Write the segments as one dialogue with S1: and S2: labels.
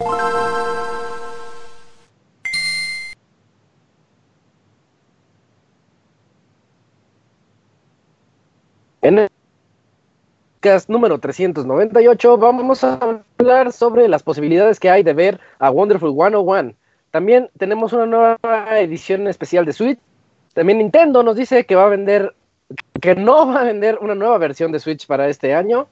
S1: En el podcast número 398 vamos a hablar sobre las posibilidades que hay de ver a Wonderful 101. También tenemos una nueva edición especial de Switch. También Nintendo nos dice que va a vender, que no va a vender una nueva versión de Switch para este año.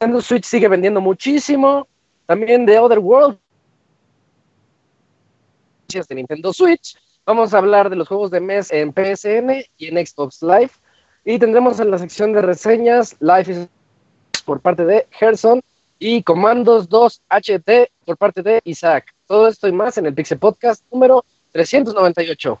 S1: Nintendo Switch sigue vendiendo muchísimo. También de Other World de Nintendo Switch. Vamos a hablar de los juegos de mes en PSN y en Xbox Live. Y tendremos en la sección de reseñas Life is por parte de Gerson y Comandos 2 HT por parte de Isaac. Todo esto y más en el Pixel Podcast número 398.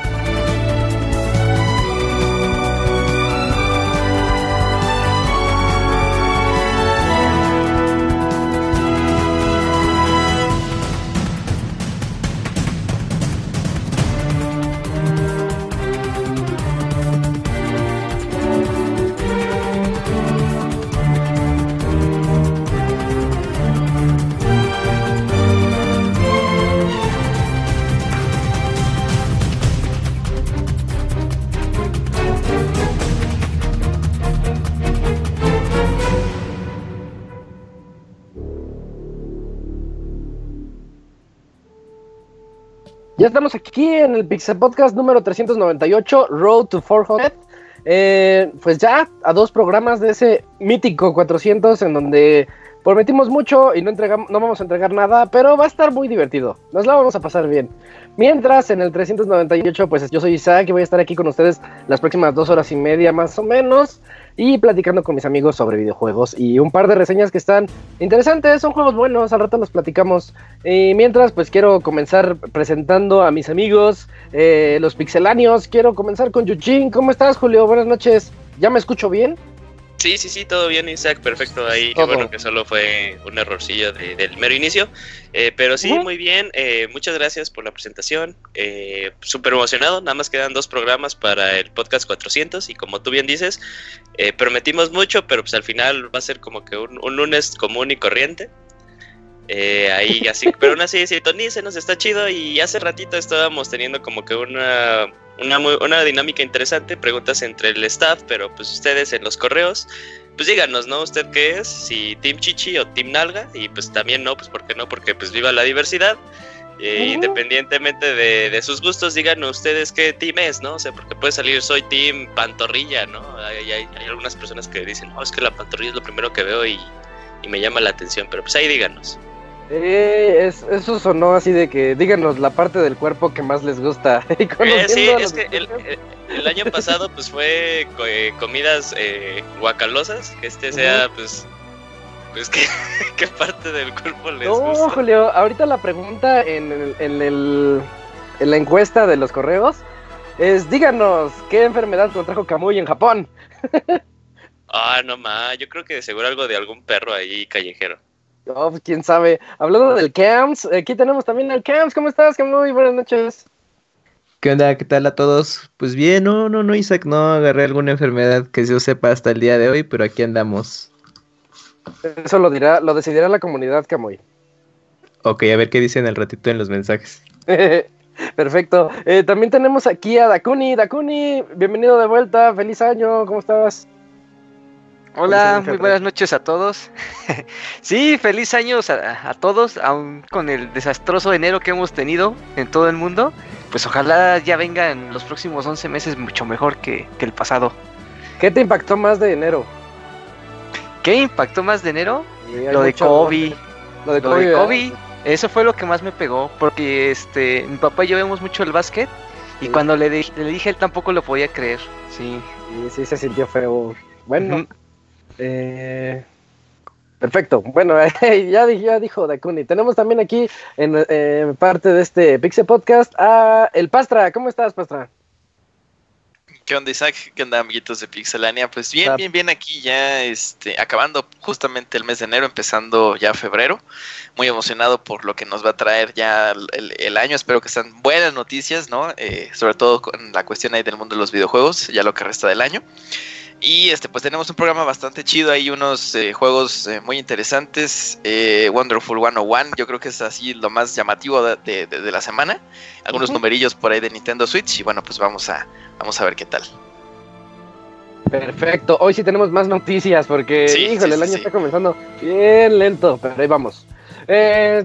S2: Ya estamos aquí en el Pixel Podcast número 398, Road to 400. Eh, pues ya a dos programas de ese mítico 400 en donde prometimos mucho y no, entregamos, no vamos a entregar nada, pero va a estar muy divertido. Nos la vamos a pasar bien. Mientras en el 398, pues yo soy Isaac y voy a estar aquí con ustedes las próximas dos horas y media más o menos y platicando con mis amigos sobre videojuegos y un par de reseñas que están interesantes, son juegos buenos, al rato los platicamos. Y mientras, pues quiero comenzar presentando a mis amigos, eh, los pixeláneos. Quiero comenzar con Yuchin. ¿Cómo estás, Julio? Buenas noches. ¿Ya me escucho bien?
S3: Sí, sí, sí, todo bien, Isaac, perfecto. Ahí, qué bueno que solo fue un errorcillo de, del mero inicio. Eh, pero sí, muy bien. Eh, muchas gracias por la presentación. Eh, Súper emocionado. Nada más quedan dos programas para el podcast 400. Y como tú bien dices, eh, prometimos mucho, pero pues al final va a ser como que un, un lunes común y corriente. Eh, ahí así, pero aún así, sintonícenos, está chido. Y hace ratito estábamos teniendo como que una una, muy, una dinámica interesante, preguntas entre el staff, pero pues ustedes en los correos, pues díganos, ¿no? ¿Usted qué es? Si Team Chichi o Team Nalga, y pues también no, pues ¿por qué no? Porque pues viva la diversidad. Eh. Independientemente de, de, sus gustos, díganos ustedes qué team es, ¿no? O sea, porque puede salir soy team pantorrilla, ¿no? Hay, hay, hay algunas personas que dicen, no, es que la pantorrilla es lo primero que veo y, y me llama la atención, pero pues ahí díganos.
S1: Eh, es, eso sonó así de que díganos la parte del cuerpo que más les gusta.
S3: eh, sí, es que el, año pasado pues fue eh, comidas eh, guacalosas, que este sea pues pues ¿qué, qué parte del cuerpo les
S1: no,
S3: gusta.
S1: Julio, ahorita la pregunta en, el, en, el, en la encuesta de los correos es díganos qué enfermedad contrajo Kamui en Japón.
S3: ah, no más, yo creo que seguro algo de algún perro ahí callejero.
S1: Oh, pues, quién sabe. Hablando del Camps, aquí tenemos también al Camps. ¿Cómo estás? Muy buenas noches.
S4: ¿Qué onda? ¿Qué tal a todos? Pues bien, no, no, no, Isaac, no agarré alguna enfermedad que yo sepa hasta el día de hoy, pero aquí andamos.
S1: Eso lo dirá, lo decidirá la comunidad, Camoy.
S4: Ok, a ver qué dicen al ratito en los mensajes.
S1: Perfecto. Eh, también tenemos aquí a Dakuni. Dakuni, bienvenido de vuelta. Feliz año. ¿Cómo estás?
S5: Hola, muy buenas noches a todos. sí, feliz años a, a, todos, aún con el desastroso enero que hemos tenido en todo el mundo. pues ojalá ya venga en los próximos 11 meses mucho mejor que, el pasado.
S1: ¿Qué te impactó más de enero?
S5: ¿Qué impactó más de enero? lo de Kobe. Lo de Kobe. Eso fue lo que más me pegó, porque este, mi papá y yo vemos mucho el básquet y cuando le, le dije él tampoco lo podía creer. Sí.
S1: Sí, sí se sintió feo. Bueno, eh, perfecto. Bueno, ya, ya dijo Dakuni. Tenemos también aquí en eh, parte de este Pixel Podcast a el Pastra. ¿Cómo estás, Pastra?
S6: ¿Qué onda, Isaac? ¿Qué onda, amiguitos de Pixelania? Pues bien, bien, bien aquí ya, este, acabando justamente el mes de enero, empezando ya febrero. Muy emocionado por lo que nos va a traer ya el, año. Espero que sean buenas noticias, ¿no? Eh, sobre todo con la cuestión ahí del mundo de los videojuegos, ya lo que resta del año. Y este, pues tenemos un programa bastante chido, hay unos eh, juegos eh, muy interesantes. Eh, Wonderful 101, yo creo que es así lo más llamativo de, la semana. Algunos numerillos por ahí de Nintendo Switch. Y bueno, pues vamos a, vamos a ver qué tal.
S1: Perfecto, hoy sí tenemos más noticias porque, híjole, el año está comenzando bien lento, pero ahí vamos.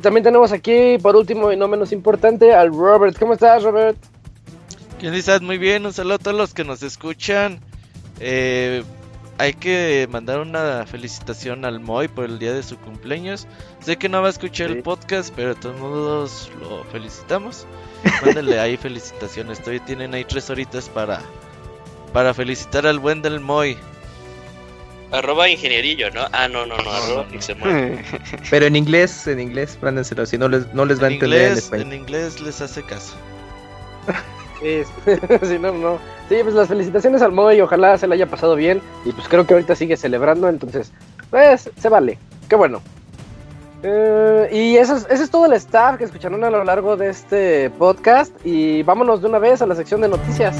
S1: también tenemos aquí, por último y no menos importante, al Robert. ¿Cómo estás, Robert?
S7: ¿Qué estás? Muy bien, un saludo a todos los que nos escuchan. Eh, hay que mandar una felicitación al Moy por el día de su cumpleaños. Sé que no va a escuchar el podcast, pero de todos modos lo felicitamos. Mándenle ahí felicitaciones. Todavía tienen ahí tres horitas para, para felicitar al buen del Moy.
S3: Arroba ingenierillo, ¿no? Ah, no, no, no, arroba
S4: Pero en inglés, en inglés, mándenselo, si no les, no les va a entender en español.
S7: En inglés les hace caso.
S1: Si no, no. Sí, pues las felicitaciones al Moy, ojalá se le haya pasado bien. Y pues creo que ahorita sigue celebrando, entonces, pues se vale. Qué bueno. Eh, y eso es, todo el staff que escucharon a lo largo de este podcast. Y vámonos de una vez a la sección de noticias.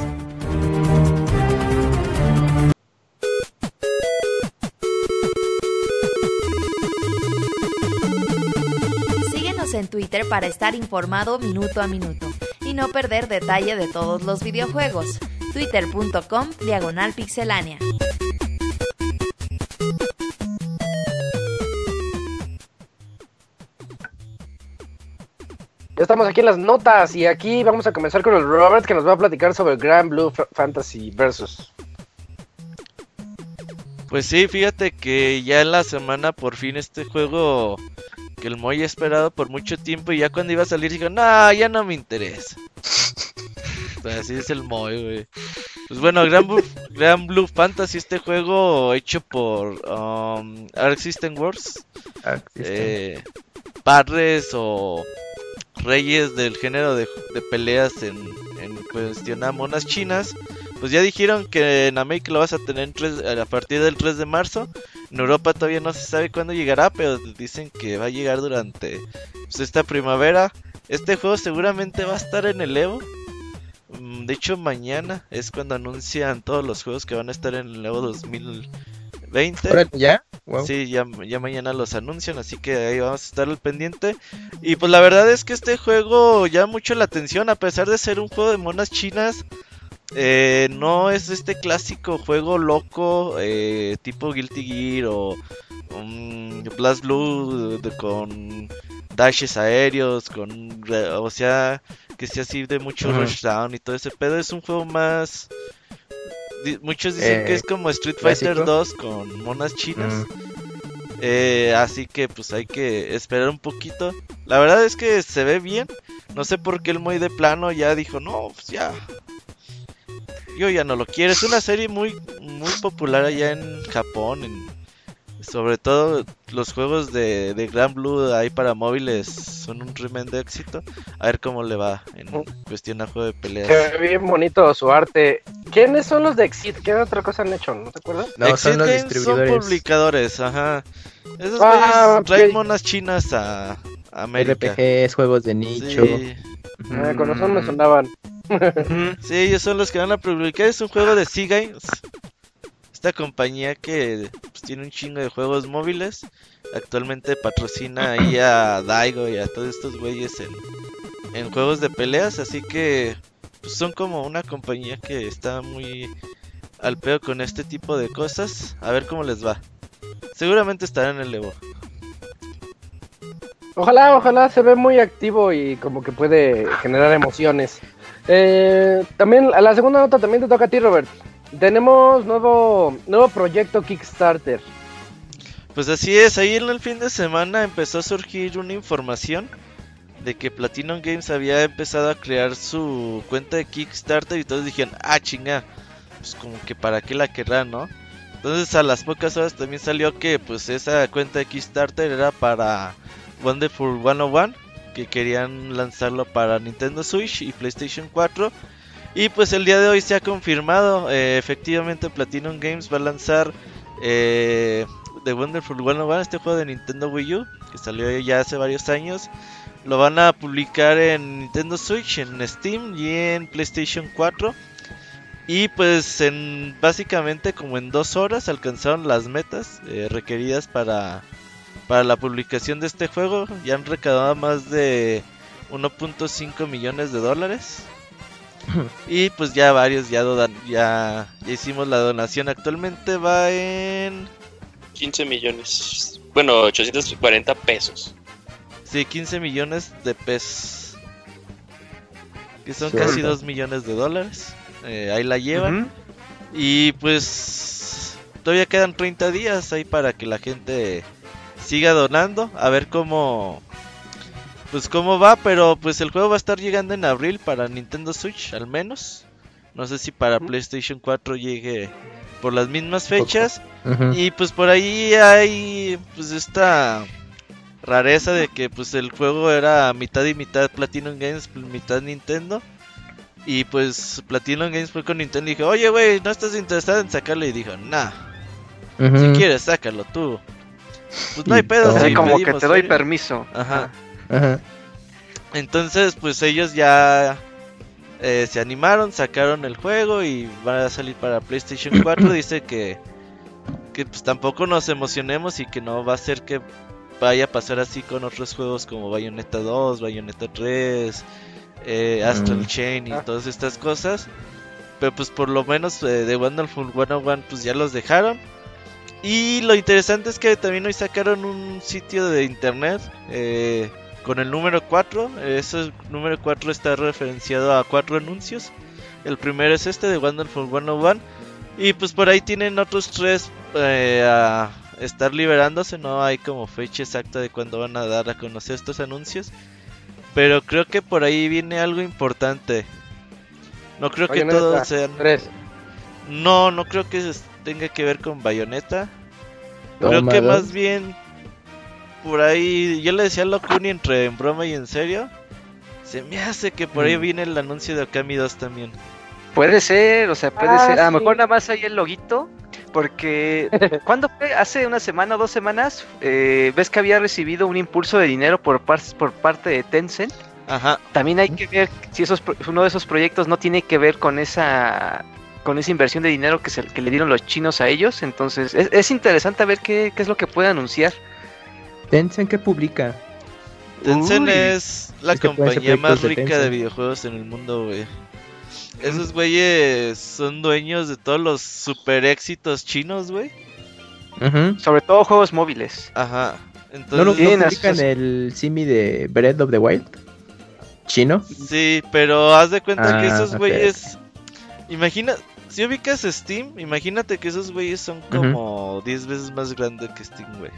S2: Síguenos en Twitter para estar informado minuto a minuto no perder detalle de todos los videojuegos twitter.com diagonal pixelánea.
S1: Ya estamos aquí en las notas y aquí vamos a comenzar con el Robert que nos va a platicar sobre Grand Blue Fantasy Versus.
S7: Pues sí, fíjate que ya en la semana por fin este juego que el Moy ha esperado por mucho tiempo y ya cuando iba a salir dijo, no, ya no me interesa. Así es el Moy, güey. Pues bueno, Grand Blue, Fantasy, este juego hecho por um, Arc System Wars. Eh, padres o reyes del género de, peleas en, en, cuestión a monas chinas. Pues ya dijeron que en América lo vas a tener a partir del 3 de marzo. En Europa todavía no se sabe cuándo llegará, pero dicen que va a llegar durante pues, esta primavera. Este juego seguramente va a estar en el Evo. Mm, de hecho, mañana es cuando anuncian todos los juegos que van a estar en el Evo 2020.
S4: ¿Ya?
S7: Sí, ya, ya mañana los anuncian, así que ahí vamos a estar al pendiente. Y pues la verdad es que este juego llama mucho la atención, a pesar de ser un juego de monas chinas. Eh, no es este clásico juego loco eh, tipo Guilty Gear o um, Blast Blue con dashes aéreos, con, o sea, que sea así de mucho rushdown y todo ese pedo. Es un juego más. Muchos dicen que es eh, como Street Fighter 2 con monas chinas. Eh, así que pues hay que esperar un poquito. La verdad es que se ve bien. No sé por qué el muy de plano ya dijo, no, pues ya. Yo ya no lo quiero. Es una serie muy, muy popular allá en Japón, en sobre todo los juegos de, de Grand Blue ahí para móviles son un tremendo éxito. A ver cómo le va en mm. cuestión a juego de peleas.
S1: Se ve bien bonito su arte. ¿Quiénes son los de Exit? ¿Qué otra cosa han hecho? ¿No te acuerdas?
S7: No, son los distribuidores. Son publicadores, ajá. Esos ah, traen monas chinas a, América.
S4: RPGs, juegos de nicho. Sí.
S1: Ah, con eso me sonaban.
S7: Sí, ellos son los que van a publicar. Es un juego de Seagames esta compañía que pues, tiene un chingo de juegos móviles. Actualmente patrocina ahí a Daigo y a todos estos güeyes en, juegos de peleas. Así que pues, son como una compañía que está muy al pedo con este tipo de cosas. A ver cómo les va. Seguramente estarán en el Evo.
S1: Ojalá, ojalá se ve muy activo y como que puede generar emociones.
S8: Eh, también, a la segunda nota también te toca a ti, Robert. Tenemos nuevo, nuevo proyecto Kickstarter.
S7: Pues así es, ahí en el fin de semana empezó a surgir una información de que Platinum Games había empezado a crear su cuenta de Kickstarter y todos dijeron, ah, chinga, pues como que para qué la querrán, ¿no? Entonces a las pocas horas también salió que pues esa cuenta de Kickstarter era para Wonderful 101, que querían lanzarlo para Nintendo Switch y PlayStation 4. Y pues el día de hoy se ha confirmado, eh, efectivamente Platinum Games va a lanzar eh, The Wonderful 101, este juego de Nintendo Wii U, que salió ya hace varios años. Lo van a publicar en Nintendo Switch, en Steam y en PlayStation 4. Y pues en básicamente como en dos horas alcanzaron las metas eh, requeridas para, para la publicación de este juego. Ya han recaudado más de 1.5 millones de dólares. y pues ya varios ya, ya, ya hicimos la donación. Actualmente va en
S3: 15 millones. Bueno, 840 pesos.
S7: Sí, 15 millones de pesos. Que son casi 2 millones de dólares. Eh, ahí la llevan. Y pues todavía quedan 30 días ahí para que la gente siga donando. A ver cómo... Pues cómo va, pero pues el juego va a estar llegando en abril para Nintendo Switch al menos. No sé si para PlayStation 4 llegue por las mismas fechas. Y pues por ahí hay pues esta rareza de que pues el juego era mitad y mitad Platinum Games, mitad Nintendo. Y pues Platinum Games fue con Nintendo y dijo, oye güey, ¿no estás interesado en sacarlo? Y dijo, nah, si quieres sácalo tú. Pues no hay pedo.
S5: Sí, como que te doy permiso.
S7: Ajá. Entonces pues ellos ya eh, se animaron, sacaron el juego y van a salir para PlayStation 4. Dice que, que pues tampoco nos emocionemos y que no va a ser que vaya a pasar así con otros juegos como Bayonetta 2, Bayonetta 3, eh, Astral mm. Chain y ah. todas estas cosas. Pero pues por lo menos eh, de Wonderful 101 pues ya los dejaron. Y lo interesante es que también hoy sacaron un sitio de internet eh, con el número 4. Ese número 4 está referenciado a cuatro anuncios. El primero es este de Wonderful 101. Y pues por ahí tienen otros tres eh, a estar liberándose, no hay como fecha exacta de cuándo van a dar a conocer estos anuncios. Pero creo que por ahí viene algo importante. No creo que todos sean. No, no creo que tenga que ver con Bayonetta. Creo que más bien por ahí. Yo le decía a Locuni entre en broma y en serio. Se me hace que por ahí mm. viene el anuncio de Okami 2 también.
S5: Puede ser, o sea, puede ah, ser. A lo mejor nada más hay el loguito porque, ¿cuándo fue? Hace una semana o dos semanas, eh, ves que había recibido un impulso de dinero por, por parte de Tencent.
S7: Ajá.
S5: También hay que ver si esos, uno de esos proyectos no tiene que ver con esa con esa inversión de dinero que, se, que le dieron los chinos a ellos. Entonces, es, interesante ver qué, qué, es lo que puede anunciar.
S4: ¿Tencent qué publica?
S7: Tencent es la compañía más rica de videojuegos en el mundo, güey. Esos güeyes son dueños de todos los super éxitos chinos, güey.
S5: Sobre todo juegos móviles.
S7: Ajá.
S4: Entonces, ¿No, publican el Simi de Breath of the Wild? ¿Chino?
S7: Sí, pero haz de cuenta que ah, esos güeyes... Imagina, si ubicas Steam, imagínate que esos güeyes son como 10 veces más grandes que Steam, güey.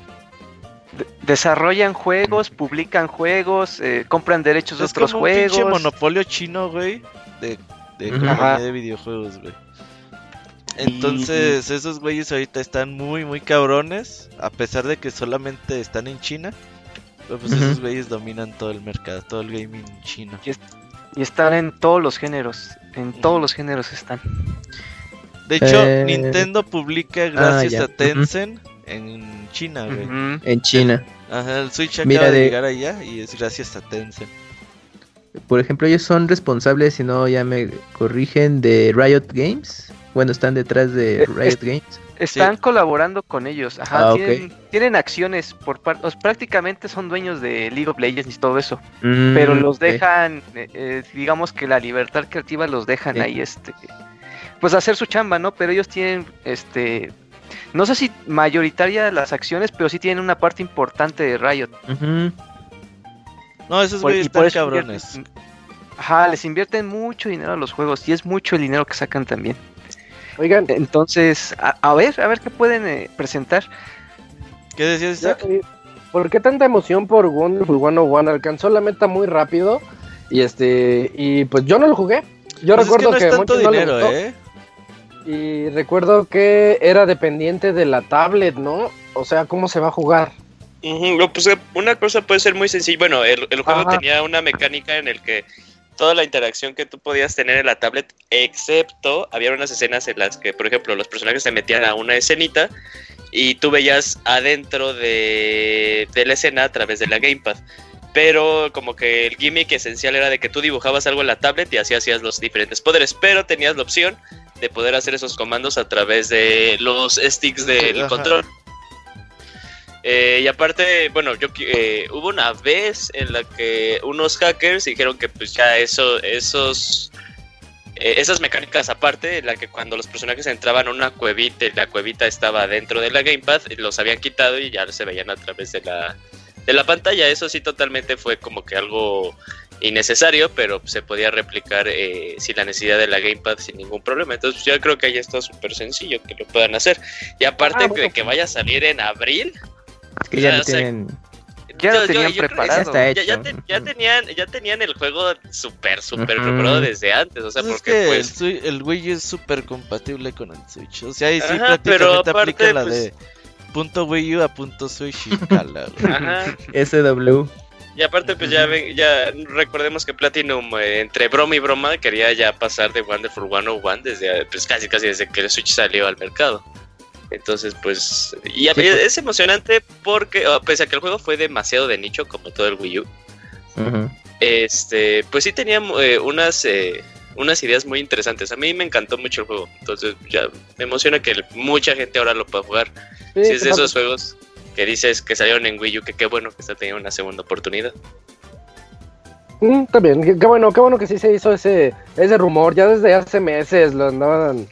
S5: desarrollan juegos, publican juegos, eh, compran derechos de otros
S7: como
S5: juegos.
S7: Un monopolio chino, güey, de de compañía de videojuegos, güey. Entonces, esos güeyes ahorita están muy, muy cabrones. A pesar de que solamente están en China. pues esos güeyes dominan todo el mercado, todo el gaming chino.
S5: Y, están en todos los géneros. En todos los géneros están.
S7: De hecho, eh, Nintendo publica ah, gracias a Tencent en China, güey.
S4: En China.
S7: Ajá, el Switch acaba de llegar allá y es gracias a Tencent
S4: por ejemplo, ellos son responsables, si no ya me corrigen, de Riot Games. Bueno, están detrás de Riot Games.
S5: Están colaborando con ellos, ajá, ah, tienen, acciones por parte, prácticamente son dueños de League of Legends y todo eso, mm, pero los dejan, eh, eh, digamos que la libertad creativa los dejan ahí, este, pues hacer su chamba, ¿no? Pero ellos tienen, este, no sé si mayoritaria las acciones, pero sí tienen una parte importante de Riot.
S7: No, esos güeyes están cabrones.
S5: Ajá, les invierten mucho dinero a los juegos y es mucho el dinero que sacan también.
S1: Oigan,
S5: entonces, a, ver, a ver qué pueden eh, presentar.
S7: ¿Qué decías, Isaac?
S1: Eh, ¿Por qué tanta emoción por Wonderful 101? Alcanzó la meta muy rápido y este y pues yo no lo jugué. Yo pues recuerdo que, mucho dinero, ¿eh? Y recuerdo que era dependiente de la tablet, ¿no? O sea, ¿cómo se va a jugar?
S3: pues, una cosa puede ser muy sencilla. Bueno, el, juego tenía una mecánica en el que toda la interacción que tú podías tener en la tablet, excepto había unas escenas en las que, por ejemplo, los personajes se metían a una escenita y tú veías adentro de, la escena a través de la gamepad. Pero como que el gimmick esencial era de que tú dibujabas algo en la tablet y así hacías los diferentes poderes, pero tenías la opción de poder hacer esos comandos a través de los sticks del control. Eh, y aparte, bueno, yo eh, hubo una vez en la que unos hackers dijeron que pues ya eso, esos, eh, esas mecánicas aparte, en la que cuando los personajes entraban a una cuevita, la cuevita estaba dentro de la gamepad, los habían quitado y ya se veían a través de la, de la pantalla. Eso sí totalmente fue como que algo innecesario, pero se podía replicar sin la necesidad de la gamepad sin ningún problema. Entonces yo creo que ahí está súper sencillo que lo puedan hacer. Y aparte ah, de que vaya a salir en abril,
S4: es que ya lo tienen.
S5: Ya lo tenían preparado. Ya,
S3: tenían, ya tenían el juego súper, súper preparado desde antes. O sea, pues porque
S7: pues. El, Wii es súper compatible con el Switch. O sea, ahí sí prácticamente aplica la pues de punto Wii U a punto Switch y cala.
S4: Ajá. SW.
S3: Y aparte, pues ya, ya recordemos que Platinum, eh, entre broma y broma, quería ya pasar de Wonderful 101 desde, pues casi casi desde que el Switch salió al mercado. Entonces, pues, y pues. es emocionante porque, oh, pese a que el juego fue demasiado de nicho, como todo el Wii U, este, pues sí tenía eh, unas, eh, unas ideas muy interesantes. A mí me encantó mucho el juego, entonces ya me emociona que mucha gente ahora lo pueda jugar. si es de esos juegos que dices que salieron en Wii U, que qué bueno que está teniendo una segunda oportunidad.
S1: Mm, también, qué bueno, qué bueno que sí se hizo ese, ese rumor. Ya desde hace meses lo andaban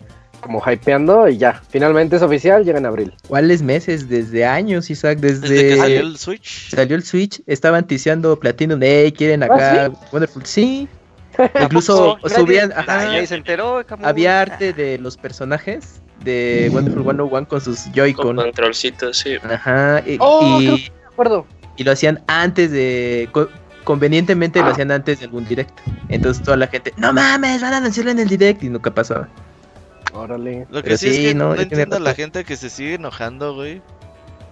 S1: como hypeando y ya, finalmente es oficial, llega en abril.
S4: ¿Cuáles meses? Desde años, Isaac, desde...
S7: que salió el Switch.
S4: Salió el Switch, estaban ticiando Platinum, hey, quieren ¿Ah, acá, Wonderful, sí. Incluso subían,
S5: se enteró,
S4: había arte de los personajes de Wonderful 101 con sus Joy-Con.
S3: Con controlcitos, sí.
S4: Ajá, y,
S1: oh, y, acuerdo.
S4: y lo hacían antes de convenientemente lo ah. hacían antes de algún directo. Entonces toda la gente, no mames, van a anunciarlo en el direct y nunca pasaba.
S1: Órale.
S7: Lo que sí, es que no, entiendo a la gente que se sigue enojando, güey.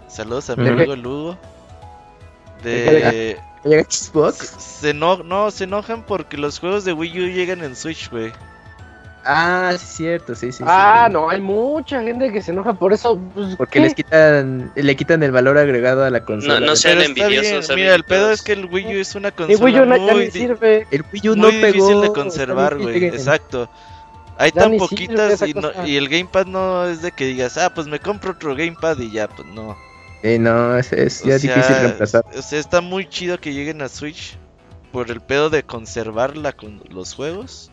S7: Saludos a mi amigo Lugo. De.
S4: Xbox?
S7: Se, no, no, se enojan porque los juegos de Wii U llegan en Switch, güey.
S4: Ah, sí, cierto, sí, sí.
S1: Ah, no, hay mucha gente que se enoja por eso.
S4: Pues, porque les quitan, le quitan el valor agregado a la consola.
S3: No, no sean envidiosos.
S7: Mira, el pedo es que el Wii U es una consola el Wii U no, muy,
S1: sirve.
S4: El Wii U no muy
S7: difícil de conservar, güey. Exacto. Hay tan poquitas y, no, y, el gamepad no es de que digas, ah, pues me compro otro gamepad y ya, pues no.
S4: Eh, no, es, es ya difícil reemplazar.
S7: O sea, está muy chido que lleguen a Switch por el pedo de conservarla con los juegos.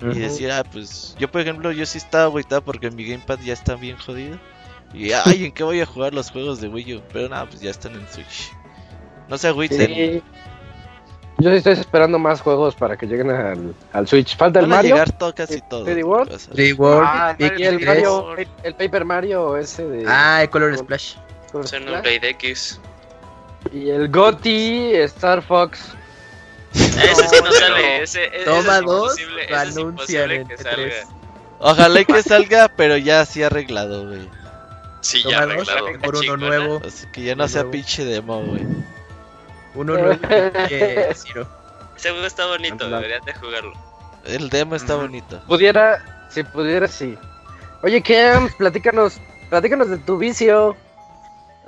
S7: Y decir, ah, pues yo por ejemplo, yo sí estaba agüitado porque mi gamepad ya está bien jodido. Y, ay, ¿en qué voy a jugar los juegos de Wii U? Pero nada, pues ya están en Switch. No se agüiten.
S1: Yo sí estoy esperando más juegos para que lleguen al, al Switch. Falta el Mario.
S7: llegar todo, casi todo.
S1: World.
S4: World.
S1: Ah, y el, Mario, el, Paper Mario ese de.
S4: Ah, el Color Splash.
S3: Xenoblade X.
S1: Y el Gotti, Star Fox.
S3: Ese sí no sale. Ese,
S4: Toma dos, anuncian entre tres.
S7: Ojalá que salga, pero ya sí arreglado, güey.
S3: Sí, ya arreglado.
S4: Por uno nuevo.
S7: Así que ya no sea pinche demo, güey.
S4: Uno nuevo que
S3: Ese juego está bonito, deberían de jugarlo.
S7: El demo está bonito.
S1: Pudiera, si pudiera, sí. Oye, Cam, platícanos, platícanos de tu vicio.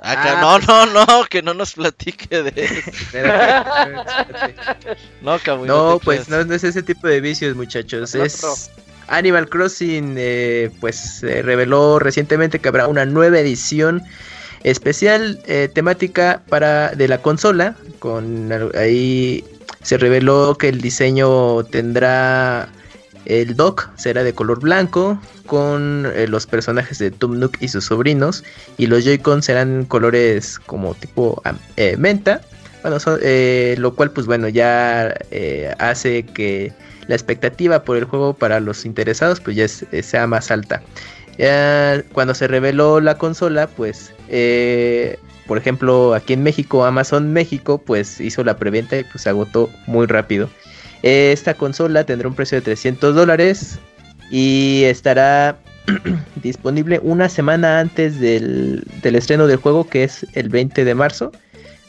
S7: Ah, ah no, no, no, que no nos platique de eso. no,
S4: No, pues no, es ese tipo de vicios, muchachos. Es Animal Crossing, eh, pues reveló recientemente que habrá una nueva edición especial eh, temática para de la consola. Con ahí se reveló que el diseño tendrá el dock será de color blanco con eh, los personajes de Tom y sus sobrinos y los Joy-Con serán colores como tipo eh, menta Bueno, lo cual pues bueno, ya hace que la expectativa por el juego para los interesados pues ya sea más alta. Cuando se reveló la consola, pues por ejemplo aquí en México, Amazon México pues hizo la preventa y pues se agotó muy rápido. Esta consola tendrá un precio de 300 dólares y estará disponible una semana antes del, estreno del juego que es el 20 de marzo.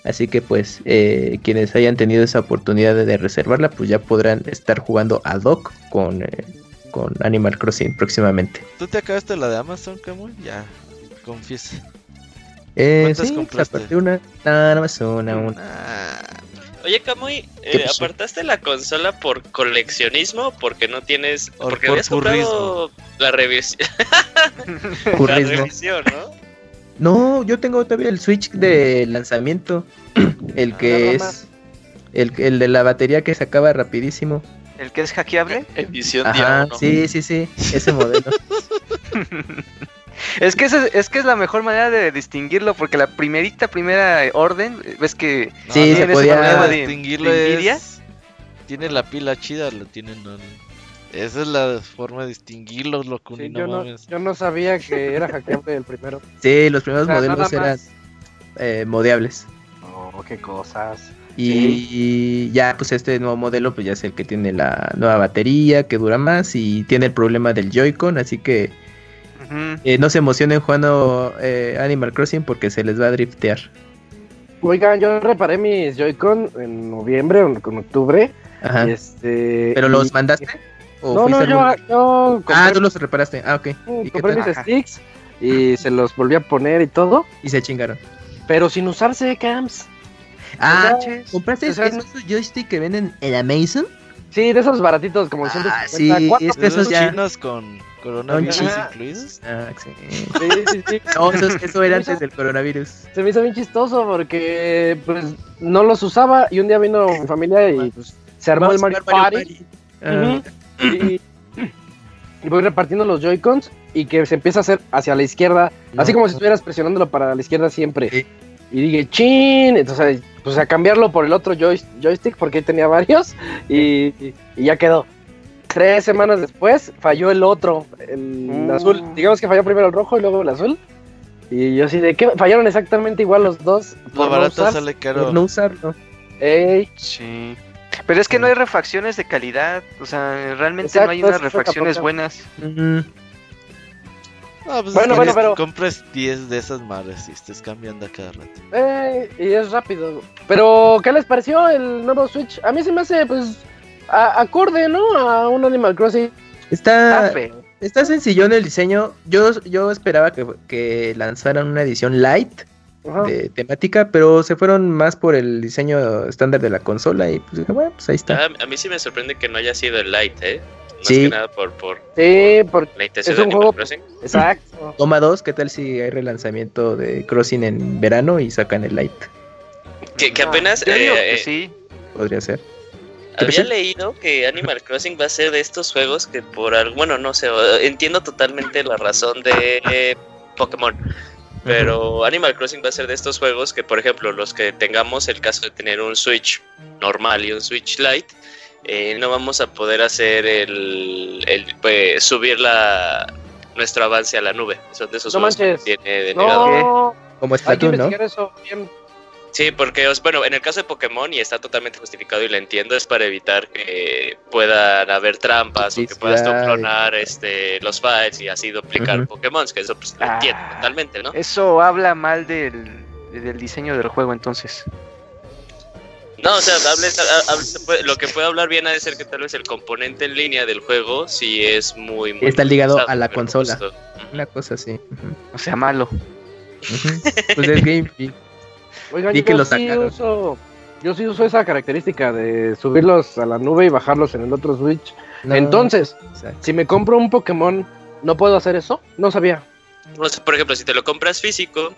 S4: Así que pues eh, quienes hayan tenido esa oportunidad de reservarla pues ya podrán estar jugando ad hoc con, eh, con Animal Crossing próximamente.
S7: ¿Tú te acabaste la de Amazon, Camuy? Ya, confiesa.
S4: Eh, sí, aparte una, Amazon, una.
S3: Oye, Kamui, eh, ¿apartaste la consola por coleccionismo? Porque no tienes. porque habías comprado la revisión. la revisión, ¿no?
S4: No, yo tengo todavía el Switch de lanzamiento. El que es. El, el de la batería que se acaba rapidísimo.
S5: ¿El que es hackeable?
S6: Edición Ajá,
S4: Sí, sí, sí. Ese modelo.
S5: Es que, es, que es la mejor manera de distinguirlo, porque la primerita, primera orden, ves que
S4: sí, se podía
S7: distinguirlo. tiene la pila chida, lo tienen. esa es la forma de distinguirlo, lo
S1: sí, yo, no, yo, no, sabía que era hackeable el primero.
S4: Sí, los primeros modelos eran eh, modeables.
S1: Oh, qué cosas.
S4: Y ya, pues este nuevo modelo, pues ya es el que tiene la nueva batería, que dura más y tiene el problema del Joy-Con, así que eh, no se emocionen jugando eh, Animal Crossing porque se les va a driftear.
S1: Oigan, yo reparé mis Joy-Con en noviembre o en octubre. Este,
S4: ¿Pero los mandaste?
S1: no, no, yo,
S4: Ah, tú los reparaste. Ah, ok.
S1: compré mis sticks y se los volví a poner y todo.
S4: Y se chingaron.
S1: Pero sin usarse cams.
S4: Ah, ¿compraste esos joystick que venden en Amazon?
S1: Sí, de esos baratitos como
S4: ah, Sí, es que esos ya...
S7: chinos con coronavirus incluidos. Ah,
S1: sí. sí, sí,
S4: No, eso, era antes del coronavirus.
S1: Se me hizo bien chistoso porque pues no los usaba y un día vino mi familia y pues, se armó el Mario, Party. Ah. y, voy repartiendo los Joy-Cons y que se empieza a hacer hacia la izquierda, así como si estuvieras presionándolo para la izquierda siempre. Y dije, chin, entonces pues a cambiarlo por el otro joystick porque tenía varios y, ya quedó. Tres semanas después falló el otro, el mm. azul. Digamos que falló primero el rojo y luego el azul. Y yo así de que fallaron exactamente igual los dos.
S7: Por barato sale caro.
S1: no usarlo.
S5: Ey. Sí. Pero es que no hay refacciones de calidad. O sea, realmente no hay unas refacciones buenas.
S7: Ah, pues bueno, bueno, pero. Compras 10 de esas madres y estés cambiando a cada rato.
S1: Eh, y es rápido. Pero, ¿qué les pareció el nuevo Switch? A mí se me hace, pues, acorde, ¿no? A un Animal Crossing.
S4: Está, está sencillo en el diseño. Yo, yo esperaba que, que lanzaran una edición light de temática, pero se fueron más por el diseño estándar de la consola y pues bueno, pues ahí está.
S3: Ah, a mí sí me sorprende que no haya sido el light, ¿eh?
S1: Sí.
S3: que nada por, por
S1: sí, por
S3: la intención es un juego, Crossing.
S1: Exacto.
S4: Toma dos, ¿qué tal si hay relanzamiento de Crossing en verano y sacan el Light?
S3: Que, que apenas...
S5: Eh, sí.
S4: Podría ser.
S3: Había leído que Animal Crossing va a ser de estos juegos que por algo, bueno, no sé, entiendo totalmente la razón de Pokémon, pero Animal Crossing va a ser de estos juegos que, por ejemplo, los que tengamos el caso de tener un Switch normal y un Switch Lite, eh, no vamos a poder hacer el, el pues, subir la nuestro avance a la nube. Son de esos
S1: no
S3: que tiene
S1: denegado.
S4: Como Splatoon, ¿no?
S1: Eso bien.
S3: Sí, porque, bueno, en el caso de Pokémon, y está totalmente justificado y lo entiendo, es para evitar que puedan haber trampas o que puedas clonar este, los files y así duplicar Pokémon, que eso pues lo entiendo ah, totalmente, ¿no?
S5: Eso habla mal del, del diseño del juego, entonces.
S3: No, o sea, lo que puede hablar bien ha de ser que tal vez el componente en línea del juego sí es muy... muy
S4: Está ligado a la consola. Una cosa así.
S5: O sea, malo.
S4: Pues es Game
S1: Oigan, yo, que lo sí uso, yo sí uso esa característica de subirlos a la nube y bajarlos en el otro Switch. Entonces, si me compro un Pokémon, ¿no puedo hacer eso? No sabía.
S3: por ejemplo, si te lo compras físico,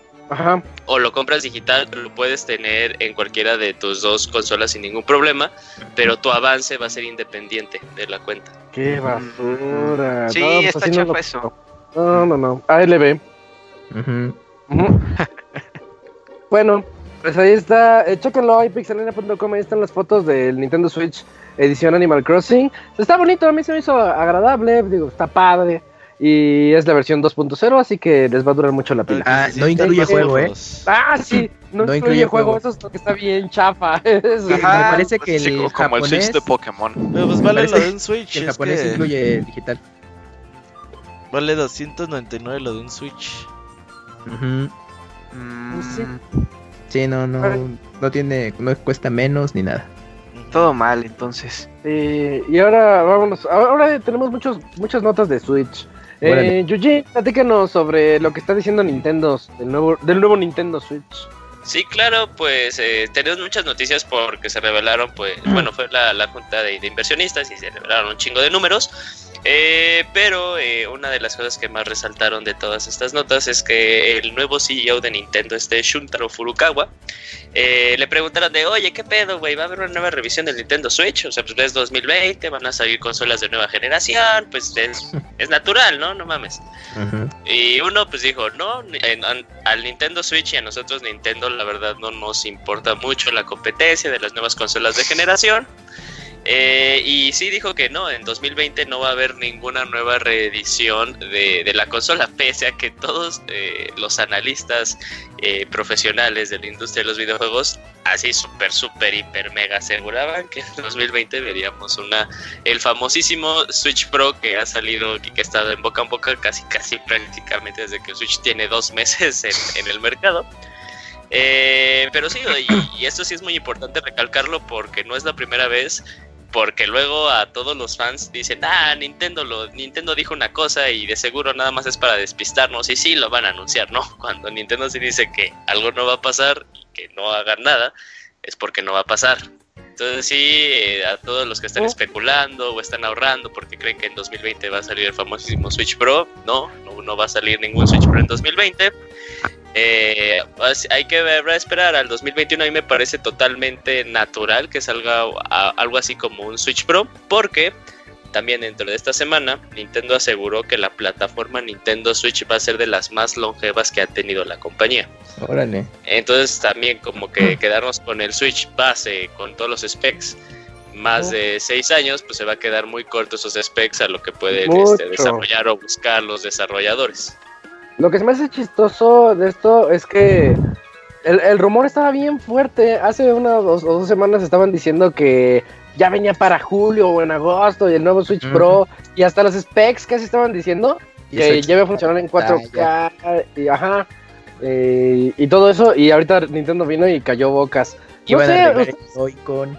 S3: o lo compras digital, lo puedes tener en cualquiera de tus dos consolas sin ningún problema, pero tu avance va a ser independiente de la cuenta.
S1: Qué basura.
S5: Sí, pues está chafa eso.
S1: No, no, no. ALB. bueno, Pues ahí está, eh, chéquenlo, ahí pixelania.com, ahí están las fotos del Nintendo Switch edición Animal Crossing. Está bonito, a mí se me hizo agradable, digo, está padre. Y es la versión 2.0, así que les va a durar mucho la pila.
S4: Ah, no incluye juego, ¿eh?
S1: Ah, sí, no, incluye, juego. Eso es lo que está bien chafa.
S4: me parece que el como japonés, el Switch
S6: de Pokémon.
S7: Pero pues vale lo de un Switch.
S4: el japonés incluye digital.
S7: Vale 299 lo de un Switch.
S4: Uh sí. sí, no, no, no tiene, no cuesta menos ni nada.
S5: Todo mal, entonces.
S1: y ahora vámonos. Ahora tenemos muchos, muchas notas de Switch. Eh, Yuji, platícanos sobre lo que está diciendo Nintendo del nuevo, del nuevo Nintendo Switch.
S3: Sí, claro, pues eh, tenemos muchas noticias porque se revelaron, pues, bueno, fue la, la junta de, de, inversionistas y se revelaron un chingo de números. Eh, pero eh, una de las cosas que más resaltaron de todas estas notas es que el nuevo CEO de Nintendo, este Shuntaro Furukawa, eh, le preguntaron de, oye, ¿qué pedo, güey? ¿Va a haber una nueva revisión del Nintendo Switch? O sea, pues es 2020, van a salir consolas de nueva generación, pues es, es natural, ¿no? No mames. Y uno pues dijo, no, al Nintendo Switch y a nosotros Nintendo la verdad no nos importa mucho la competencia de las nuevas consolas de generación. Eh, y sí dijo que no, en 2020 no va a haber ninguna nueva reedición de, la consola, pese a que todos eh, los analistas eh, profesionales de la industria de los videojuegos así súper, súper, hiper, mega aseguraban que en 2020 veríamos una el famosísimo Switch Pro que ha salido y que ha estado en boca en boca casi, casi prácticamente desde que Switch tiene dos meses en, el mercado. pero sí, y, esto sí es muy importante recalcarlo porque no es la primera vez porque luego a todos los fans dicen, ah, Nintendo, lo, Nintendo dijo una cosa y de seguro nada más es para despistarnos y sí lo van a anunciar, ¿no? Cuando Nintendo se dice que algo no va a pasar y que no hagan nada, es porque no va a pasar. Entonces sí, eh, a todos los que están oh. especulando o están ahorrando porque creen que en 2020 va a salir el famosísimo Switch Pro, no, no, no va a salir ningún Switch Pro en 2020. Eh, pues, hay que ver, esperar al 2021. A mí me parece totalmente natural que salga algo así como un Switch Pro, porque también dentro de esta semana Nintendo aseguró que la plataforma Nintendo Switch va a ser de las más longevas que ha tenido la compañía.
S4: Órale.
S3: Entonces también como que quedarnos con el Switch base, con todos los specs, más de seis años, pues se va a quedar muy corto esos specs a lo que pueden este, desarrollar o buscar los desarrolladores.
S1: Lo que se me hace chistoso de esto es que el, rumor estaba bien fuerte. Hace unas o dos, semanas estaban diciendo que ya venía para julio o en agosto y el nuevo Switch Pro y hasta los specs casi estaban diciendo que ya iba a funcionar en 4K y ajá eh, y todo eso y ahorita Nintendo vino y cayó bocas. No sé,
S4: con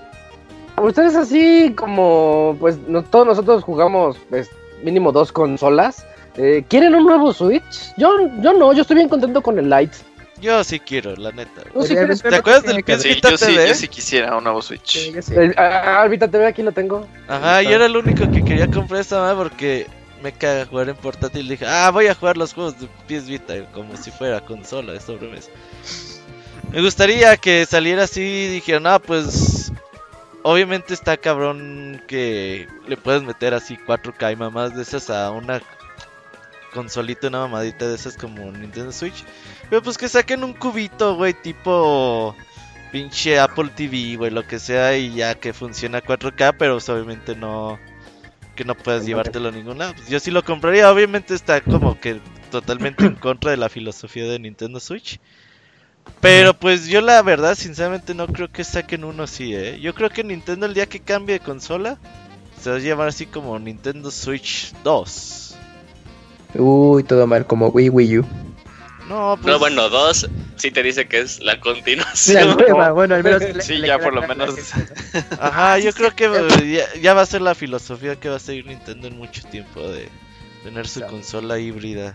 S1: ustedes así como pues todos nosotros jugamos pues, mínimo dos consolas. Eh, ¿Quieren un nuevo Switch? Yo, yo no, yo estoy bien contento con el Lite.
S7: Yo sí quiero, la neta.
S6: ¿Te acuerdas del PS sí, yo sí, yo sí quisiera un nuevo Switch.
S1: El, ah, TV aquí lo tengo.
S7: Ajá, yo era el único que quería comprar esta madre porque me caga jugar en portátil. Dije, ah, voy a jugar los juegos de PS Vita como si fuera consola de sobremesa. Me gustaría que saliera así y dijera, no, pues obviamente está cabrón que le puedes meter así 4K y mamás de esas a una consolita, una mamadita de esas como Nintendo Switch. Pero pues que saquen un cubito, güey, tipo pinche Apple TV, güey, lo que sea, y ya que funciona 4K, pero pues, obviamente no. Que no puedas llevártelo a ningún lado. Pues yo sí lo compraría, obviamente está como que totalmente en contra de la filosofía de Nintendo Switch. Pero pues yo la verdad, sinceramente no creo que saquen uno así, ¿eh? Yo creo que Nintendo el día que cambie de consola se va a llamar así como Nintendo Switch 2.
S4: Uy, todo mal, como Wii Wii U.
S3: No, pues... no, bueno, dos sí te dice que es la continuación.
S4: bueno, al menos.
S6: sí, ya por lo menos.
S7: Ajá, yo creo que ya, va a ser la filosofía que va a seguir Nintendo en mucho tiempo de tener su consola híbrida.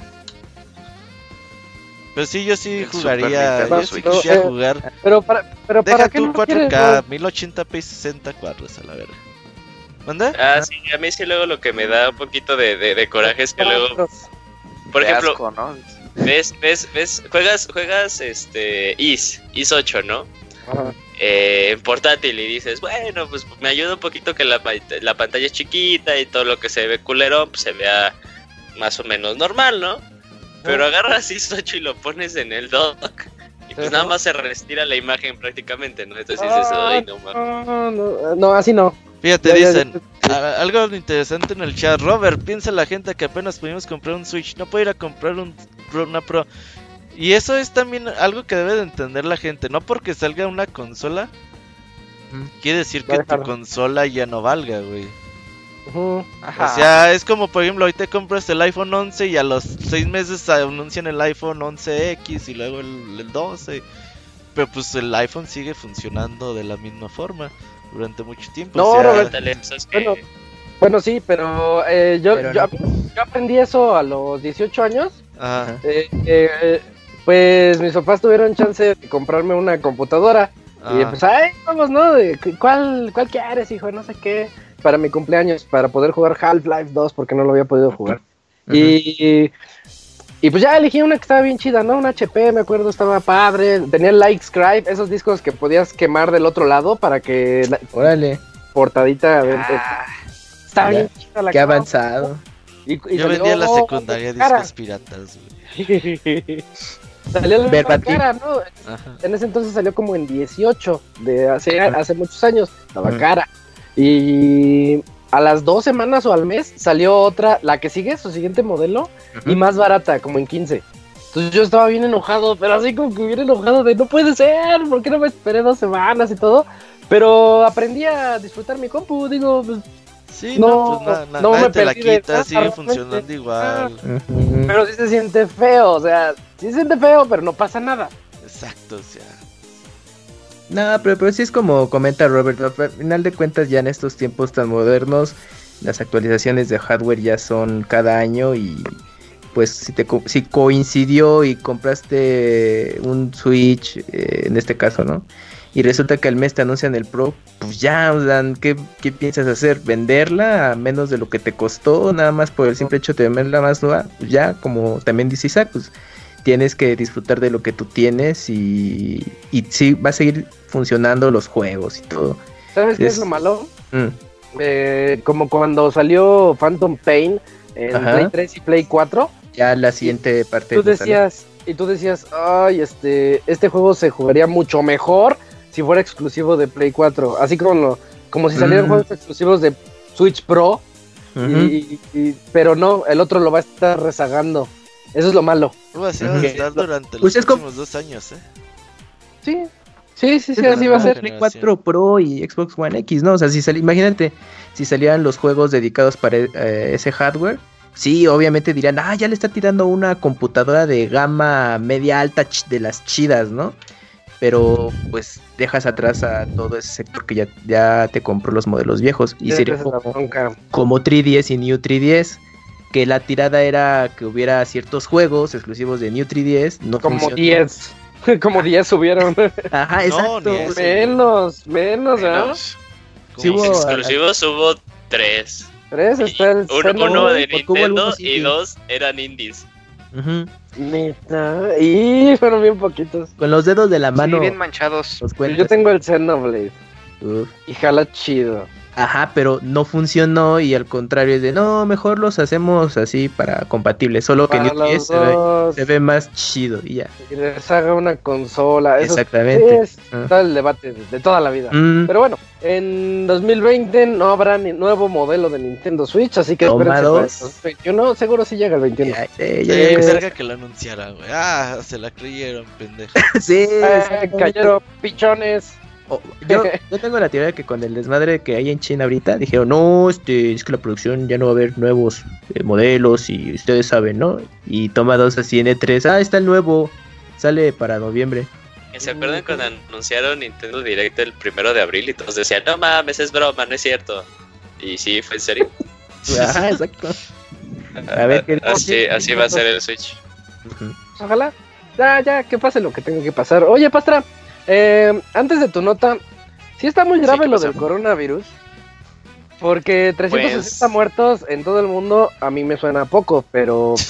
S7: Pero sí, yo sí jugaría. Yo sí quisiera jugar.
S1: Pero para, pero
S7: Deja
S1: para
S7: tu 4K, 1080p 60 cuadros a la verga. ¿Manda?
S3: Ah, sí, a mí sí luego lo que me da un poquito de, de, coraje es que luego... Por ejemplo, ves, ves, ves, juegas, juegas este IS, IS 8, ¿no? Eh, en portátil y dices, bueno, pues me ayuda un poquito que la, la pantalla es chiquita y todo lo que se ve culero pues, se vea más o menos normal, ¿no? Pero agarras IS 8 y lo pones en el dock y pues nada más se restira la imagen prácticamente, ¿no? Entonces dices, ay, no,
S1: no, no, no, así no.
S7: Fíjate, dicen, algo interesante en el chat, Robert, piensa la gente que apenas pudimos comprar un Switch, no puede ir a comprar un, una Pro. Y eso es también algo que debe de entender la gente, no porque salga una consola, quiere decir que tu consola ya no valga, güey. O sea, es como por ejemplo, hoy te compras el iPhone 11 y a los 6 meses anuncian el iPhone 11X y luego el, 12. Pero pues el iPhone sigue funcionando de la misma forma durante mucho tiempo.
S1: No, bueno, bueno, sí, pero, eh, yo, yo, aprendí eso a los 18 años. Eh, eh, pues mis papás tuvieron chance de comprarme una computadora. Y pues, ay, vamos, ¿no? ¿Cuál, ¿Cuál quieres, hijo? No sé qué para mi cumpleaños para poder jugar Half-Life 2 porque no lo había podido jugar. Y, y pues ya elegí una que estaba bien chida, ¿no? Un HP, me acuerdo, estaba padre. Tenía Like Scribe, esos discos que podías quemar del otro lado para que.
S4: Órale.
S1: Portadita. Ah,
S4: estaba bien chida la Qué avanzado.
S7: Y, Yo vendía la secundaria discos piratas,
S1: Salió la cara, ¿no? En ese entonces salió como en 18, de hace, hace muchos años. Estaba cara. Y a las dos semanas o al mes salió otra, la que sigue, su siguiente modelo, y más barata, como en 15. Entonces yo estaba bien enojado, pero así como que bien enojado de no puede ser, ¿por qué no me esperé dos semanas y todo? Pero aprendí a disfrutar mi compu, digo, pues,
S7: Sí, no, pues no me te la quita, sigue funcionando igual.
S1: Pero sí se siente feo, o sea, sí se siente feo, pero no pasa nada.
S7: Exacto, o sea.
S4: No, pero, pero sí es como comenta Robert, al final de cuentas ya en estos tiempos tan modernos, las actualizaciones de hardware ya son cada año y pues si, te, si coincidió y compraste un Switch, eh, en este caso, ¿no? Y resulta que al mes te anuncian el Pro, pues ya, ¿qué, ¿qué, piensas hacer? ¿Venderla a menos de lo que te costó? Nada más por el simple hecho de venderla más nueva. Pues ya, como también dice Isaac, pues tienes que disfrutar de lo que tú tienes y, y sí, va a seguir funcionando los juegos y todo.
S1: ¿Sabes qué es lo malo? Mm. Eh, como cuando salió Phantom Pain en Play 3 y Play 4.
S4: Ya la siguiente parte.
S1: Tú decías, y tú decías, ay, este, este juego se jugaría mucho mejor si fuera exclusivo de Play 4. Así como, como si salieran mm. juegos exclusivos de Switch Pro. pero no, el otro lo va a estar rezagando. Eso es lo malo.
S7: Va a estar durante pues los próximos dos años, ¿eh?
S1: Sí, sí, sí, sí, así va a ser.
S4: Play 4 Pro y Xbox One X, ¿no? O sea, si sal... imagínate, si salieran los juegos dedicados para eh, ese hardware, sí, obviamente dirían, ah, ya le está tirando una computadora de gama media alta de las chidas, ¿no? Pero pues dejas atrás a todo ese sector que ya, ya te compró los modelos viejos. Y sería como, como 3DS y New 3DS que la tirada era que hubiera ciertos juegos exclusivos de New 3DS. No
S1: como 10. Como 10 subieron.
S4: Ajá, exacto.
S1: menos, menos, ¿no?
S3: exclusivos hubo 3.
S1: 3 está el
S3: uno, de Nintendo y dos eran indies.
S1: Neta. Y fueron bien poquitos.
S4: Con los dedos de la mano. Sí,
S5: bien manchados.
S1: Yo tengo el Xenoblade. Y jala chido.
S4: Ajá, pero no funcionó y al contrario es de no, mejor los hacemos así para compatibles, solo que New 10 se ve, más chido y ya.
S1: Y les haga una consola.
S4: Exactamente.
S1: es ah. el debate de toda la vida. Mm. Pero bueno, en 2020 no habrá ni nuevo modelo de Nintendo Switch, así que espérense para seguro sí llega el 21. Ya,
S7: ya, ya, cerca que lo anunciara, güey. Ah, se la creyeron, pendejo.
S1: sí, eh, cayeron pichones
S4: yo, tengo la teoría de que con el desmadre que hay en China ahorita, dijeron, no, este, es que la producción ya no va a haber nuevos eh, modelos y ustedes saben, ¿no? Y toma dos así en E3, ah, está el nuevo, sale para noviembre.
S3: ¿Se acuerdan cuando anunciaron Nintendo Direct el primero de abril y todos decían, no mames, es broma, no es cierto? Y sí, fue en serio.
S4: ah, exacto.
S3: A ver, ¿qué así, así va a ser el Switch.
S1: Ojalá. Ya, ya, que pase lo que tenga que pasar. Oye, Pastra, eh, antes de tu nota, sí está muy grave lo del coronavirus. Porque 360 pues muertos en todo el mundo a mí me suena poco, pero...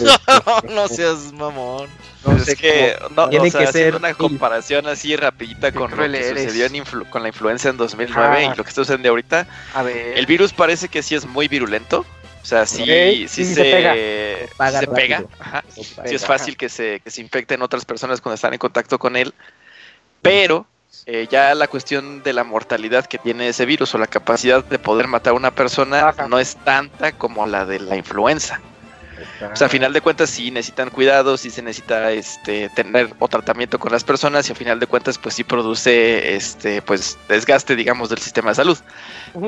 S7: Pues, no seas mamón.
S6: No es que, no, tiene que ser una comparación así rapidita con lo que sucedió con la influenza en 2009 y ah. lo que está sucediendo ahorita. A ver. El virus parece que sí es muy virulento. O sea, sí, sí, se, pega. Se pega. Sí es fácil que se, que se infecten otras personas cuando están en contacto con él. Pero eh, ya la cuestión de la mortalidad que tiene ese virus o la capacidad de poder matar a una persona no es tanta como la de la influenza. O sea, a final de cuentas sí necesitan cuidados, sí se necesita este tener o tratamiento con las personas y a final de cuentas pues sí produce este pues desgaste digamos del sistema de salud.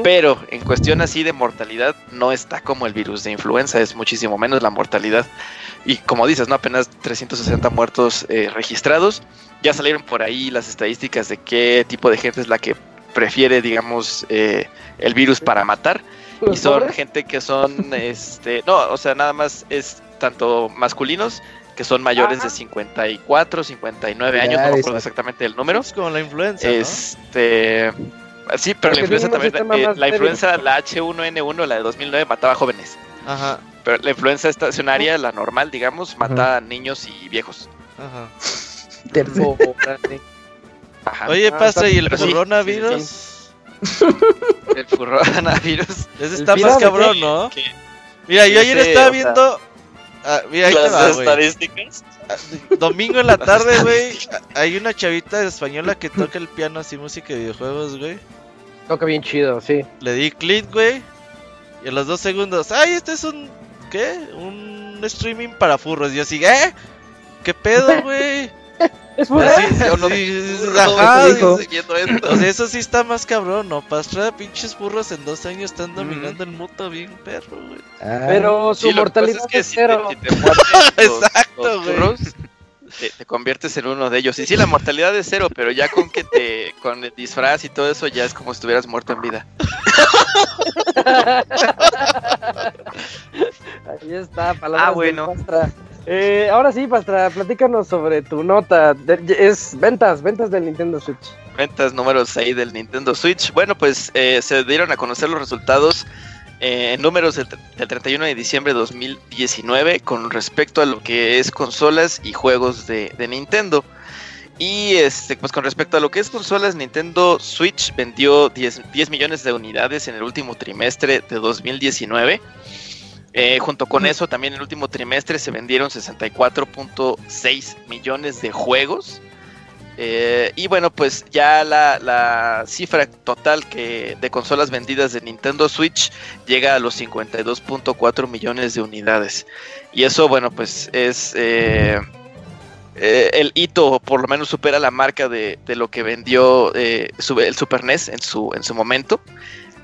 S6: Pero en cuestión así de mortalidad no está como el virus de influenza, es muchísimo menos la mortalidad. Y como dices, no apenas 360 muertos eh, registrados. Ya salieron por ahí las estadísticas de qué tipo de gente es la que prefiere digamos eh, el virus para matar y son gente que son, este, no, o sea, nada más es tanto masculinos que son mayores de 54, 59 años, no me acuerdo exactamente el número.
S7: Es como la influenza.
S6: Este, sí, pero la influenza también, eh, la influenza, la H1N1, la de 2009, mataba jóvenes. Ajá. Pero la influenza estacionaria, la normal, digamos, mata a niños y viejos. Ajá.
S7: Ajá. Oye, ah, pasa, ¿y el coronavirus?
S6: el coronavirus.
S7: Ese está más cabrón, ¿no? Mira, yo ayer estaba viendo. Ah, mira, ahí
S3: las estadísticas.
S7: Ah, domingo en la tarde, güey. Hay una chavita española que toca el piano así, música de videojuegos, güey.
S1: Toca bien chido, sí.
S7: Le di click, güey. Y en los dos segundos, ay, este es un. ¿Qué? Un streaming para furros. Y yo así, ¿eh? ¿Qué pedo, güey?
S1: Es así,
S7: yo no, ajá, o sea, eso sí está más cabrón, ¿no? Pastra, pinches burros en dos años están dominando el mundo bien perro, güey.
S1: Ah. Pero su mortalidad es, cero.
S6: Exacto, güey. Te, conviertes en uno de ellos. Y sí, la mortalidad es cero, pero ya con que te. con el disfraz y todo eso, ya es como si estuvieras muerto en vida.
S1: Ahí está, palabras ah, bueno. Eh, ahora sí, Pastra, platícanos sobre tu nota. es ventas, ventas del Nintendo Switch.
S6: Ventas número 6 del Nintendo Switch. Bueno, pues eh, se dieron a conocer los resultados eh, en números del, 31 de diciembre de 2019 con respecto a lo que es consolas y juegos de, Nintendo. Y este, pues con respecto a lo que es consolas, Nintendo Switch vendió 10, 10 millones de unidades en el último trimestre de 2019 eh, junto con eso, también el último trimestre se vendieron 64.6 millones de juegos. Eh, y bueno, pues ya la, cifra total que de consolas vendidas de Nintendo Switch llega a los 52.4 millones de unidades. Y eso, bueno, pues es eh, el hito, por lo menos supera la marca de, lo que vendió el Super NES en su, en su momento.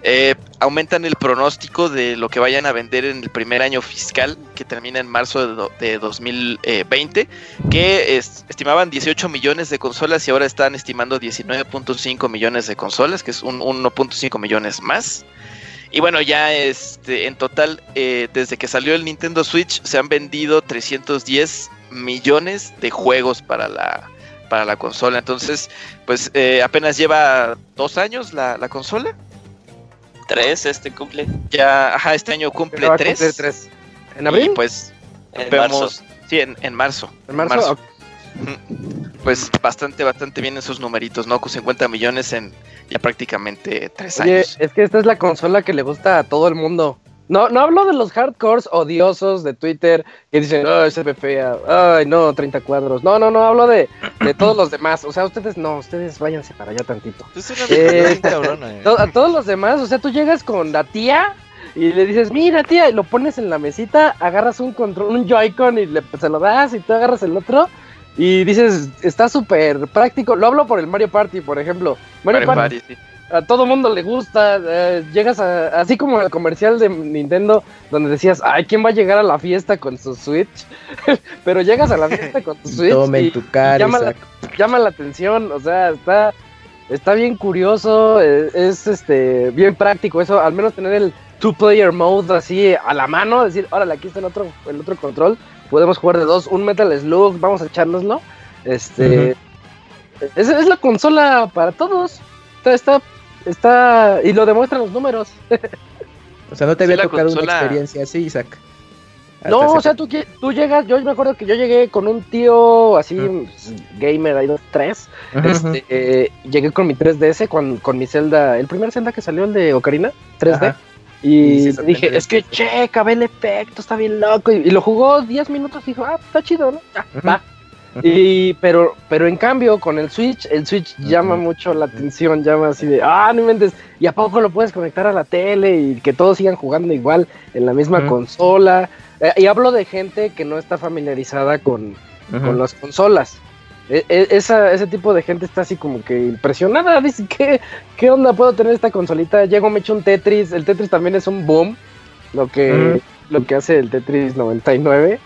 S6: Eh, aumentan el pronóstico de lo que vayan a vender en el primer año fiscal, que termina en marzo de, 2020, que estimaban 18 millones de consolas y ahora están estimando 19.5 millones de consolas, que es un 1.5 millones más. Y bueno, ya este, en total, eh, desde que salió el Nintendo Switch, se han vendido 310 millones de juegos para la, para la consola. Entonces, pues eh, apenas lleva dos años la consola
S3: tres este cumple.
S6: Ya, ajá, este año cumple tres.
S1: tres. ¿En abril?
S6: pues en vemos, sí, en, en, marzo.
S1: En marzo.
S6: Pues bastante, bastante bien esos numeritos, ¿no? Con 50 millones en ya prácticamente tres años.
S1: Es que esta es la consola que le gusta a todo el mundo. No, no hablo de los hardcores odiosos de Twitter que dicen, ay, se ve fea, ay, no, 30 cuadros. No, no, no, hablo de, de todos los demás. O sea, ustedes no, ustedes váyanse para allá tantito.
S7: Es una eh, cabrona, eh.
S1: A todos los demás, o sea, tú llegas con la tía y le dices, mira, tía, y lo pones en la mesita, agarras un control, un Joy-Con y le, se lo das y tú agarras el otro. Y dices, está súper práctico. Lo hablo por el Mario Party, por ejemplo. Mario, Party, sí a todo mundo le gusta. Eh, llegas a, así como el comercial de Nintendo, donde decías, ay, ¿quién va a llegar a la fiesta con su Switch? Pero llegas a la fiesta con tu Switch.
S4: y, tu cara,
S1: llama, la, llama, la, atención, o sea, está, está bien curioso, eh, es este bien práctico eso, al menos tener el two player mode así a la mano, decir, órale, aquí está el otro, el otro control, podemos jugar de dos, un Metal Slug, vamos a echárnoslo. Este, es, es la consola para todos. Está, está Está. Y lo demuestran los números.
S4: o sea, no te había tocado una experiencia así, Isaac.
S1: no, o sea, tú, tú llegas, yo me acuerdo que yo llegué con un tío así, gamer, ahí dos, tres. Este, eh, llegué con mi 3DS, con, con mi Zelda, el primer Zelda que salió, el de Ocarina, 3D. Y dije, es que checa, ve el efecto, está bien loco. Y, lo jugó 10 minutos y dijo, ah, está chido, ¿no? va. Y, pero, pero en cambio, con el Switch, el Switch llama mucho la atención, llama así de, ah, no inventes, y a poco lo puedes conectar a la tele y que todos sigan jugando igual en la misma consola. Eh, y hablo de gente que no está familiarizada con, con las consolas. E, e, esa, ese tipo de gente está así como que impresionada. Dice, ¿qué, ¿qué onda puedo tener esta consolita? Llego, me echo un Tetris. El Tetris también es un boom. Lo que, lo que hace el Tetris 99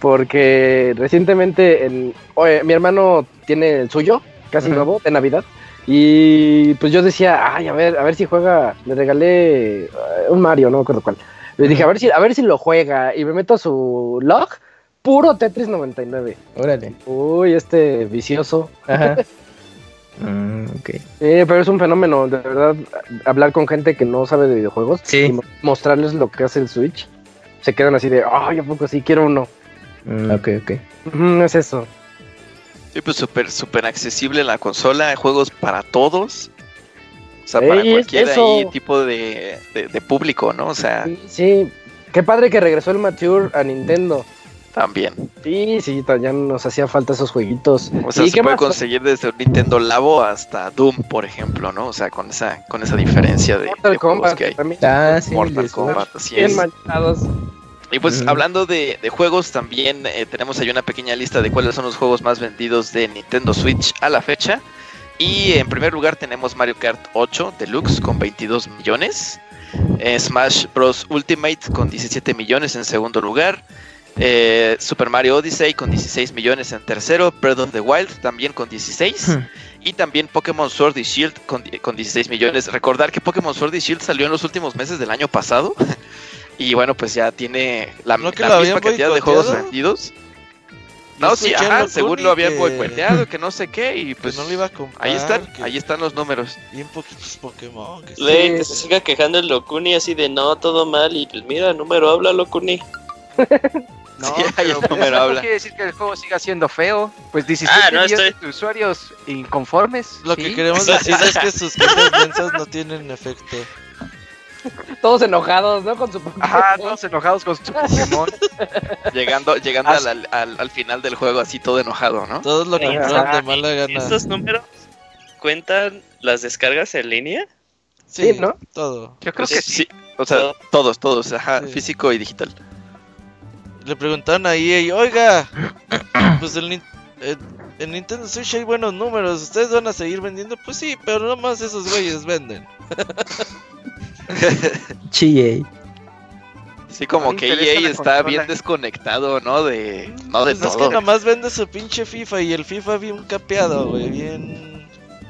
S1: porque recientemente mi hermano tiene el suyo, casi nuevo, de Navidad. Y pues yo decía, ay, a ver, a ver si juega. Le regalé eh, un Mario, no me acuerdo cuál. Le dije, a ver si, a ver si lo juega. Y me meto a su log, puro Tetris 99. Órale. Uy, este vicioso. Ajá. Mm, okay. pero es un fenómeno, de verdad, hablar con gente que no sabe de videojuegos y mostrarles lo que hace el Switch. Se quedan así de, ay, ¿a poco sí quiero uno?
S4: Mm, ok, ok.
S1: es eso.
S6: Sí, pues súper, súper accesible la consola, juegos para todos. O sea, para cualquier tipo de, público, ¿no? O sea.
S1: Sí, qué padre que regresó el Mature a Nintendo.
S6: También.
S1: Sí, sí, ya nos hacía falta esos jueguitos.
S6: O sea, se puede conseguir desde un Nintendo Labo hasta Doom, por ejemplo, ¿no? O sea, con esa, con esa diferencia de,
S1: Mortal Kombat, que hay.
S4: Ah, sí,
S6: Mortal Kombat, así es. Y pues hablando de, juegos, también eh, tenemos ahí una pequeña lista de cuáles son los juegos más vendidos de Nintendo Switch a la fecha. Y en primer lugar tenemos Mario Kart 8 Deluxe con 22 millones. Eh, Smash Bros. Ultimate con 17 millones en segundo lugar. Eh, Super Mario Odyssey con 16 millones en tercero. Breath of the Wild también con 16. Hmm. Y también Pokémon Sword y Shield con, con 16 millones. Recordar que Pokémon Sword y Shield salió en los últimos meses del año pasado. Y bueno, pues ya tiene la, misma cantidad de juegos vendidos. No, sí, ajá, según lo habían boicoteado, que no sé qué, y pues
S7: no lo iba a comprar.
S6: Ahí están, ahí están los números.
S7: Bien poquitos Pokémon.
S3: Que, que se siga quejando el Locuni así de no, todo mal, y pues mira, número habla Locuni.
S5: no, pero, número habla. no quiere decir que el juego siga siendo feo. Pues 17 ah, no, millones de usuarios inconformes.
S7: Lo que queremos decir es que sus quejas no tienen efecto.
S1: Todos enojados, ¿no? Con su
S5: Pokémon. todos enojados con su Pokémon.
S6: llegando llegando al, al, final del juego así todo enojado, ¿no?
S7: Todos lo compraron de mala gana.
S3: ¿Estos números cuentan las descargas en línea?
S7: Sí, ¿no? Todo.
S6: Yo creo que sí. O sea, todos, todos, ajá, físico y digital.
S7: Le preguntaron a EA, oiga, pues el, en Nintendo Switch hay buenos números, ¿ustedes van a seguir vendiendo? Pues sí, pero no más esos güeyes venden.
S4: Chie.
S6: Sí, como que EA está bien desconectado, ¿no? De, no de todo.
S7: Es que nomás vende su pinche FIFA y el FIFA bien capeado, güey, bien...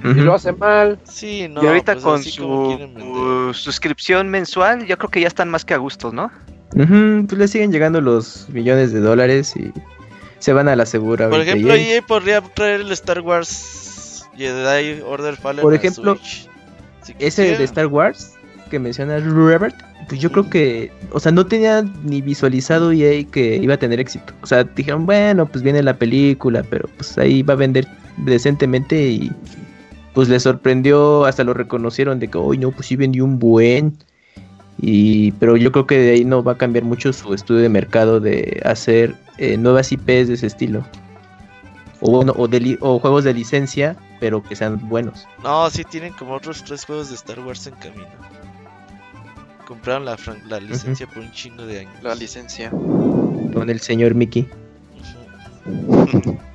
S1: Y lo hace mal.
S5: Sí, no. Y ahorita pues con su suscripción mensual, yo creo que ya están más que a gustos, ¿no?
S4: pues le siguen llegando los millones de dólares y se van a la segura.
S7: Por ejemplo, EA podría traer el Star Wars Jedi Order Fallen
S4: Por ejemplo, ese de Star Wars que mencionas, Robert, pues yo creo que, o sea, no tenía ni visualizado EA que iba a tener éxito. O sea, dijeron, bueno, pues viene la película, pero pues ahí va a vender decentemente y pues le sorprendió, hasta lo reconocieron de que, hoy no, pues sí vendió un buen. Y, pero yo creo que de ahí no va a cambiar mucho su estudio de mercado de hacer eh, nuevas IPs de ese estilo. O, bueno, o, o juegos de licencia, pero que sean buenos.
S7: No, sí tienen como otros tres juegos de Star Wars en camino. Compraron la, la licencia por un chingo de años.
S6: La licencia.
S4: Con el señor Mickey.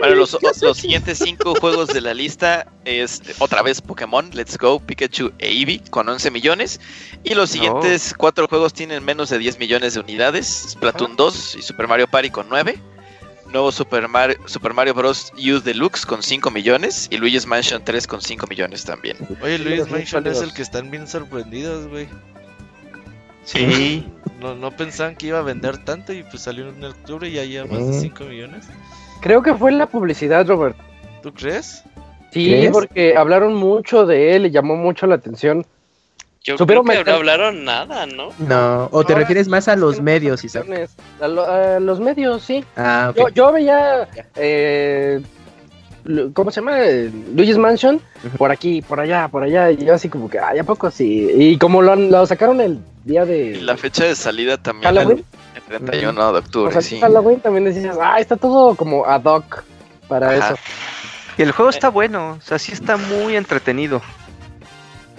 S6: Bueno, los, los, siguientes cinco juegos de la lista es otra vez Pokémon, Let's Go, Pikachu e Eevee con 11 millones. Y los siguientes cuatro juegos tienen menos de 10 millones de unidades: Splatoon 2 y Super Mario Party con 9. Nuevo Super Mario, Super Mario Bros. U Deluxe con 5 millones. Y Luigi's Mansion 3 con 5 millones también.
S7: Oye, Luigi's Mansion es el que están bien sorprendidos, güey.
S6: Sí.
S7: No, no pensaban que iba a vender tanto y pues salió en octubre y ya lleva más de 5 millones.
S1: Creo que fue la publicidad, Robert.
S7: ¿Tú crees?
S1: Sí, porque hablaron mucho de él y llamó mucho la atención.
S3: Yo creo que no hablaron nada, ¿no?
S4: No, o te refieres más a los medios, Isaac.
S1: A, a, los medios, sí.
S4: Ah,
S1: yo, yo, veía, eh, ¿cómo se llama? Luigi's Mansion, por aquí, por allá, por allá, y yo así como que, ay, ¿a poco sí? Y como lo, lo sacaron el día de...
S6: la fecha de salida también. 31 de octubre,
S1: o sea,
S6: sí.
S1: Halloween también decías, ah, está todo como ad hoc para eso.
S5: Y el juego está bueno, o sea, sí está muy entretenido.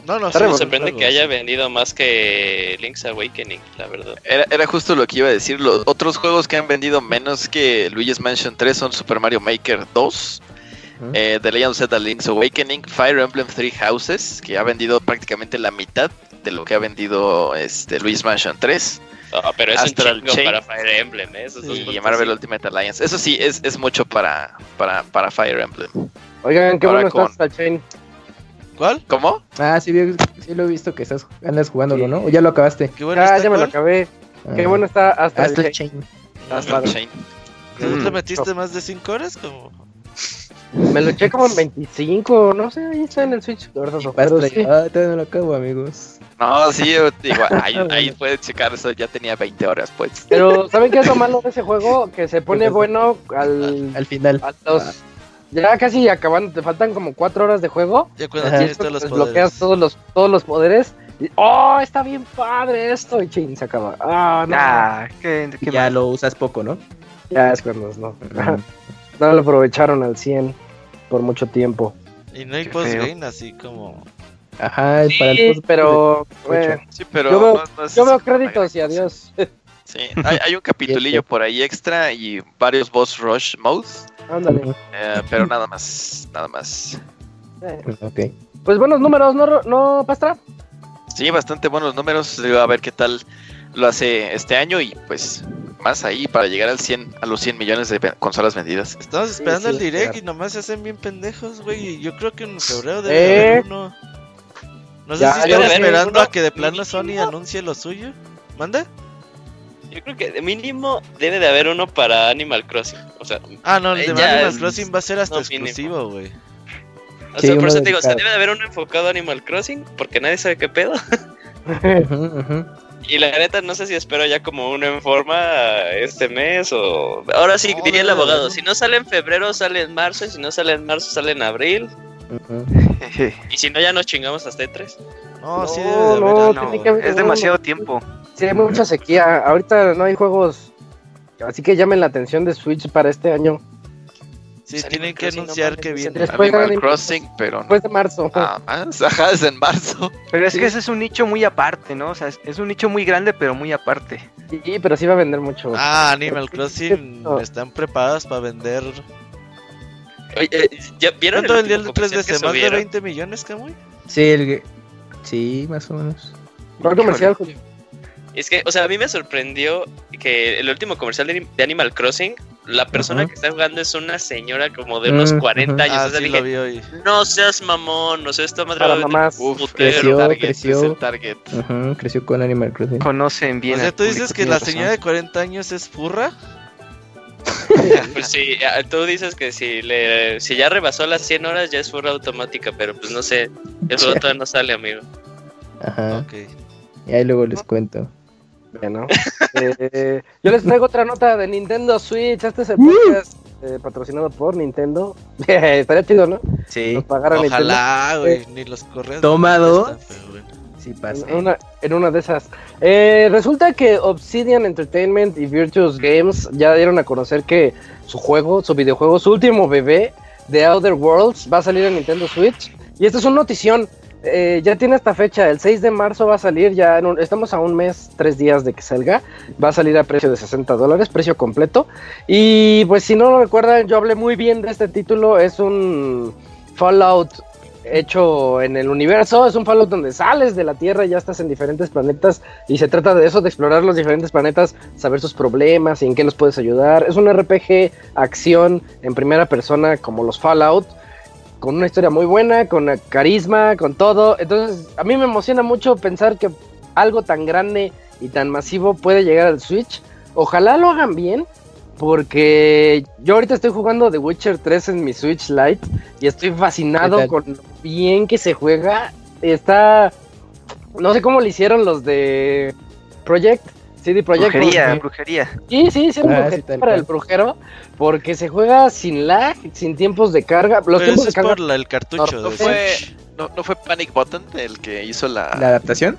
S3: No, no, sí, me sorprende que haya vendido más que Link's Awakening, la verdad.
S6: Era, era justo lo que iba a decir. Los otros juegos que han vendido menos que Luigi's Mansion 3 son Super Mario Maker 2, eh, The Legend of Zelda Link's Awakening, Fire Emblem Three Houses, que ha vendido prácticamente la mitad de lo que ha vendido este Luigi's Mansion 3.
S3: No, pero es Astral un Chain, para Fire Emblem, ¿eh? Esos
S6: y Marvel Ultimate Alliance. Eso sí, es, es mucho para, para, para Fire Emblem.
S1: Oigan, qué bueno con... está Chain.
S3: ¿Cuál?
S6: ¿Cómo?
S4: Ah, sí, sí lo he visto que estás andas jugándolo, ¿no? ¿O ya lo acabaste?
S1: Qué bueno ah, ya me lo acabé. Ah. Qué bueno está hasta,
S4: hasta el Chain.
S6: Hasta el Chain.
S7: ¿Tú mm. le metiste más de 5 horas? Como...
S1: Me lo eché como en 25, no sé, ahí está en el Switch. Pero
S4: sí. Ah, todavía no lo acabo, amigos.
S6: No, sí, ahí, ahí puedes checar eso, ya tenía 20 horas, pues.
S1: Pero, ¿saben qué es lo malo de ese juego? Que se pone bueno al,
S4: al final.
S1: A los, ah. Ya casi acabando, te faltan como 4 horas de juego.
S7: Ya cuando tienes todos los
S1: poderes. Bloqueas todos los, todos los poderes. Y, ¡Oh, está bien padre esto! Y ching, se acaba. ¡Ah, no!
S4: Ah, qué, qué ya lo usas poco, ¿no?
S1: Ya es cuando no. no lo aprovecharon al 100 por mucho tiempo.
S7: Y no hay postgame así como.
S1: Ajá, sí, para el post pero,
S6: sí, pero
S1: yo veo, no, no yo veo créditos y adiós.
S6: Sí, hay, hay un capitulillo por ahí extra y varios boss rush modes.
S1: Ándale.
S6: Eh, pero nada más, nada más.
S1: Eh. Ok. Pues buenos números, ¿no, no Pastra?
S6: Sí, bastante buenos números. A ver qué tal lo hace este año y pues más ahí para llegar al 100, a los 100 millones de consolas vendidas.
S7: Estamos esperando el direct y nomás se hacen bien pendejos, güey. Yo creo que en febrero debe haber uno. No sé si están esperando a que de plano Sony anuncie lo suyo. ¿Manda?
S3: Yo creo que de mínimo debe de haber uno para Animal Crossing. O sea,
S7: ah, no, el de Animal Crossing va a ser hasta exclusivo, güey.
S3: O sea, por eso te digo, o sea, debe de haber uno enfocado a Animal Crossing, porque nadie sabe qué pedo. Y la neta, no sé si espero ya como uno en forma este mes o. Ahora sí, diría el abogado: si no sale en febrero, sale en marzo. Y si no sale en marzo, sale en abril. y si no, ya nos chingamos hasta E3.
S5: No, sí, no, es demasiado tiempo.
S1: Sí, hay mucha sequía. Ahorita no hay juegos. Así que llamen la atención de Switch para este año.
S7: Sí, tienen que anunciar que viene
S6: Animal Crossing, pero
S1: Después de marzo.
S6: Ah, ajá, es en marzo.
S5: Pero es que ese es un nicho muy aparte, ¿no? O sea, es un nicho muy grande, pero muy aparte.
S1: Sí, pero sí va a vender mucho.
S7: Ah, Animal Crossing están preparados para vender.
S3: Oye, eh, ¿ya vieron
S7: ¿Cuánto vendió el 3DS? ¿Más de 20 millones, Camuy?
S4: Sí, el... sí, más o menos.
S1: ¿Cuál comercial, Julio?
S3: Es que, o sea, a mí me sorprendió que el último comercial de, Animal Crossing, la persona que está jugando es una señora como de unos 40 años.
S7: Ah, sí lo vi hoy.
S3: No seas mamón, no sé, esta madre
S1: Para mamás.
S4: creció,
S6: target,
S4: creció.
S6: el target.
S4: creció con Animal Crossing.
S5: Conocen bien.
S7: O sea, tú dices que la señora de 40 años es furra.
S3: pues sí, tú dices que si le si ya rebasó las 100 horas ya es furra automática, pero pues no sé, eso todavía no sale, amigo.
S4: Ajá. Ok. Y ahí luego les cuento.
S1: Bueno, eh, yo les traigo otra nota de Nintendo Switch. Este es el podcast eh, patrocinado por Nintendo. Estaría chido, ¿no?
S7: Sí. Ojalá, güey. Eh, ni los correos.
S4: Tomado.
S1: Sí pasa. En una, en una de esas. Eh, resulta que Obsidian Entertainment y Virtuous Games ya dieron a conocer que su juego, su videojuego, su último bebé, The Outer Worlds, va a salir en Nintendo Switch. Y esta es una notición. Eh, ya tiene esta fecha, el 6 de marzo va a salir, ya estamos a un mes, tres días de que salga, va a salir a precio de 60 dólares, precio completo. Y pues si no lo recuerdan, yo hablé muy bien de este título, es un Fallout hecho en el universo, es un Fallout donde sales de la Tierra, ya estás en diferentes planetas y se trata de eso, de explorar los diferentes planetas, saber sus problemas y en qué los puedes ayudar. Es un RPG, acción en primera persona como los Fallout con una historia muy buena, con carisma, con todo. Entonces, a mí me emociona mucho pensar que algo tan grande y tan masivo puede llegar al Switch. Ojalá lo hagan bien, porque yo ahorita estoy jugando The Witcher 3 en mi Switch Lite y estoy fascinado con lo bien que se juega. Está. No sé cómo lo hicieron los de Project CD Projekt.
S5: Brujería, brujería.
S1: Sí, sí, sí, ah, para el brujero, porque se juega sin lag, sin tiempos de carga. Los tiempos de
S7: carga. Por el cartucho.
S6: No, fue, no, fue Panic Button el que hizo la,
S4: ¿La adaptación.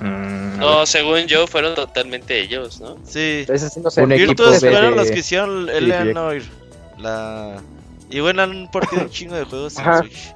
S3: Mm, no, según yo, fueron totalmente ellos, ¿no?
S7: Sí. sí no sé. Virtus fueron los que hicieron Eleanor. La... Y bueno, han partido un chingo de juegos en Switch.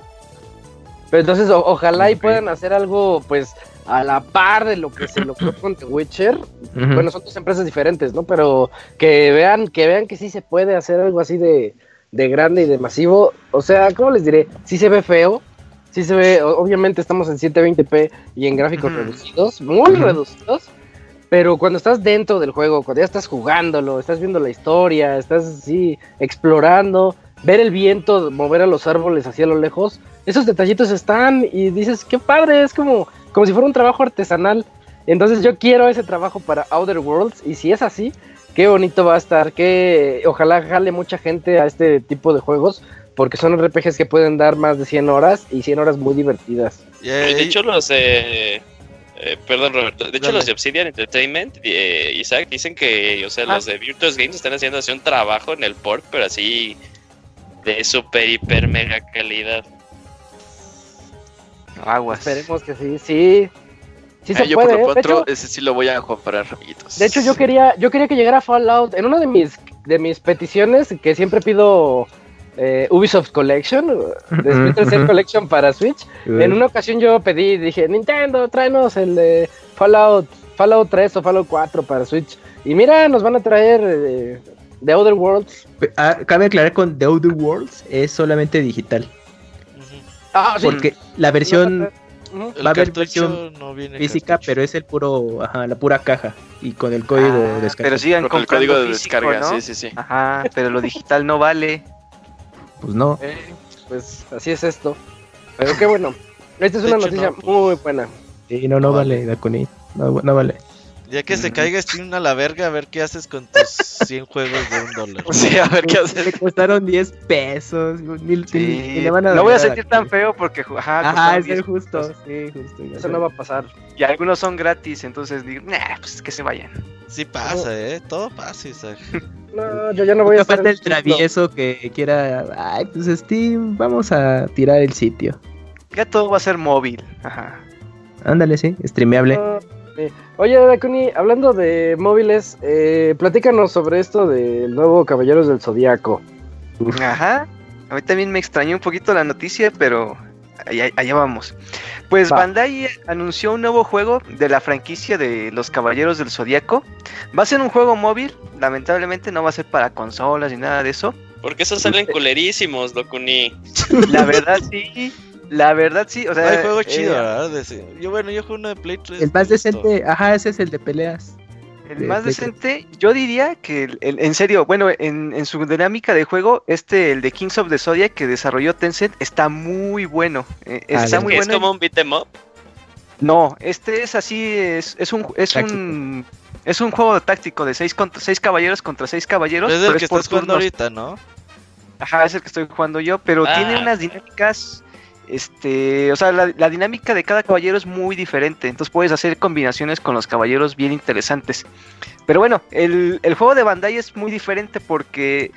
S1: Pero entonces, ojalá y puedan hacer algo, pues, a la par de lo que se logró con The Witcher. Bueno, son dos empresas diferentes, ¿no? Pero que vean, que vean que sí se puede hacer algo así de, de grande y de masivo. O sea, ¿cómo les diré? Sí se ve feo, sí se ve, obviamente estamos en 720p y en gráficos reducidos, muy reducidos, pero cuando estás dentro del juego, cuando ya estás jugándolo, estás viendo la historia, estás así explorando, ver el viento mover a los árboles hacia lo lejos, esos detallitos están y dices, qué padre, es como, como si fuera un trabajo artesanal. Entonces yo quiero ese trabajo para Outer Worlds y si es así, qué bonito va a estar, que ojalá jale mucha gente a este tipo de juegos porque son RPGs que pueden dar más de 100 horas y 100 horas muy divertidas.
S3: De hecho los eh, perdón Roberto, de hecho los de Obsidian Entertainment, eh, Isaac, dicen que, o sea, los ah. de Virtuous Games están haciendo así un trabajo en el port, pero así de super, hiper, mega calidad.
S1: Aguas. Esperemos que sí, sí.
S6: Sí se yo puede, por lo ¿eh? pronto, ese sí lo voy a comprar, amiguitos.
S1: De hecho, yo quería, yo quería que llegara Fallout. En una de mis, de mis peticiones, que siempre pido eh, Ubisoft Collection, de Splinter Collection para Switch. En una ocasión yo pedí, dije, Nintendo, tráenos el de Fallout, Fallout 3 o Fallout 4 para Switch. Y mira, nos van a traer eh, The Other Worlds.
S4: Ah, cabe aclarar con The Other Worlds es solamente digital. Ah, Porque la versión va a haber versión física, pero es el puro, ajá, la pura caja y con el código de
S5: ah, descarga. Pero sigan con el código de descarga, sí, sí, sí. Ajá, pero lo digital no vale.
S4: Pues no.
S1: Eh, pues así es esto. Pero qué bueno. Esta es una noticia pues. muy buena.
S4: Sí, no, no, vale, Dakuni. No, no vale.
S7: Ya que se caiga Steam a la verga, a ver qué haces con tus 100 juegos de un dólar.
S1: Sí, a ver qué haces.
S4: Le costaron 10 pesos. Mil,
S5: sí. no voy a sentir tan feo porque.
S1: Ajá, es justo. Sí, justo. Eso no va a pasar.
S5: Y algunos son gratis, entonces digo, nah, pues que se vayan.
S7: Sí pasa, eh. Todo pasa, Isaac.
S1: No, yo ya no voy a
S4: estar. el travieso que quiera. Ay, pues Steam, vamos a tirar el sitio.
S5: Ya todo va a ser móvil. Ajá.
S4: Ándale, sí, streameable.
S1: Oye, Dakuni, hablando de móviles, eh, platícanos sobre esto del nuevo Caballeros del Zodíaco.
S5: Ajá. A mí también me extrañó un poquito la noticia, pero allá, vamos. Pues Bandai anunció un nuevo juego de la franquicia de los Caballeros del Zodíaco. Va a ser un juego móvil, lamentablemente no va a ser para consolas ni nada de eso.
S3: Porque esos salen culerísimos, Dokuni.
S5: La verdad sí. La verdad sí, o sea.
S7: Hay juego chido, eh, ¿verdad? Yo, bueno, yo juego uno de Play 3.
S4: El más decente, ajá, ese es el de peleas.
S5: El más decente, yo diría que, en serio, bueno, en, su dinámica de juego, este, el de Kings of the Zodiac que desarrolló Tencent, está muy bueno. Eh, ah, está muy
S3: ¿Es como un beat'em up?
S5: No, este es así, es, es un, es un, es un juego táctico de seis, contra, seis caballeros contra seis caballeros.
S7: Es el que estás jugando ahorita, ¿no?
S5: Ajá, es el que estoy jugando yo, pero tiene ah. unas dinámicas este, o sea, la, dinámica de cada caballero es muy diferente, entonces puedes hacer combinaciones con los caballeros bien interesantes. Pero bueno, el, juego de Bandai es muy diferente porque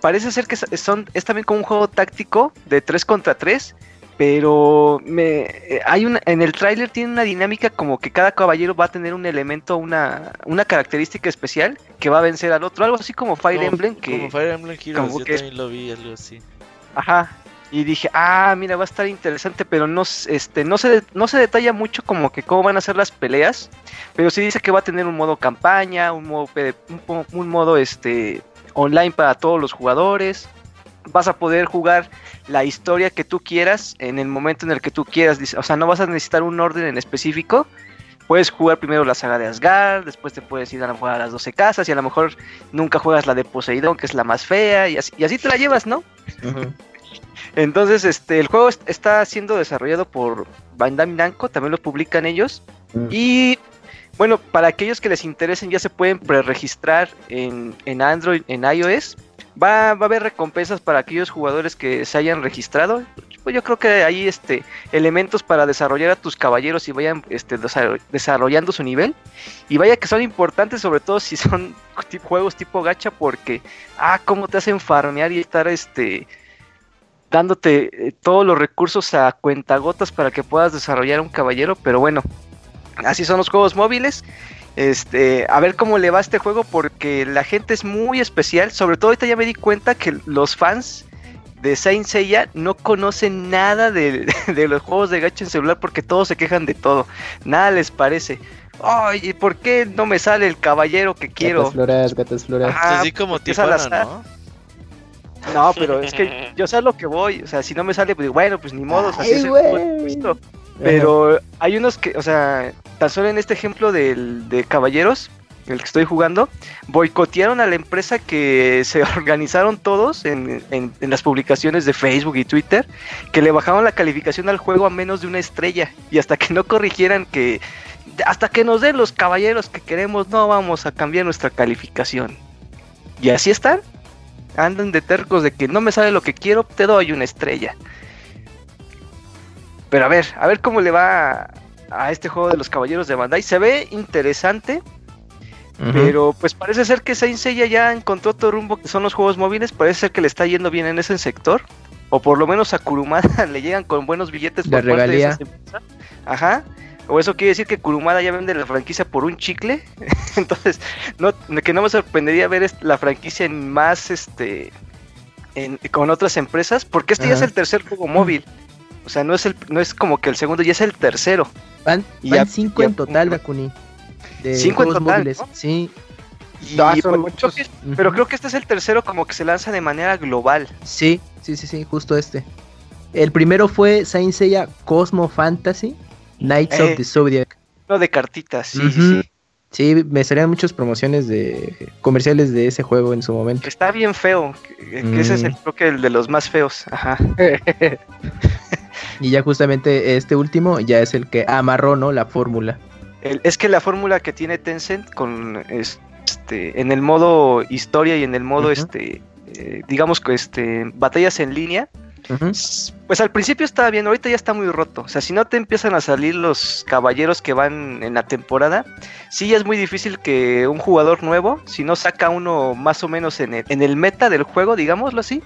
S5: parece ser que son, es también como un juego táctico de 3 contra 3, pero me, hay una, en el tráiler tiene una dinámica como que cada caballero va a tener un elemento, una, una característica especial que va a vencer al otro, algo así como Fire Emblem. Que,
S7: como Fire Emblem Heroes, yo también lo vi, algo así.
S5: Ajá, y dije, ah, mira, va a estar interesante, pero no, este, no, se, no se detalla mucho como que cómo van a ser las peleas, pero sí dice que va a tener un modo campaña, un modo, este, online para todos los jugadores, vas a poder jugar la historia que tú quieras en el momento en el que tú quieras, o sea, no vas a necesitar un orden en específico, puedes jugar primero la saga de Asgard, después te puedes ir a jugar a las 12 casas y a lo mejor nunca juegas la de Poseidón, que es la más fea, y así, y así te la llevas, ¿no? Entonces, este, el juego está siendo desarrollado por Bandai Namco, también lo publican ellos. Mm. Y bueno, para aquellos que les interesen, ya se pueden preregistrar en, en Android, en iOS. Va, va, a haber recompensas para aquellos jugadores que se hayan registrado. Pues yo creo que hay este, elementos para desarrollar a tus caballeros y vayan este, desarrollando su nivel. Y vaya que son importantes, sobre todo si son juegos tipo gacha, porque, ah, cómo te hacen farmear y estar este, dándote eh, todos los recursos a cuentagotas para que puedas desarrollar un caballero, pero bueno, Así son los juegos móviles. Este, a ver cómo le va a este juego porque la gente es muy especial. Sobre todo ahorita ya me di cuenta que los fans de Saint Seiya no conocen nada de, los juegos de gacha en celular porque todos se quejan de todo. Nada les parece. Ay, ¿por qué no me sale el caballero que quiero?
S4: Gatas floras, gatas floras.
S7: Así como Tijuana, ¿no?
S5: No, pero es que yo sé lo que voy. O sea, si no me sale, pues bueno, pues ni modo. así es el Pero hay unos que, o sea, tan solo en este ejemplo del, de caballeros, el que estoy jugando, boicotearon a la empresa que se organizaron todos en, en, las publicaciones de Facebook y Twitter, que le bajaron la calificación al juego a menos de una estrella. Y hasta que no corrigieran que, hasta que nos den los caballeros que queremos, no vamos a cambiar nuestra calificación. Y así están. Andan de tercos de que no me sale lo que quiero, te doy una estrella. Pero a ver, a ver cómo le va a, este juego de los caballeros de Bandai. Se ve interesante. Pero pues parece ser que Saint Seiya ya encontró otro rumbo que son los juegos móviles. Parece ser que le está yendo bien en ese sector. O por lo menos a Kurumada le llegan con buenos billetes
S4: por parte de esas
S5: Ajá. O eso quiere decir que Kurumada ya vende la franquicia por un chicle. Entonces, no, que no me sorprendería ver la franquicia en más, este, con otras empresas, porque este ya es el tercer juego móvil. O sea, no es el, no es como que el segundo, ya es el tercero.
S4: Van, cinco en total, Dakuni.
S5: cinco en total.
S4: Sí.
S5: Pero creo que este es el tercero como que se lanza de manera global.
S4: Sí, sí, sí, sí, justo este. El primero fue Saint Seiya Cosmo Fantasy. Knights of eh, the Zodiac.
S5: No, de cartitas, sí, sí,
S4: sí. me salían muchas promociones de comerciales de ese juego en su momento.
S5: está bien feo, que, ese es el, mm. creo que el de los más feos, ajá.
S4: y ya justamente este último ya es el que amarró, ¿no? La fórmula.
S5: es que la fórmula que tiene Tencent con este en el modo historia y en el modo este eh, digamos que este batallas en línea pues al principio estaba bien, ahorita ya está muy roto. O sea, si no te empiezan a salir los caballeros que van en la temporada, sí es muy difícil que un jugador nuevo, si no saca uno más o menos en el, en el meta del juego, digámoslo así,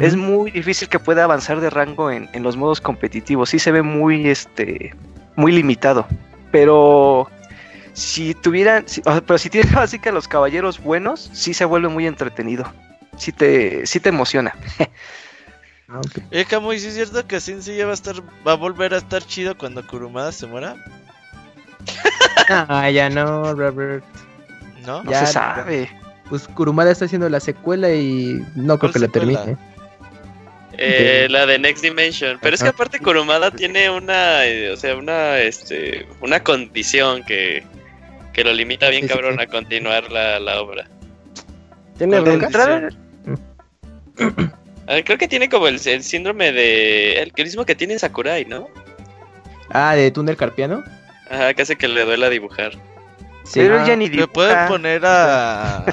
S5: es muy difícil que pueda avanzar de rango en, los modos competitivos. Sí se ve muy, este, muy limitado. Pero si tuvieran, pero si tienen así que los caballeros buenos, sí se vuelve muy entretenido. Sí te, sí te emociona.
S7: Ah, okay. Eh, ¿sí es cierto que Sensei ya va a estar, va a volver a estar chido cuando Kurumada se muera?
S4: ah, ya no, Robert.
S5: ¿No? Ya se sabe.
S4: Pues Kurumada está haciendo la secuela y no creo que la termine.
S3: Eh, la de Next Dimension. Pero es que aparte Kurumada tiene una, eh, o sea, una, este, una condición que, que lo limita bien cabrón a continuar la, la obra.
S5: ¿Tiene?
S3: Ah, creo que tiene como el, síndrome de. El mismo que tiene Sakurai, ¿no?
S4: Ah, de túnel carpiano.
S3: Ajá, que hace que le duela dibujar.
S5: Sí, pero ya ni
S7: dibuja. pueden poner a.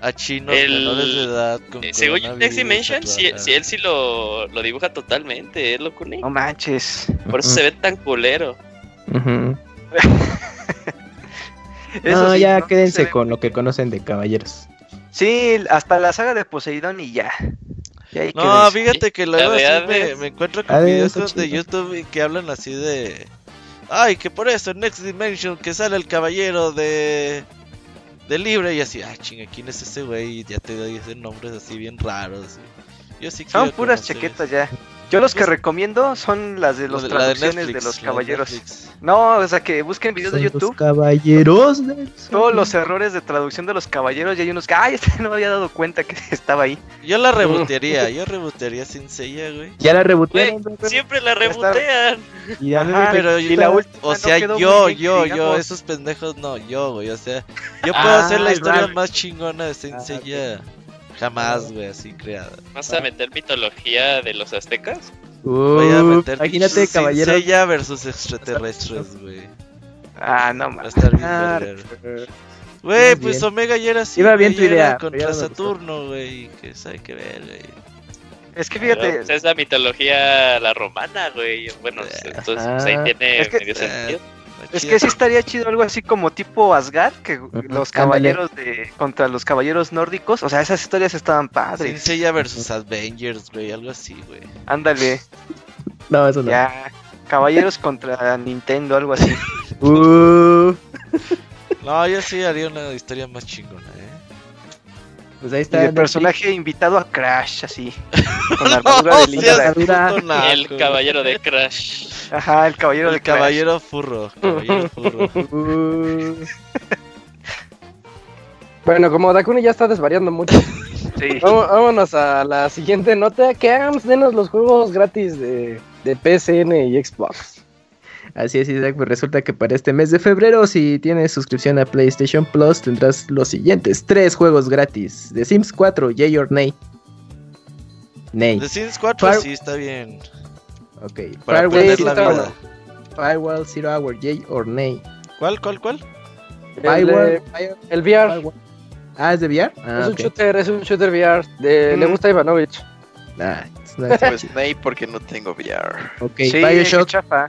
S7: a Chino menores de edad.
S3: Con eh, según Next Dimension, si, él sí lo, lo dibuja totalmente, ¿eh, Locuni?
S5: No manches.
S3: Por eso se ve tan culero.
S4: no, ya quédense con lo que conocen de caballeros.
S5: Sí, hasta la saga de Poseidón y ya.
S7: No, fíjate que luego me, me, encuentro con videos de YouTube que hablan así de. Ay, que por eso en Next Dimension que sale el caballero de. de libre y así, ah, chinga, ¿quién es ese güey? Ya te dicen nombres así bien raros. Yo sí
S5: Son puras chaquetas ya. Yo los que recomiendo son las de los traducciones de, los caballeros. No, o sea que busquen videos de YouTube. Los
S4: caballeros
S5: Todos los errores de traducción de los caballeros y hay unos que, ay, este no me había dado cuenta que estaba ahí.
S7: Yo la rebotearía, yo rebotearía sin sella, güey.
S4: Ya la rebotearon.
S3: Siempre la rebotean.
S7: Y, pero y la última o sea, yo, yo, yo, esos pendejos no, yo, güey, o sea, yo puedo hacer la historia más chingona de Sin Jamás, güey, así creada.
S3: ¿Vas a meter mitología de los aztecas?
S7: Voy a meter
S4: imagínate, caballero.
S7: Sella versus extraterrestres, güey.
S5: Ah, no más.
S7: Va a estar bien, Güey, pues Omega ya era así.
S4: Iba bien tu idea.
S7: Contra Saturno, güey. Que sabe que ver, güey.
S5: Es que fíjate.
S3: Pues, es la mitología la romana, güey. Bueno, entonces pues, ahí tiene medio sentido.
S5: Es que sí estaría chido algo así como tipo Asgard, que los caballeros de contra los caballeros nórdicos, o sea, esas historias estaban padres.
S7: Senseiya versus Avengers, güey, algo así, güey.
S5: Ándale.
S4: No, eso no.
S5: Ya, caballeros contra Nintendo, algo así.
S7: Uh. no, yo sí haría una historia más chingona, ¿eh?
S5: Pues ahí está. el personaje invitado a Crash, así. Con la armadura
S3: de El caballero de Crash.
S5: Ajá, el caballero
S7: el
S5: de
S7: caballero furro. Caballero furro. Uh.
S1: bueno, como Dakuni ya está desvariando mucho. sí. vámonos a la siguiente nota. Que hagamos denos los juegos gratis de, de PSN y Xbox.
S4: Así es, Isaac, pues resulta que para este mes de febrero, si tienes suscripción a PlayStation Plus, tendrás los siguientes tres juegos gratis. The Sims 4, Yay or Nay.
S7: Nay. The Sims 4 sí está bien.
S4: Ok. Para Firewall, la vida. Firewall Zero Hour, Yay or Nay.
S7: ¿Cuál, cuál, cuál?
S1: Firewall. El, VR.
S4: Ah, ¿es de VR?
S1: Ah, es un shooter, es un shooter VR. De, Le mm. gusta Ivanovich.
S6: Nah, pues Nay porque no tengo VR.
S5: Ok, sí, Bioshock. Chafa.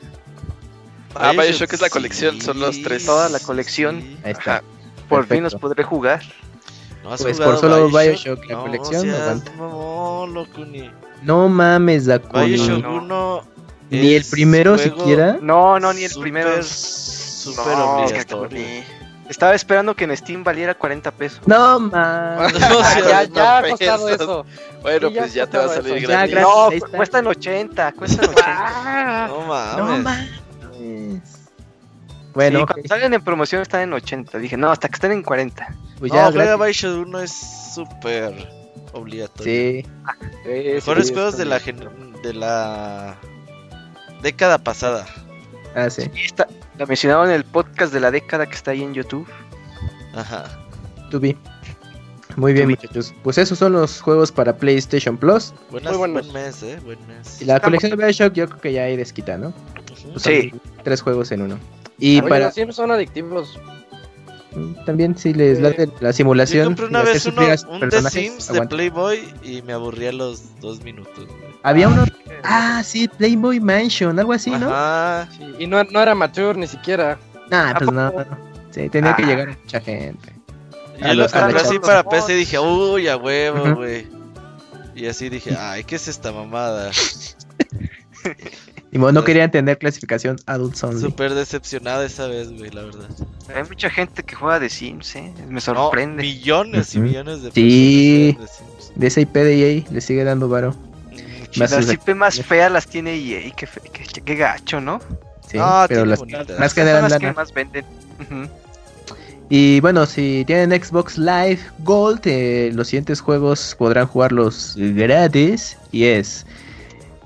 S6: Ah, Bioshock es la colección, son los tres.
S5: Toda la colección. Ahí está. Por fin los podré jugar.
S4: No pues por solo Bioshock, la colección.
S7: No, loco, ni.
S4: No mames, Dakuni.
S7: Bioshock 1.
S4: Ni el primero siquiera.
S5: No, no, ni el primero. es Super obligatorio. Estaba esperando que en Steam valiera 40 pesos.
S4: No, man.
S1: ya, ya ha costado eso.
S6: Bueno, pues ya te va a salir gratis.
S5: No, cuesta en 80, cuesta en 80.
S7: no mames. No mames.
S5: Bueno, sí, cuando salen en promoción están en 80. Dije, no, hasta que estén en 40.
S7: Pues ya, 1 es súper obligatorio.
S4: Sí.
S7: Mejores juegos de la de la década pasada.
S4: Ah, sí.
S5: Está, la mencionaron en el podcast de la década que está ahí en YouTube.
S7: Ajá.
S4: Tubi. Muy bien, muchachos. Pues esos son los juegos para PlayStation Plus.
S7: Buenas, Muy buen mes, eh. Buen mes.
S4: Y la colección de Bioshock yo creo que ya hay desquita, ¿no?
S5: sí.
S4: Tres juegos en uno. Y para...
S1: siempre son adictivos.
S4: También si les late la simulación. Yo
S7: compré una vez uno, un The Sims de Playboy y me aburría los dos minutos.
S4: Había uno. Ah, sí, Playboy Mansion, algo así, ¿no?
S1: Ah, sí, y no, no era mature ni siquiera.
S4: Nah, pues no. Sí, tenía que ah. llegar mucha gente.
S7: Yo lo compré así para PC y dije, uy, a huevo, güey. Y así dije, ay, ¿qué es esta mamada?
S4: Y no querían tener clasificación Adult Only.
S7: Súper decepcionada esa vez, güey, la verdad.
S5: Hay mucha gente que juega de Sims, ¿eh? Me sorprende.
S7: millones y millones de
S4: Sí, de, Sims. de esa IP de EA le sigue dando varo.
S5: Las IP más feas las tiene EA, qué, qué, qué gacho, ¿no?
S4: Sí, pero las más que las que más venden. Y bueno, si tienen Xbox Live Gold, eh, los siguientes juegos podrán jugarlos gratis. Y es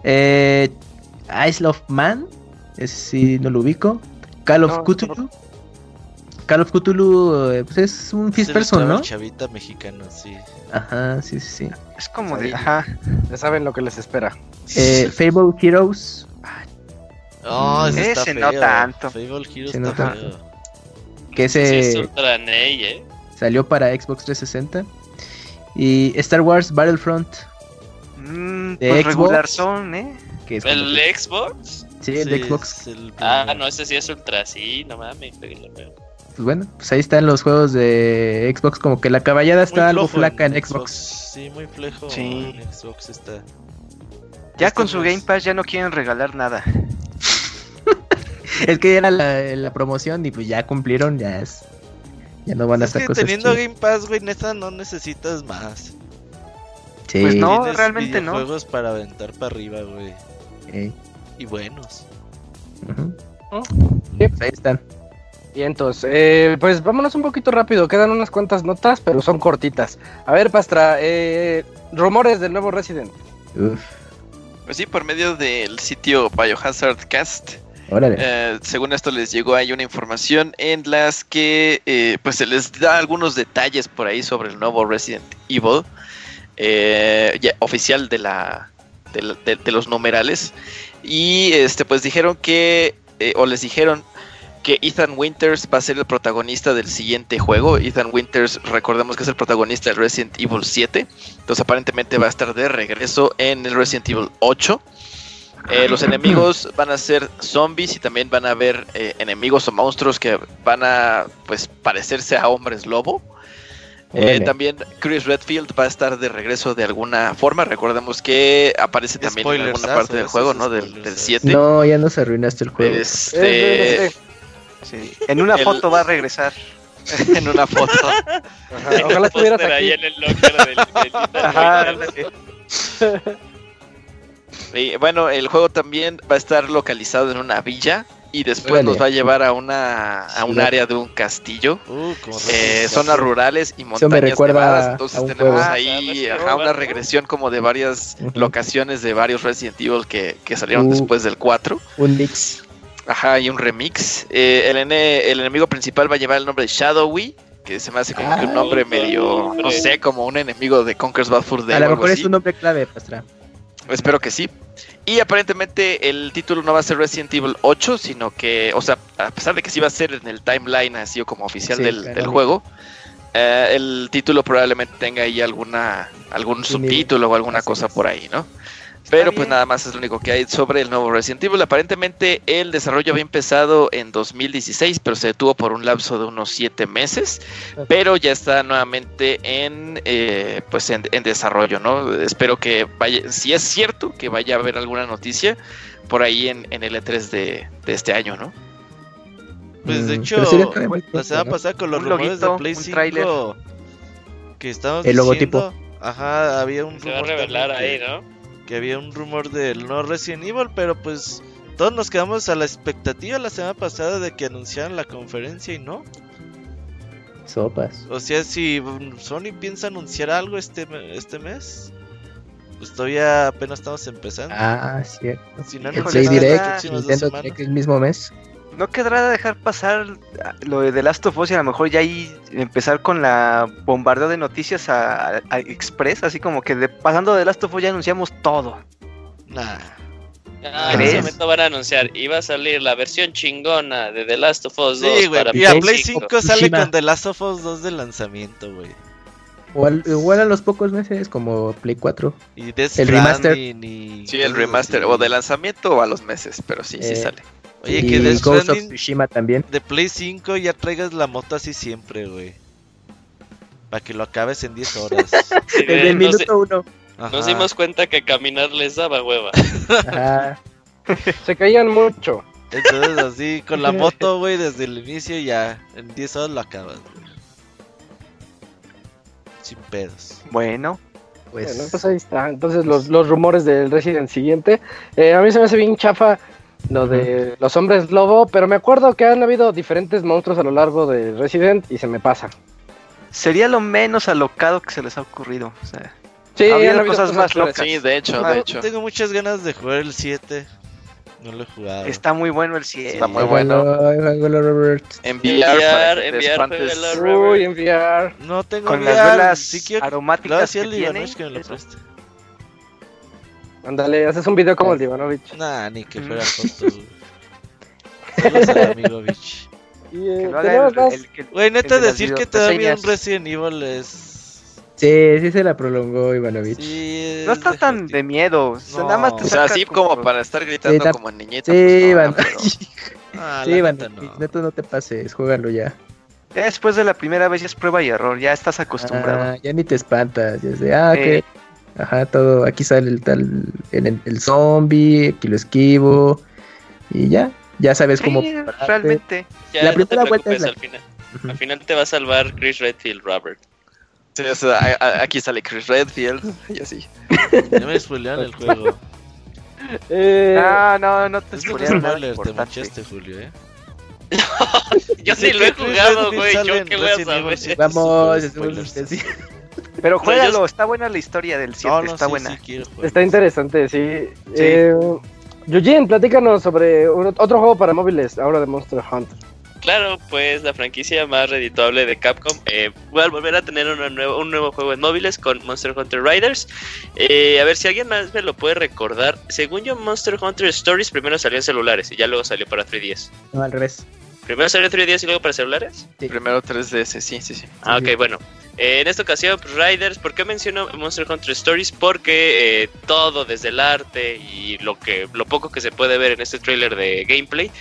S4: eh, Isle of Man, ese sí no lo ubico. Call of Cthulhu. Call of Cthulhu eh, pues es un first person, ¿no?
S7: Chavita mexicano, sí.
S4: Ajá, sí, sí, sí.
S5: Es como de, ajá,
S1: ya saben lo que les espera.
S4: Eh, Fable Heroes.
S7: Oh, ese, ese no
S5: tanto.
S7: Fable Heroes está feo.
S4: Que ese
S3: sí, ¿eh?
S4: salió para Xbox 360. Y Star Wars Battlefront.
S5: Mm, de pues Xbox. regular son, ¿eh?
S3: ¿El Xbox?
S4: Sí, el Xbox.
S3: ah, no, ese sí es ultra, sí, no mames. Pues
S4: bueno, pues ahí están los juegos de Xbox, como que la caballada está algo flaca en Xbox.
S7: Sí, muy flejo sí. en Xbox está.
S5: Ya con su Game Pass ya no quieren regalar nada.
S4: es que era la, promoción y pues ya cumplieron, ya es. Ya no van a estar
S7: cosas. Teniendo Game Pass, güey, neta no necesitas más.
S5: Sí. Pues no, realmente no.
S7: Juegos para aventar para arriba, güey. Y buenos.
S4: Pues ahí están.
S1: Y entonces, eh, pues vámonos un poquito rápido. Quedan unas cuantas notas, pero son cortitas. A ver, Pastra, eh, rumores del nuevo Resident.
S6: Pues sí, por medio del sitio Biohazard Cast. Eh, según esto les llegó ahí una información en las que eh, pues se les da algunos detalles por ahí sobre el nuevo Resident Evil oficial de la de, los numerales. Y este, pues dijeron que, eh, o les dijeron que Ethan Winters va a ser el protagonista del siguiente juego. Ethan Winters, recordemos que es el protagonista del Resident Evil 7. Entonces aparentemente va a estar de regreso en el Resident Evil 8. Eh, los enemigos van a ser zombies y también van a haber eh, enemigos o monstruos que van a pues parecerse a hombres lobo. Eh, también Chris Redfield va a estar de regreso de alguna forma. Recordemos que aparece también en alguna parte del juego, ¿no? Del, 7.
S4: No, ya nos arruinaste el juego.
S6: Este,
S5: Sí. En una foto va a regresar.
S6: en una foto.
S3: Ojalá estuvieras aquí. Ahí en el locker
S6: del, y, bueno, el juego también va a estar localizado en una villa y después nos va a llevar a una a un área de un castillo, uh, eh, zonas rurales y montañas nevadas. Entonces tenemos ahí una regresión como de varias locaciones de varios Resident Evil que, que salieron uh. después del 4.
S4: Un mix.
S6: Ajá, y un remix. Eh, el, el enemigo principal va a llevar el nombre de Shadowy, que se me hace como que un nombre medio, no sé, como un enemigo de Conker's Bad Fur
S4: A lo mejor es un nombre clave, Pastra.
S6: Espero que sí. Y aparentemente el título no va a ser Resident Evil 8, sino que, o sea, a pesar de que sí va a ser en el timeline así o como oficial del, juego, eh, el título probablemente tenga ahí alguna algún subtítulo o alguna cosa por ahí, ¿no? Pero pues nada más es lo único que hay sobre el nuevo Resident Evil. Aparentemente el desarrollo había empezado en 2016, pero se detuvo por un lapso de unos 7 meses. Pero ya está nuevamente en eh, pues en, desarrollo, ¿no? Espero que vaya, si es cierto, que vaya a haber alguna noticia por ahí en, el E3 de, este año, ¿no?
S7: Pues de mm, hecho, la semana pasada con los rumores de Play 5 que estamos
S4: el logotipo.
S7: Ajá, había un
S3: Se va a revelar ahí, ¿no?
S7: Que había un rumor del no Resident Evil, pero pues todos nos quedamos a la expectativa la semana pasada de que anunciaran la conferencia y no.
S4: Sopas.
S7: O sea, si Sony piensa anunciar algo este, este mes, pues todavía apenas estamos empezando.
S4: Ah, cierto. Si no el Direct, Nintendo Direct el mismo mes.
S5: ¿No quedará dejar pasar lo de The Last of Us y a lo mejor ya ahí empezar con la bombardeo de noticias a, Express? Así como que de, pasando de The Last of Us ya anunciamos todo.
S3: Nah. Ah, en ese momento van a anunciar, iba a salir la versión chingona de The Last of Us 2
S7: sí, güey, y a Play 5, sale con The Last of Us 2 de lanzamiento, güey.
S4: O igual a los pocos meses, como Play 4.
S7: Y el remaster. Sí,
S6: el remaster, o de lanzamiento o a los meses, pero sí, sí eh, sale.
S7: Oye, que de
S4: Ghost of Tsushima también.
S7: De Play 5 ya traigas la moto así siempre, güey. Para que lo acabes en 10 horas.
S4: Desde el minuto 1.
S3: Nos dimos cuenta que caminar les daba hueva.
S1: Se caían mucho.
S7: Entonces así, con la moto, güey, desde el inicio ya en 10 horas lo acabas, güey. Sin pedos.
S5: Bueno.
S1: Pues... Bueno, pues ahí está. Entonces los, los rumores del Resident siguiente. Eh, a mí se me hace bien chafa lo de los hombres lobo, pero me acuerdo que han habido diferentes monstruos a lo largo de Resident y se me pasa.
S5: Sería lo menos alocado que se les ha ocurrido. O sea,
S1: sí, había cosas, más locas.
S6: Sí, de hecho, de hecho.
S7: Tengo muchas ganas de jugar el 7. No lo he jugado.
S5: Está muy bueno el 7.
S6: Está muy bueno.
S3: Enviar, enviar,
S1: Uy, enviar.
S7: No tengo
S5: Con las velas aromáticas que, tiene.
S7: Que me lo preste.
S1: Ándale, haces un video como el de Ivanovich.
S7: Nah, ni que fuera foto. Saludos al amigo Vich.
S1: Eh,
S7: Güey, neta, decir que te da bien un Resident Evil es.
S4: Sí, sí se la prolongó Ivanovich.
S5: Sí, no está tan de miedo. O sea, nada más te
S6: o sea, así como, para estar gritando como niñita.
S4: Sí, pues, sí, ah, Ivanovich, neta, no te pases, juégalo ya.
S5: Ya después de la primera vez ya es prueba y error, ya estás acostumbrado.
S4: Ah, ya ni te espantas, ya sé, ah, que Ajá, todo. Aquí sale el tal. El, el zombie, aquí lo esquivo. Y ya. Ya sabes cómo.
S5: Realmente.
S3: la primera vuelta es Al, final, al final te va a salvar Chris Redfield, Robert.
S6: Sí, o sea, aquí sale Chris Redfield y así.
S7: Ya me spoilearon el juego.
S5: Eh, no, no, no te
S7: spoilearon. te manchaste, Julio, eh.
S3: yo sí lo he jugado, güey. Yo qué voy a saber.
S4: Vamos,
S5: pero juégalo, está buena la historia del 7, está buena.
S1: está interesante, sí. Eh, platícanos sobre otro juego para móviles, ahora de Monster Hunter.
S3: Claro, pues la franquicia más redituable de Capcom eh, va a volver a tener un nuevo juego en móviles con Monster Hunter Riders. Eh, a ver si alguien más me lo puede recordar. Según yo, Monster Hunter Stories primero salió en celulares y ya luego salió para 3DS.
S4: No, al revés.
S3: ¿Primero salió 3DS y luego para celulares?
S6: Sí. Primero 3DS, sí, sí, sí.
S3: Ah, ok, bueno. Eh, en esta ocasión, pues, Riders, ¿por qué menciono Monster Hunter Stories? Porque eh, todo, desde el arte y lo que lo poco que se puede ver en este trailer de gameplay,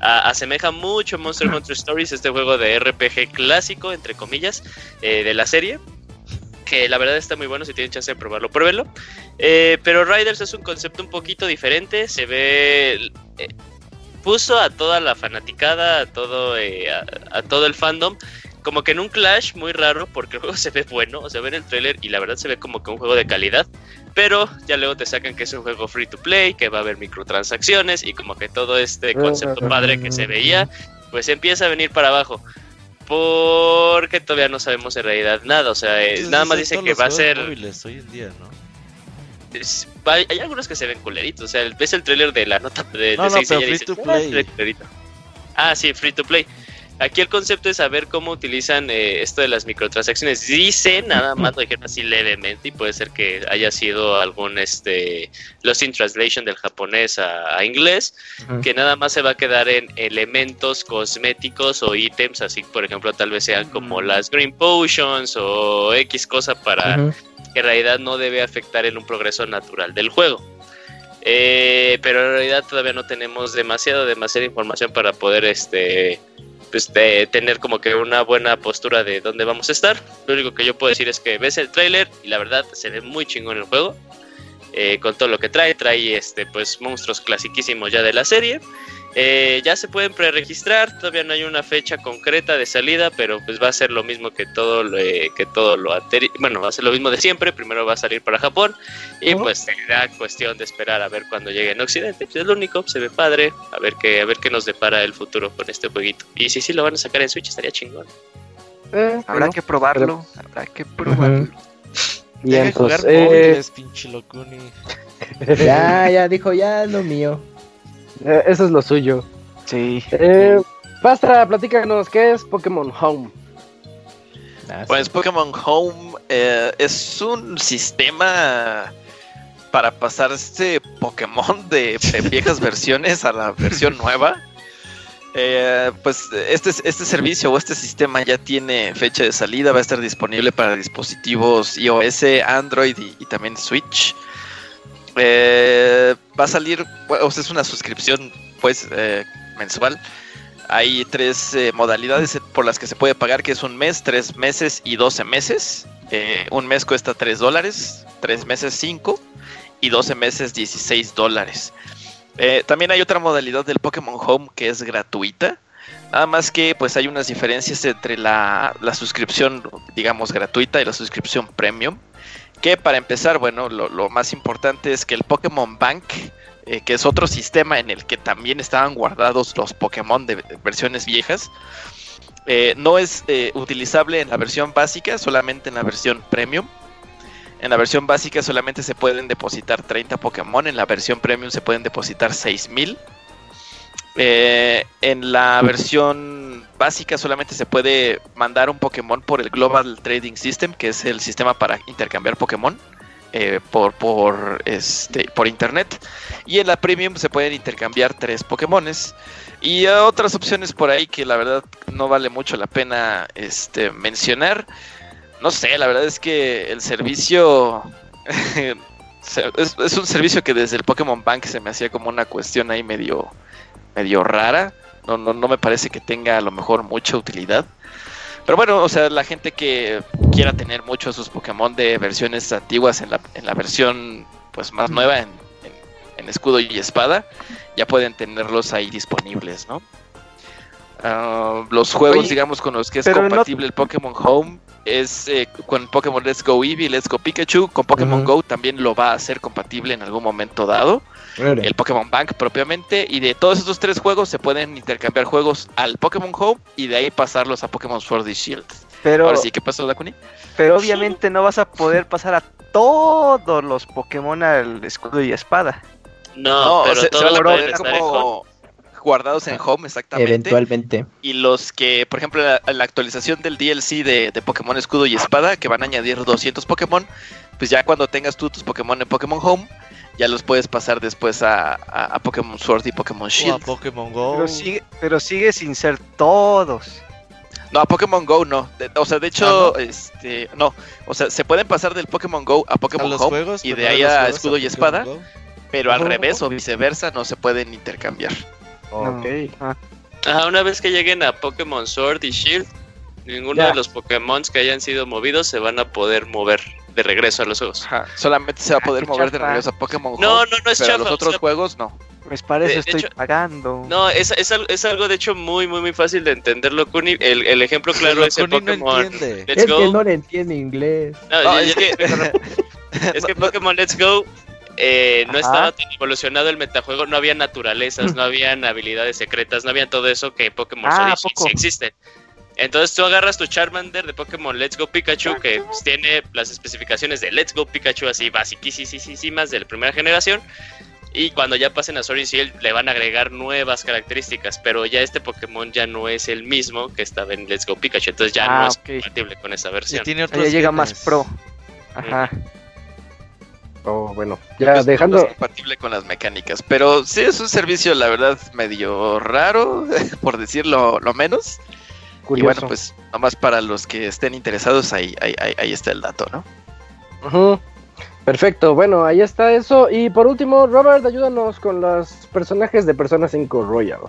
S3: asemeja mucho a Monster Hunter Stories, este juego de RPG clásico, entre comillas, eh, de la serie. Que la verdad está muy bueno, si tienen chance de probarlo, pruébenlo. pero Riders es un concepto un poquito diferente, se ve puso a toda la fanaticada, a todo, eh, a, todo el fandom, como que en un clash muy raro, porque el juego se ve bueno, o sea, ve en el trailer y la verdad se ve como que un juego de calidad, pero ya luego te sacan que es un juego free to play, que va a haber microtransacciones y como que todo este concepto padre que se veía, pues empieza a venir para abajo. Porque todavía no sabemos en realidad nada, o sea, eh, nada más dice que va a ser...
S7: Hoy en día, ¿no?
S3: hay algunos que se ven culeritos. O sea, ves el trailer de la nota de,
S7: no, no, free to ah, play.
S3: Ah, sí, free to play. Aquí el concepto es saber cómo utilizan eh, esto de las microtransacciones. Dice nada más, lo dijeron así levemente, y puede ser que haya sido algún este Lost in Translation del japonés a, inglés, que nada más se va a quedar en elementos cosméticos o ítems, así por ejemplo, tal vez sean como las Green Potions o X cosa para que en realidad no debe afectar en un progreso natural del juego. Eh, pero en realidad todavía no tenemos demasiado, demasiada información para poder este, pues, tener como que una buena postura de dónde vamos a estar. Lo único que yo puedo decir es que ves el trailer y la verdad se ve muy chingón el juego. Eh, con todo lo que trae, trae este pues monstruos clasiquísimos ya de la serie. Eh, ya se pueden preregistrar, todavía no hay una fecha concreta de salida, pero pues va a ser lo mismo que todo lo, eh, que todo lo bueno, va a ser lo mismo de siempre, primero va a salir para Japón y pues será cuestión de esperar a ver cuando llegue en Occidente, pues, es lo único, se ve padre, a ver qué a ver qué nos depara el futuro con este jueguito. Y si sí lo van a sacar en Switch estaría chingón.
S5: Eh, habrá que probarlo, habrá que probarlo.
S7: Y entonces, pinche locuni.
S4: ya, ya dijo ya lo mío.
S1: Eh, eso es lo suyo.
S5: Sí.
S1: Eh, Pastra, platícanos, ¿qué es Pokémon Home?
S6: Ah, pues Pokémon Home eh, es un sistema para pasar este Pokémon de, viejas versiones a la versión nueva. Eh, pues este, este servicio o este sistema ya tiene fecha de salida, va a estar disponible para dispositivos iOS, Android y también Switch. Eh, va a salir, o sea, es una suscripción pues eh, mensual. Hay tres eh, modalidades por las que se puede pagar, que es un mes, tres meses y doce meses. un mes cuesta tres dólares, tres meses cinco y doce meses 16 dólares. también hay otra modalidad del Pokémon Home que es gratuita. Nada más que pues hay unas diferencias entre la, la suscripción, digamos, gratuita y la suscripción premium. Que para empezar, bueno, lo, más importante es que el Pokémon Bank, eh, que es otro sistema en el que también estaban guardados los Pokémon de, versiones viejas, eh, no es eh, utilizable en la versión básica, solamente en la versión premium. En la versión básica solamente se pueden depositar 30 Pokémon, en la versión premium se pueden depositar 6000. En la versión básica solamente se puede mandar un Pokémon por el Global Trading System, que es el sistema para intercambiar Pokémon. Eh, por, por, este, por internet. Y en la premium se pueden intercambiar tres Pokémones. Y otras opciones por ahí que la verdad no vale mucho la pena este, mencionar. No sé, la verdad es que el servicio es, es, un servicio que desde el Pokémon Bank se me hacía como una cuestión ahí medio, medio rara. No, no, no me parece que tenga a lo mejor mucha utilidad. Pero bueno, o sea, la gente que quiera tener muchos de sus Pokémon de versiones antiguas en la, en la versión pues más nueva en, escudo y espada, ya pueden tenerlos ahí disponibles, ¿no? Ah, los juegos, digamos, con los que es compatible el Pokémon Home es eh, con Pokémon Let's Go Eevee, Let's Go Pikachu. Con Pokémon Go también lo va a hacer compatible en algún momento dado el Pokémon Bank propiamente. Y de todos estos tres juegos se pueden intercambiar juegos al Pokémon Home y de ahí pasarlos a Pokémon Sword y Shield.
S5: Pero,
S6: Ahora sí, ¿qué pasó, Dakuni?
S5: Pero obviamente no vas a poder pasar a todos los Pokémon al escudo y espada.
S3: No, pero se, todos
S6: van a como guardados en Home, exactamente.
S4: Eventualmente.
S6: Y los que, por ejemplo, la, la actualización del DLC de, de, Pokémon Escudo y Espada, que van a añadir 200 Pokémon, pues ya cuando tengas tú tus Pokémon en Pokémon Home, ya los puedes pasar después a, a, Pokémon Sword y Pokémon Shield.
S7: Pokémon Go.
S5: Pero sigue, pero sigue sin ser todos.
S6: No, a Pokémon Go no. o sea, de hecho, ah, no? este, no. O sea, se pueden pasar del Pokémon Go a Pokémon Home y de ahí a Escudo y Espada. Pero al revés o viceversa no se pueden intercambiar.
S5: Ok.
S3: Ah. una vez que lleguen a Pokémon Sword y Shield, ninguno de los Pokémon que hayan sido movidos se van a poder mover de regreso a los juegos.
S6: solamente se va a poder mover de regreso a Pokémon
S3: No, no, no es
S6: pero los otros juegos no.
S5: Pues para eso estoy pagando.
S3: No, es, es, es, algo de hecho muy, muy, muy fácil de entenderlo, Kuni. El, el ejemplo claro es el Pokémon
S4: no Let's es que no le entiende inglés.
S3: No, es, que, es que Pokémon Let's Go eh, no estaba tan evolucionado el metajuego, no había naturalezas, no habían habilidades secretas, no había todo eso que Pokémon ah, sí, existe. Entonces tú agarras tu Charmander de Pokémon Let's Go Pikachu, que pues, tiene las especificaciones de Let's Go Pikachu así basiquísimas de la primera generación. Y cuando ya pasen a Sword y Shield le van a agregar nuevas características, pero ya este Pokémon ya no es el mismo que estaba en Let's Go Pikachu, entonces ya no ah, es compatible con esa versión.
S5: ya llega más pro. Ajá.
S1: Oh, bueno, ya dejando.
S6: es compatible con las mecánicas, pero sí es un servicio, la verdad, medio raro, por decirlo lo menos. Y bueno, pues nomás para los que estén interesados, ahí, ahí, está el dato, ¿no?
S1: Perfecto, bueno, ahí está eso. Y por último, Robert, ayúdanos con los personajes de Persona 5 Royal.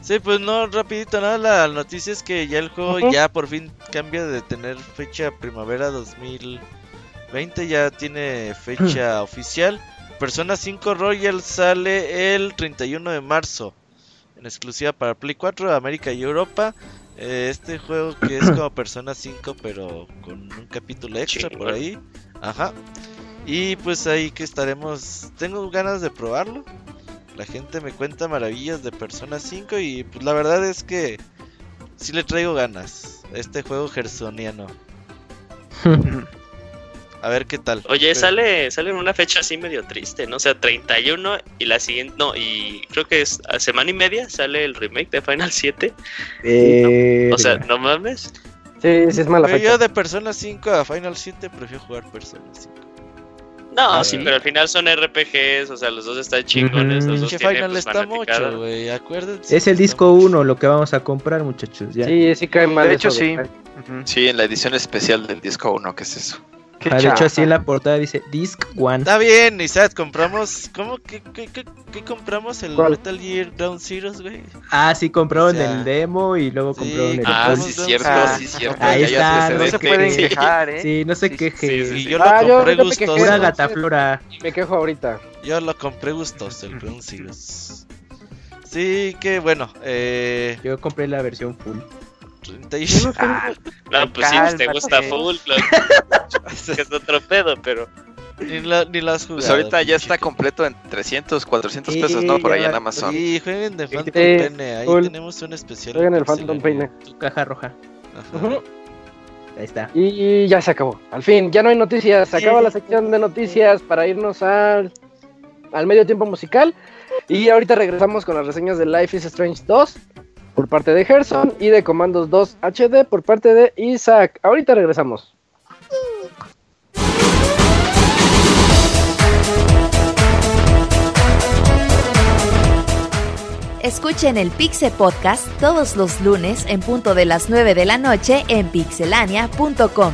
S7: Sí, pues no, rapidito, nada, la noticia es que ya el juego ya por fin cambia de tener fecha primavera 2020, ya tiene fecha oficial. Persona 5 Royal sale el 31 de marzo, en exclusiva para Play 4, América y Europa. Eh, este juego que es como Persona 5 pero con un capítulo extra por ahí. Ajá. Y pues ahí que estaremos. Tengo ganas de probarlo. La gente me cuenta maravillas de Persona 5 y pues la verdad es que sí le traigo ganas. Este juego gersoniano. A ver qué tal.
S3: Oye, sale, sale en una fecha así medio triste, ¿no? O sea, 31 y la siguiente, no, y creo que es a semana y media sale el remake de Final 7. Eh, o sea, no mames.
S1: Sí, sí es mala fecha.
S7: Yo de Persona 5 a Final 7 prefiero jugar Persona 5.
S3: No, sí, pero al final son RPGs, o sea, los dos están chingones. Los dos
S7: Final pues, está mucho, güey, acuérdense.
S4: Es el disco 1 lo que vamos a comprar, muchachos. Ya.
S1: Sí, sí cae mal.
S5: De hecho, sí.
S6: Sí, en la edición especial del disco 1, ¿qué es eso?
S4: Ah, de hecho, así en la portada dice Disc One.
S7: Está bien, Isaac, compramos. ¿Cómo que qué, qué, compramos? ¿El Metal Gear Down Zeros, güey?
S4: Ah, sí, compraron el demo y luego compraron el.
S6: Ah, sí, cierto, ah, sí, cierto.
S4: Ahí está,
S5: no se pueden quejar, ¿eh?
S4: Sí, no se queje.
S7: Sí, yo lo ah, compré yo, gustoso.
S4: Pura gataflora.
S1: Me quejo ahorita.
S7: Yo lo compré gustoso, el Down Zeros. Sí, que bueno. Eh...
S4: Yo compré la versión full.
S3: 31. Ah, no, pues sí, te gusta full, es otro pedo, pero.
S7: Ni, la, ni las
S6: Pues ahorita ya está completo en 300, 400 pesos, ¿no? Por ahí en Amazon.
S7: Sí, jueguen de Phantom Pene. Ahí tenemos un especial.
S1: Jueguen el Phantom Pene.
S4: Tu caja roja. Ahí está.
S1: Y ya se acabó. Al fin, ya no hay noticias. Se acaba la sección de noticias para irnos al, al medio tiempo musical. Y ahorita regresamos con las reseñas de Life is Strange 2 por parte de Gerson y de Comandos 2 HD por parte de Isaac. Ahorita regresamos.
S2: Escuchen el Pixel Podcast todos los lunes en punto de las 9 de la noche en pixelania.com.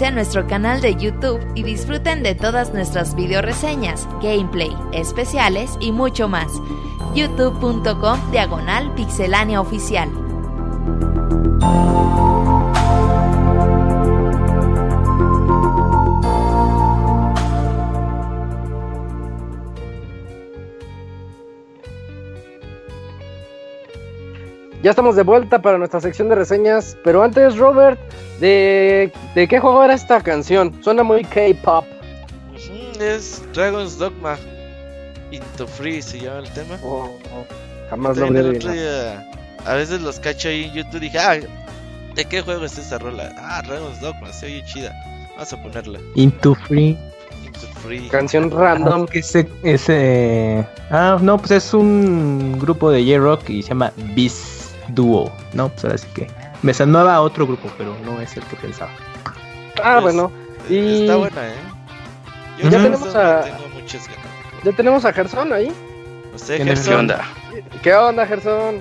S2: a nuestro canal de YouTube y disfruten de todas nuestras video reseñas, gameplay, especiales y mucho más. youtube.com diagonal pixelánea oficial.
S1: Ya estamos de vuelta para nuestra sección de reseñas, pero antes, Robert, ¿de, de qué juego era esta canción? Suena muy K-pop.
S7: Es Dragon's Dogma. Into Free se llama el tema. Oh,
S1: oh. Jamás lo
S7: habría A veces los cacho ahí en YouTube y dije, ah, ¿de qué juego es esa rola? Ah, Dragon's Dogma, se oye chida. Vamos a ponerla.
S4: Into Free.
S7: Into Free.
S1: Canción random.
S4: Ah, ese, ese... Ah, no, pues es un grupo de J-Rock y se llama Beast. Duo, ¿no? Pues ahora sí que me sonaba a otro grupo, pero no es el que pensaba.
S1: Ah, bueno.
S7: Y... Está buena, ¿eh?
S1: Yo ya tenemos a... Ya tenemos a Gerson ahí.
S8: ¿Qué onda?
S1: ¿Qué onda, Gerson?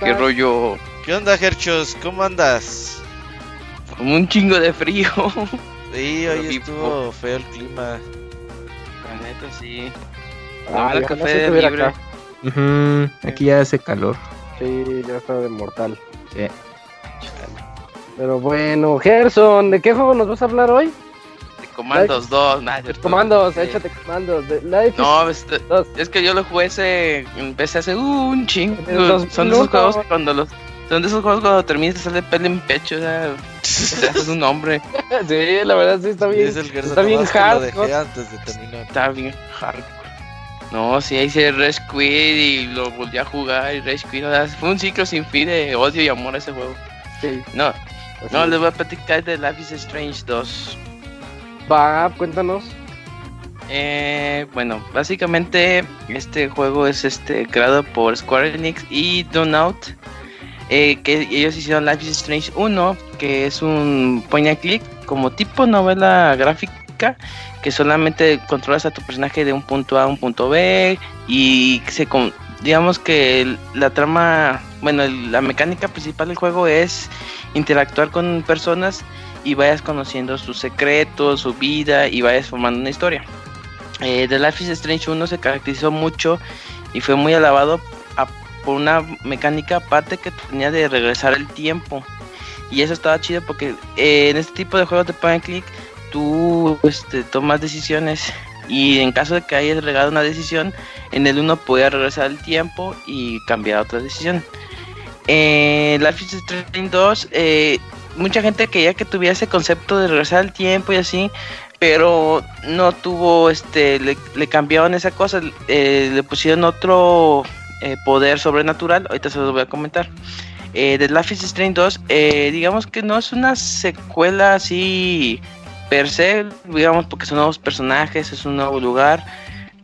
S8: ¿Qué rollo?
S7: ¿Qué onda, Gerchos? ¿Cómo andas?
S8: Como un chingo de frío.
S7: Sí, hoy estuvo feo el clima.
S8: La neta, sí.
S1: Ah, el café de libre.
S4: Aquí ya hace calor.
S1: Sí, ya está de mortal. Sí. Pero bueno, Gerson, ¿de qué juego nos vas a hablar hoy?
S8: De Comandos 2, nada.
S1: Comandos, échate Comandos. De no,
S8: es, es, que yo lo jugué ese, empecé hace un chingo. Son de esos juegos cuando los... Son de esos juegos cuando terminas de sale pelo en pecho, o sea, es un hombre.
S1: sí, la verdad sí está bien. está bien hardcore.
S7: antes de terminar.
S8: Está bien hardcore. No, sí, hice Red Quit y lo volví a jugar y Red Quit, fue un ciclo sin fin de odio y amor a ese juego. Sí. No, no, les voy a platicar de Life is Strange 2.
S1: Va, cuéntanos.
S8: Eh, bueno, básicamente este juego es este creado por Square Enix y Donout. Eh, que ellos hicieron Life is Strange 1, que es un point and click como tipo novela gráfica que solamente controlas a tu personaje de un punto A a un punto B y se digamos que la trama, bueno, la mecánica principal del juego es interactuar con personas y vayas conociendo sus secretos, su vida y vayas formando una historia. Eh, The Life is Strange 1 se caracterizó mucho y fue muy alabado por una mecánica aparte que tenía de regresar el tiempo. Y eso estaba chido porque eh, en este tipo de juegos de point click tú este, tomas decisiones y en caso de que hayas regado una decisión, en el uno puede regresar el tiempo y cambiar otra decisión. En Life is Strange 2, eh, mucha gente quería que tuviera ese concepto de regresar el tiempo y así, pero no tuvo, este, le, cambiaron esa cosa, eh, le pusieron otro eh, poder sobrenatural, ahorita se los voy a comentar. de Life is Strange 2, digamos que no es una secuela así per se, digamos, porque son nuevos personajes, es un nuevo lugar,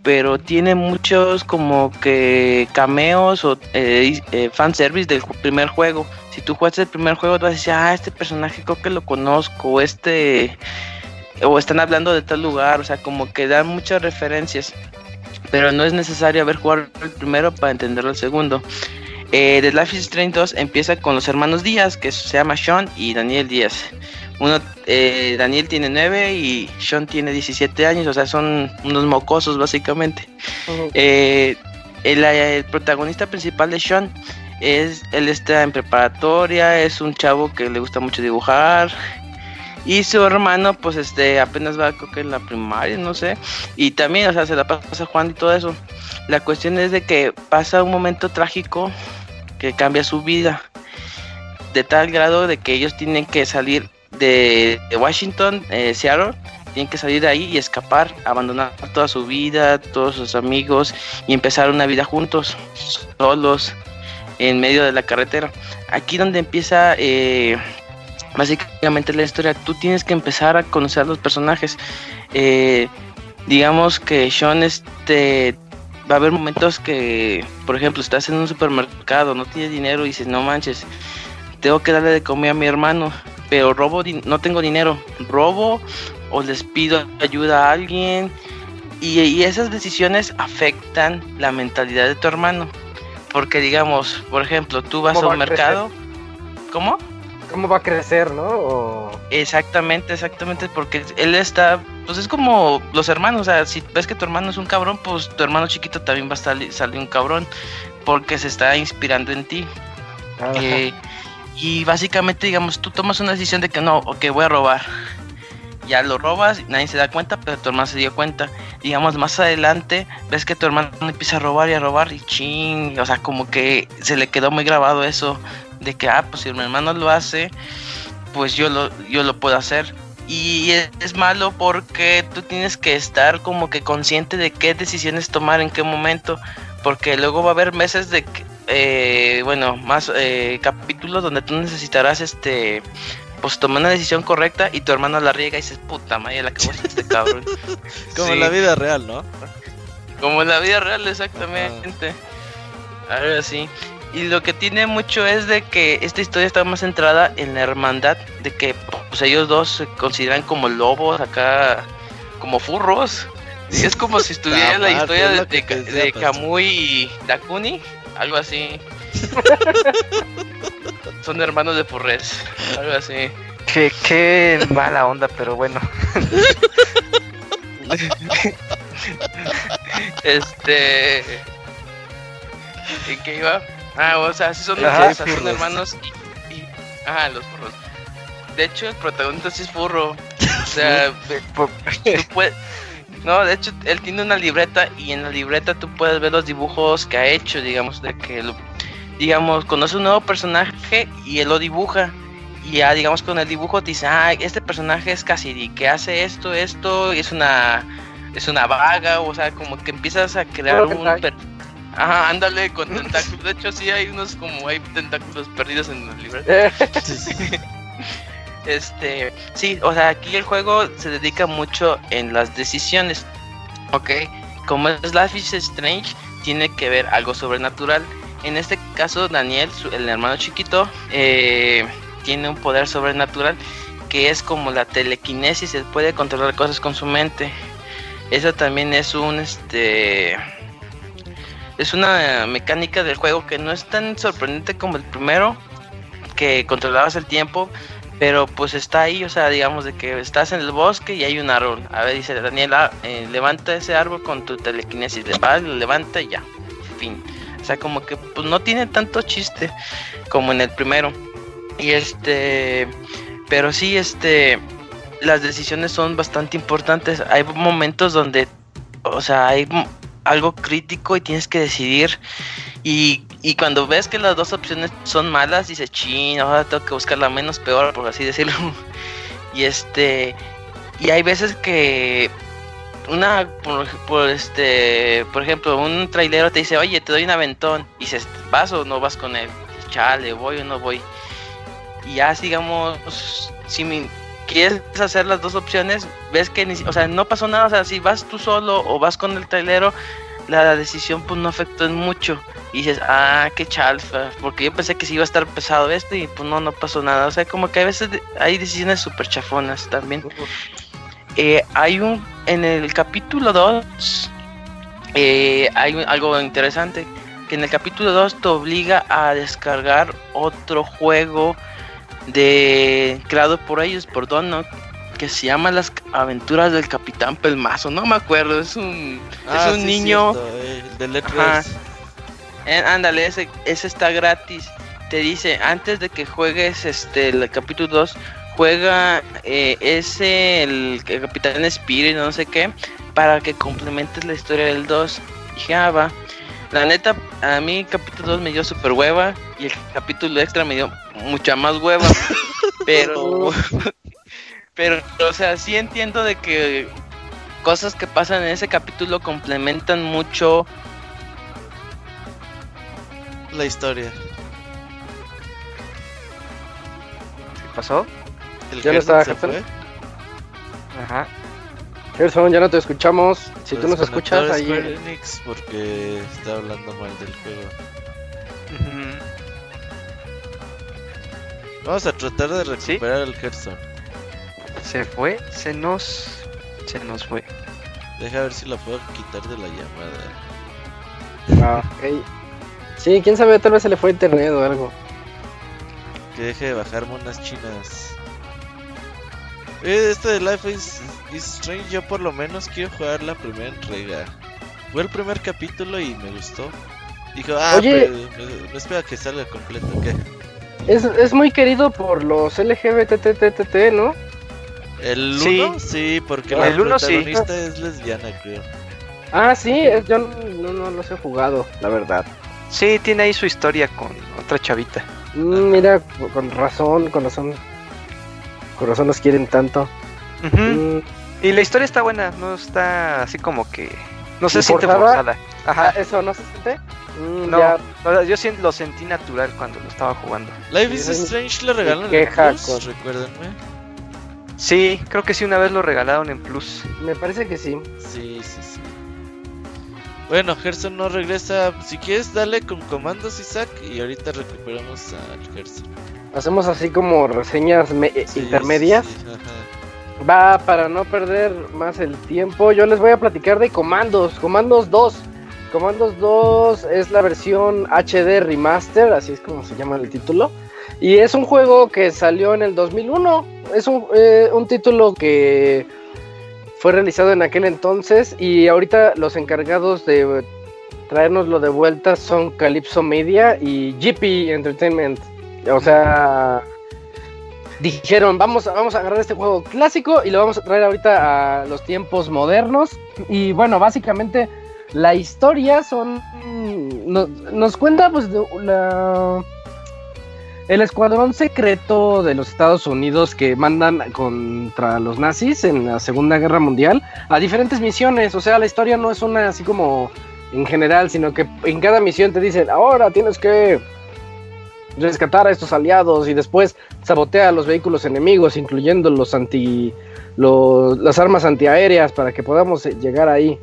S8: pero tiene muchos como que cameos o eh, eh, fanservice del primer juego. Si tú juegas el primer juego, tú vas a decir, ah, este personaje creo que lo conozco, este, o están hablando de tal lugar, o sea, como que dan muchas referencias, pero no es necesario haber jugado el primero para entender el segundo. Eh, The Life is Strange 2 empieza con los hermanos Díaz, que se llama Sean y Daniel Díaz. Uno, eh, Daniel tiene 9 y Sean tiene 17 años, o sea, son unos mocosos básicamente. Eh, el, protagonista principal de Sean es, él está en preparatoria, es un chavo que le gusta mucho dibujar. Y su hermano, pues este, apenas va, creo que en la primaria, no sé. Y también, o sea, se la pasa Juan y todo eso. La cuestión es de que pasa un momento trágico que cambia su vida. De tal grado de que ellos tienen que salir de, Washington, eh, Seattle, tienen que salir de ahí y escapar, abandonar toda su vida, todos sus amigos y empezar una vida juntos, solos, en medio de la carretera. Aquí donde empieza eh, básicamente la historia, tú tienes que empezar a conocer a los personajes. Eh, digamos que Sean este va a haber momentos que, por ejemplo, estás en un supermercado, no tienes dinero y dices, no manches, tengo que darle de comer a mi hermano pero robo, no tengo dinero, robo o les pido ayuda a alguien. Y, esas decisiones afectan la mentalidad de tu hermano. Porque digamos, por ejemplo, tú vas a un mercado. ¿Cómo?
S1: cómo va a crecer, ¿no?
S8: Exactamente, exactamente, porque él está, pues es como los hermanos, o sea, si ves que tu hermano es un cabrón, pues tu hermano chiquito también va a salir, salir un cabrón, porque se está inspirando en ti. Eh, y básicamente, digamos, tú tomas una decisión de que no, ok, voy a robar. Ya lo robas, nadie se da cuenta, pero tu hermano se dio cuenta. Digamos, más adelante, ves que tu hermano empieza a robar y a robar y ching, o sea, como que se le quedó muy grabado eso de que, ah, pues si mi hermano lo hace, pues yo lo, yo lo puedo hacer. Y es, malo porque tú tienes que estar como que consciente de qué decisiones tomar en qué momento, porque luego va a haber meses de, eh, bueno, más eh, capítulos donde tú necesitarás este pues tomar una decisión correcta y tu hermano la riega y dices, puta madre, la que este cabrón.
S7: Como en la vida real, ¿no?
S8: Como en la vida real, exactamente. Ahora sí. Y lo que tiene mucho es de que esta historia está más centrada en la hermandad, de que pues, ellos dos se consideran como lobos acá, como furros. Y es como si estuviera la historia de, de, Kamui y Dakuni, algo así. Son hermanos de furres, algo así.
S1: Qué, qué mala onda, pero bueno.
S8: este. ¿Y qué iba? Ah, o sea, sí son, son hermanos y, y, Ajá, los furros. De hecho, el protagonista sí es furro. O sea, tú puedes... No, de hecho, él tiene una libreta y en la libreta tú puedes ver los dibujos que ha hecho, digamos, de que, lo, digamos, conoce un nuevo personaje y él lo dibuja. Y ya, digamos, con el dibujo te dice, ah, este personaje es Cassidy, que hace esto, esto, y es una, es una vaga, o sea, como que empiezas a crear un... Ajá, ándale con tentáculos. De hecho, sí hay unos como hay tentáculos perdidos en el libro. este, sí, o sea, aquí el juego se dedica mucho en las decisiones. Ok, como es Life is Strange, tiene que ver algo sobrenatural. En este caso, Daniel, el hermano chiquito, eh, tiene un poder sobrenatural que es como la telequinesis, se puede controlar cosas con su mente. Eso también es un este es una mecánica del juego que no es tan sorprendente como el primero, que controlabas el tiempo, pero pues está ahí, o sea, digamos de que estás en el bosque y hay un árbol. A ver, dice Daniela, eh, levanta ese árbol con tu telequinesis, lo levanta y ya, fin. O sea, como que pues no tiene tanto chiste como en el primero. Y este, pero sí, este, las decisiones son bastante importantes. Hay momentos donde, o sea, hay algo crítico y tienes que decidir. Y, y cuando ves que las dos opciones son malas, dices, ching, ahora tengo que buscar la menos peor, por así decirlo. y este, y hay veces que una, por, este, por ejemplo, un trailero te dice, oye, te doy un aventón. Y dices, ¿vas o no vas con él? Chale, voy o no voy. Y ya, digamos, si mi, quieres hacer las dos opciones, ves que ni, o sea, no pasó nada, o sea, si vas tú solo o vas con el trailero, la decisión pues no afectó en mucho. Y dices, ah, qué chalfa, porque yo pensé que sí iba a estar pesado esto y pues no, no pasó nada. O sea, como que a veces hay decisiones súper chafonas también. Eh, hay un, en el capítulo 2, eh, hay algo interesante, que en el capítulo 2 te obliga a descargar otro juego de creado por ellos, por Donut, que se llama Las aventuras del Capitán Pelmazo, no me acuerdo, es un, es ah, un niño
S7: de letras.
S8: Eh, ándale, ese, ese está gratis. Te dice, antes de que juegues este el capítulo 2, juega eh, ese, el, Capitán Spirit, no sé qué, para que complementes la historia del 2. Dije, ah, va. La neta, a mí el capítulo 2 me dio super hueva y el capítulo extra me dio mucha más hueva. pero, pero, o sea, sí entiendo de que cosas que pasan en ese capítulo complementan mucho
S7: la historia.
S1: ¿Qué pasó?
S7: ¿El ¿Ya no estaba se fue?
S1: Ajá. Gerson, ya no te escuchamos. Si tú nos escuchas ahí.
S7: porque está hablando mal del juego. Vamos a tratar de recuperar el Gerson.
S1: Se fue, se nos. Se nos fue.
S7: Deja ver si la puedo quitar de la llamada.
S1: Ah, ok. Sí, quién sabe, tal vez se le fue internet o algo.
S7: Que deje de bajar monas chinas. Este de Life is, Strange, yo por lo menos quiero jugar la primera entrega. Fue el primer capítulo y me gustó. Dijo, ah, Oye, me, espera que salga completo, ¿qué?
S1: Es, es muy querido por los LGBTTTT, ¿no?
S7: ¿El 1? Sí. porque la protagonista es lesbiana, creo.
S1: Ah, sí, yo no, no, los he jugado, la verdad.
S5: Sí, tiene ahí su historia con otra chavita.
S1: Mm, mira, con razón, con razón. Con razón los quieren tanto.
S5: Mm. Y la historia está buena, no está así como que. No se siente forzada.
S1: Ajá, eso no se siente.
S5: Mm, no, yo lo sentí natural cuando lo estaba jugando.
S7: Life is Strange le regalan en Plus, recuérdenme.
S5: Sí, creo que sí, una vez lo regalaron en Plus.
S1: Me parece que sí.
S7: Sí, sí, sí. Bueno, Gerson no regresa. Si quieres, dale con comandos, Isaac, y ahorita recuperamos al Gerson.
S1: Hacemos así como reseñas intermedias. Va, para no perder más el tiempo, yo les voy a platicar de comandos. Comandos 2. Comandos 2 es la versión HD Remaster, así es como se llama el título. Y es un juego que salió en el 2001. Es un, eh, un título que fue realizado en aquel entonces y ahorita los encargados de traernoslo de vuelta son Calypso Media y GP Entertainment. O sea, dijeron, vamos, vamos a agarrar este juego clásico y lo vamos a traer ahorita a los tiempos modernos. Y bueno, básicamente la historia son... Nos, nos cuenta pues la el escuadrón secreto de los Estados Unidos que mandan contra los nazis en la Segunda Guerra Mundial a diferentes misiones. O sea, la historia no es una así como en general, sino que en cada misión te dicen, ahora tienes que rescatar a estos aliados y después sabotea los vehículos enemigos, incluyendo los anti, las armas antiaéreas para que podamos llegar ahí.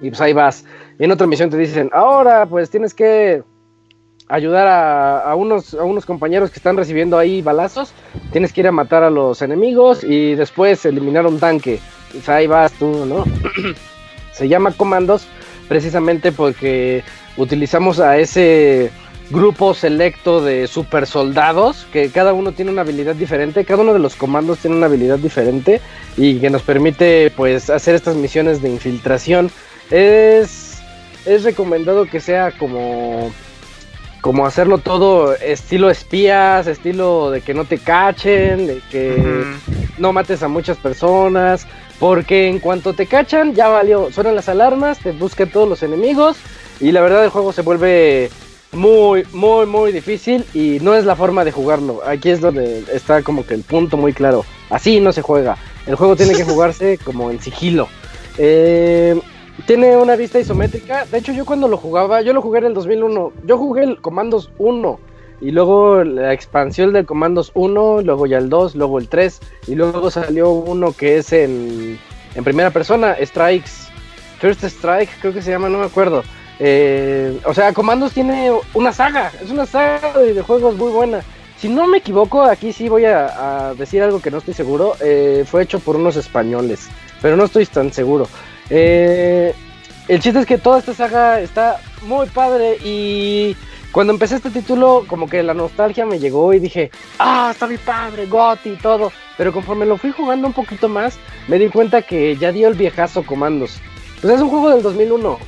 S1: Y pues ahí vas. En otra misión te dicen, ahora pues tienes que ayudar a, unos, a unos compañeros que están recibiendo ahí balazos, tienes que ir a matar a los enemigos y después eliminar un tanque. Pues ahí vas tú, ¿no? Se llama comandos precisamente porque utilizamos a ese grupo selecto de super soldados que cada uno tiene una habilidad diferente, cada uno de los comandos tiene una habilidad diferente y que nos permite pues hacer estas misiones de infiltración. Es, es recomendado que sea como como hacerlo todo estilo espías, estilo de que no te cachen, de que no mates a muchas personas, porque en cuanto te cachan ya valió, suenan las alarmas, te buscan todos los enemigos y la verdad el juego se vuelve muy, muy, muy difícil y no es la forma de jugarlo. Aquí es donde está como que el punto muy claro. Así no se juega. El juego tiene que jugarse como en sigilo. Eh, tiene una vista isométrica. De hecho, yo cuando lo jugaba, yo lo jugué en el 2001. Yo jugué el Comandos 1. Y luego la expansión del Comandos 1, luego ya el 2, luego el 3. Y luego salió uno que es en, en primera persona, Strikes. First Strike, creo que se llama, no me acuerdo. Eh, o sea, Comandos tiene una saga. Es una saga de juegos muy buena. Si no me equivoco, aquí sí voy a, decir algo que no estoy seguro. Eh, fue hecho por unos españoles. Pero no estoy tan seguro. Eh, el chiste es que toda esta saga está muy padre y cuando empecé este título como que la nostalgia me llegó y dije, ah, está mi padre, Gotti y todo. Pero conforme lo fui jugando un poquito más, me di cuenta que ya dio el viejazo comandos. Pues es un juego del 2001.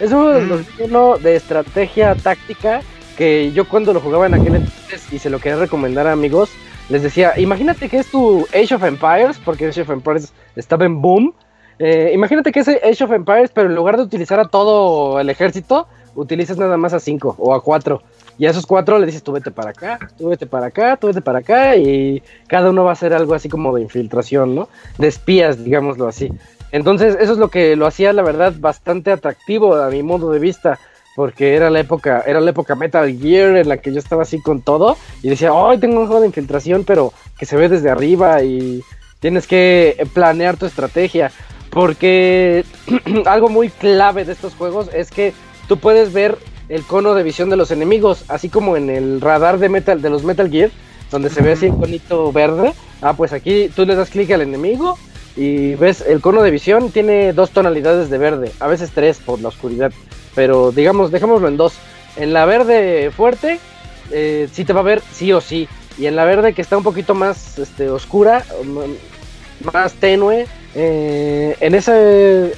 S1: Es un juego del 2001 mm. de estrategia táctica que yo cuando lo jugaba en aquel entonces y se lo quería recomendar a amigos, les decía, imagínate que es tu Age of Empires, porque Age of Empires estaba en boom eh, imagínate que es Age of Empires, pero en lugar de utilizar a todo el ejército, utilizas nada más a cinco o a cuatro. Y a esos cuatro le dices, tú vete para acá, tú vete para acá, tú vete para acá, y cada uno va a hacer algo así como de infiltración, ¿no? De espías, digámoslo así. Entonces, eso es lo que lo hacía, la verdad, bastante atractivo a mi modo de vista, porque era la época, era la época Metal Gear en la que yo estaba así con todo, y decía, hoy tengo un juego de infiltración, pero que se ve desde arriba y tienes que planear tu estrategia. Porque algo muy clave de estos juegos es que tú puedes ver el cono de visión de los enemigos, así como en el radar de metal de los Metal Gear, donde se ve así el conito verde. Ah, pues aquí tú le das clic al enemigo y ves el cono de visión tiene dos tonalidades de verde, a veces tres por la oscuridad, pero digamos, dejémoslo en dos. En la verde fuerte, eh, sí te va a ver sí o sí. y en la verde que está un poquito más este, oscura, más tenue, eh, en ese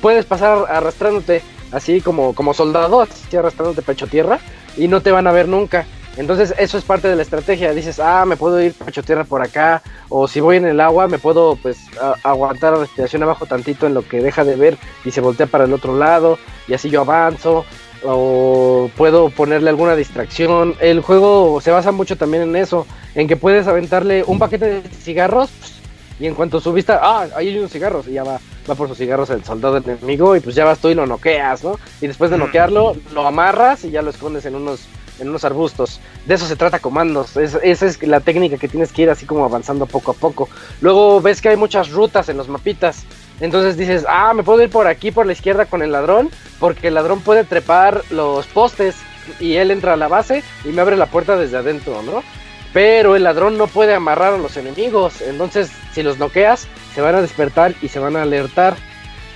S1: puedes pasar arrastrándote así como, como soldado, así arrastrándote pecho tierra y no te van a ver nunca. Entonces eso es parte de la estrategia. Dices, ah, me puedo ir pecho tierra por acá, o si voy en el agua me puedo pues aguantar la respiración abajo tantito en lo que deja de ver y se voltea para el otro lado y así yo avanzo o puedo ponerle alguna distracción. El juego se basa mucho también en eso, en que puedes aventarle un paquete de cigarros y en cuanto su vista, ah, ahí hay unos cigarros y ya va, va por sus cigarros el soldado enemigo y pues ya vas tú y lo noqueas, ¿no? Y después de noquearlo, lo amarras y ya lo escondes en unos en unos arbustos. De eso se trata comandos. esa es la técnica que tienes que ir así como avanzando poco a poco. Luego ves que hay muchas rutas en los mapitas. Entonces dices, ah, me puedo ir por aquí, por la izquierda con el ladrón, porque el ladrón puede trepar los postes y él entra a la base y me abre la puerta desde adentro, ¿no? Pero el ladrón no puede amarrar a los enemigos, entonces si los noqueas, se van a despertar y se van a alertar.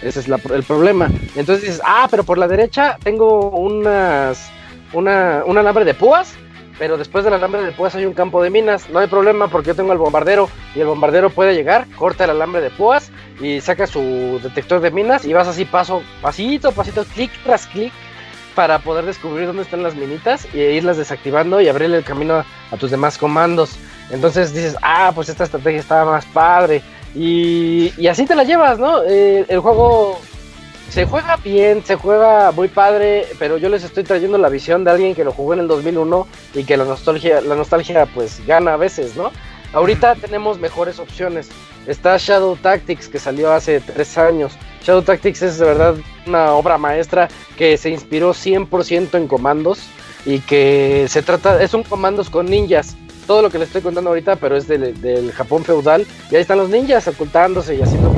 S1: Ese es el problema. Entonces dices, ah, pero por la derecha tengo unas, una, un alambre de púas pero después del alambre de púas hay un campo de minas. No hay problema porque yo tengo el bombardero y el bombardero puede llegar, corta el alambre de púas y saca su detector de minas y vas así paso, pasito, pasito, clic tras clic para poder descubrir dónde están las minitas y irlas desactivando y abrirle el camino a, tus demás comandos. Entonces dices, ah, pues esta estrategia estaba más padre. Y, y así te la llevas, ¿no? Eh, el juego se juega bien, se juega muy padre, pero yo les estoy trayendo la visión de alguien que lo jugó en el 2001 y que la nostalgia, la nostalgia pues gana a veces, ¿no? Ahorita tenemos mejores opciones. Está Shadow Tactics que salió hace tres años. Shadow Tactics es de verdad una obra maestra que se inspiró 100% en comandos y que se trata, es un comandos con ninjas. Todo lo que les estoy contando ahorita, pero es del, del Japón feudal. Y ahí están los ninjas ocultándose y haciendo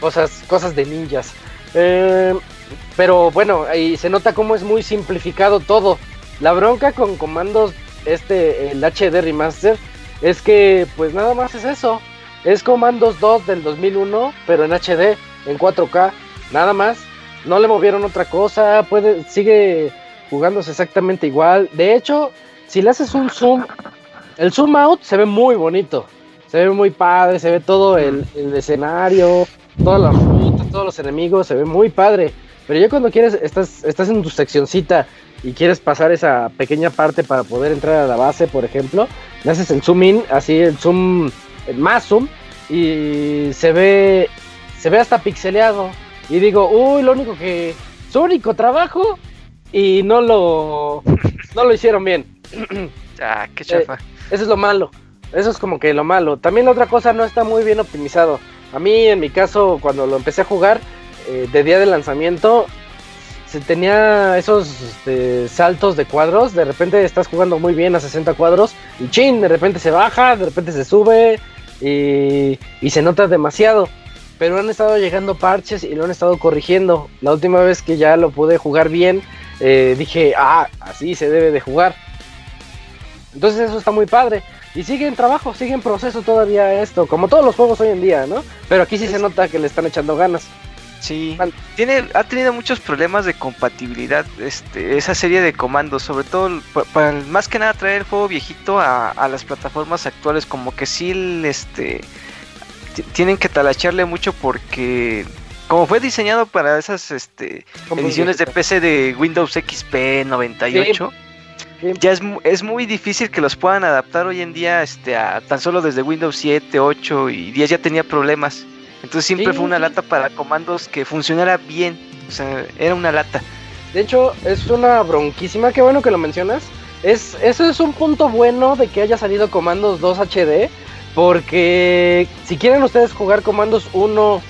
S1: cosas, cosas de ninjas. Eh, pero bueno, ahí se nota cómo es muy simplificado todo. La bronca con comandos, este, el HD Remaster, es que pues nada más es eso. Es Comandos 2 del 2001, pero en HD, en 4K, nada más. No le movieron otra cosa, puede, sigue jugándose exactamente igual. De hecho, si le haces un zoom, el zoom out se ve muy bonito. Se ve muy padre, se ve todo el, el escenario, todas las rutas, todos los enemigos, se ve muy padre. Pero ya cuando quieres, estás, estás en tu seccioncita y quieres pasar esa pequeña parte para poder entrar a la base, por ejemplo, le haces el zoom in, así el zoom, el más zoom, y se ve, se ve hasta pixeleado. Y digo, uy, lo único que, su único trabajo, y no lo, no lo hicieron bien.
S5: ah, qué chafa. Eh,
S1: eso es lo malo. Eso es como que lo malo. También otra cosa no está muy bien optimizado. A mí, en mi caso, cuando lo empecé a jugar, eh, de día de lanzamiento, se tenía esos este, saltos de cuadros. De repente estás jugando muy bien a 60 cuadros y chin, de repente se baja, de repente se sube y, se nota demasiado. Pero han estado llegando parches y lo han estado corrigiendo. La última vez que ya lo pude jugar bien, eh, dije, ah, así se debe de jugar. Entonces eso está muy padre. Y sigue en trabajo, sigue en proceso todavía esto, como todos los juegos hoy en día, ¿no? Pero aquí sí se nota que le están echando ganas.
S5: Sí, tiene, ha tenido muchos problemas de compatibilidad este, esa serie de comandos, sobre todo para, más que nada traer el juego viejito a, las plataformas actuales, como que sí este, tienen que talacharle mucho porque como fue diseñado para esas este, ediciones de PC de Windows XP 98, ya es, es, muy difícil que los puedan adaptar hoy en día este, a tan solo desde Windows 7, 8 y 10 ya tenía problemas. Entonces siempre fue una lata para comandos que funcionara bien. O sea, era una lata.
S1: De hecho, es una bronquísima, qué bueno que lo mencionas. Es, eso es un punto bueno de que haya salido Comandos 2 HD. Porque si quieren ustedes jugar Comandos 1,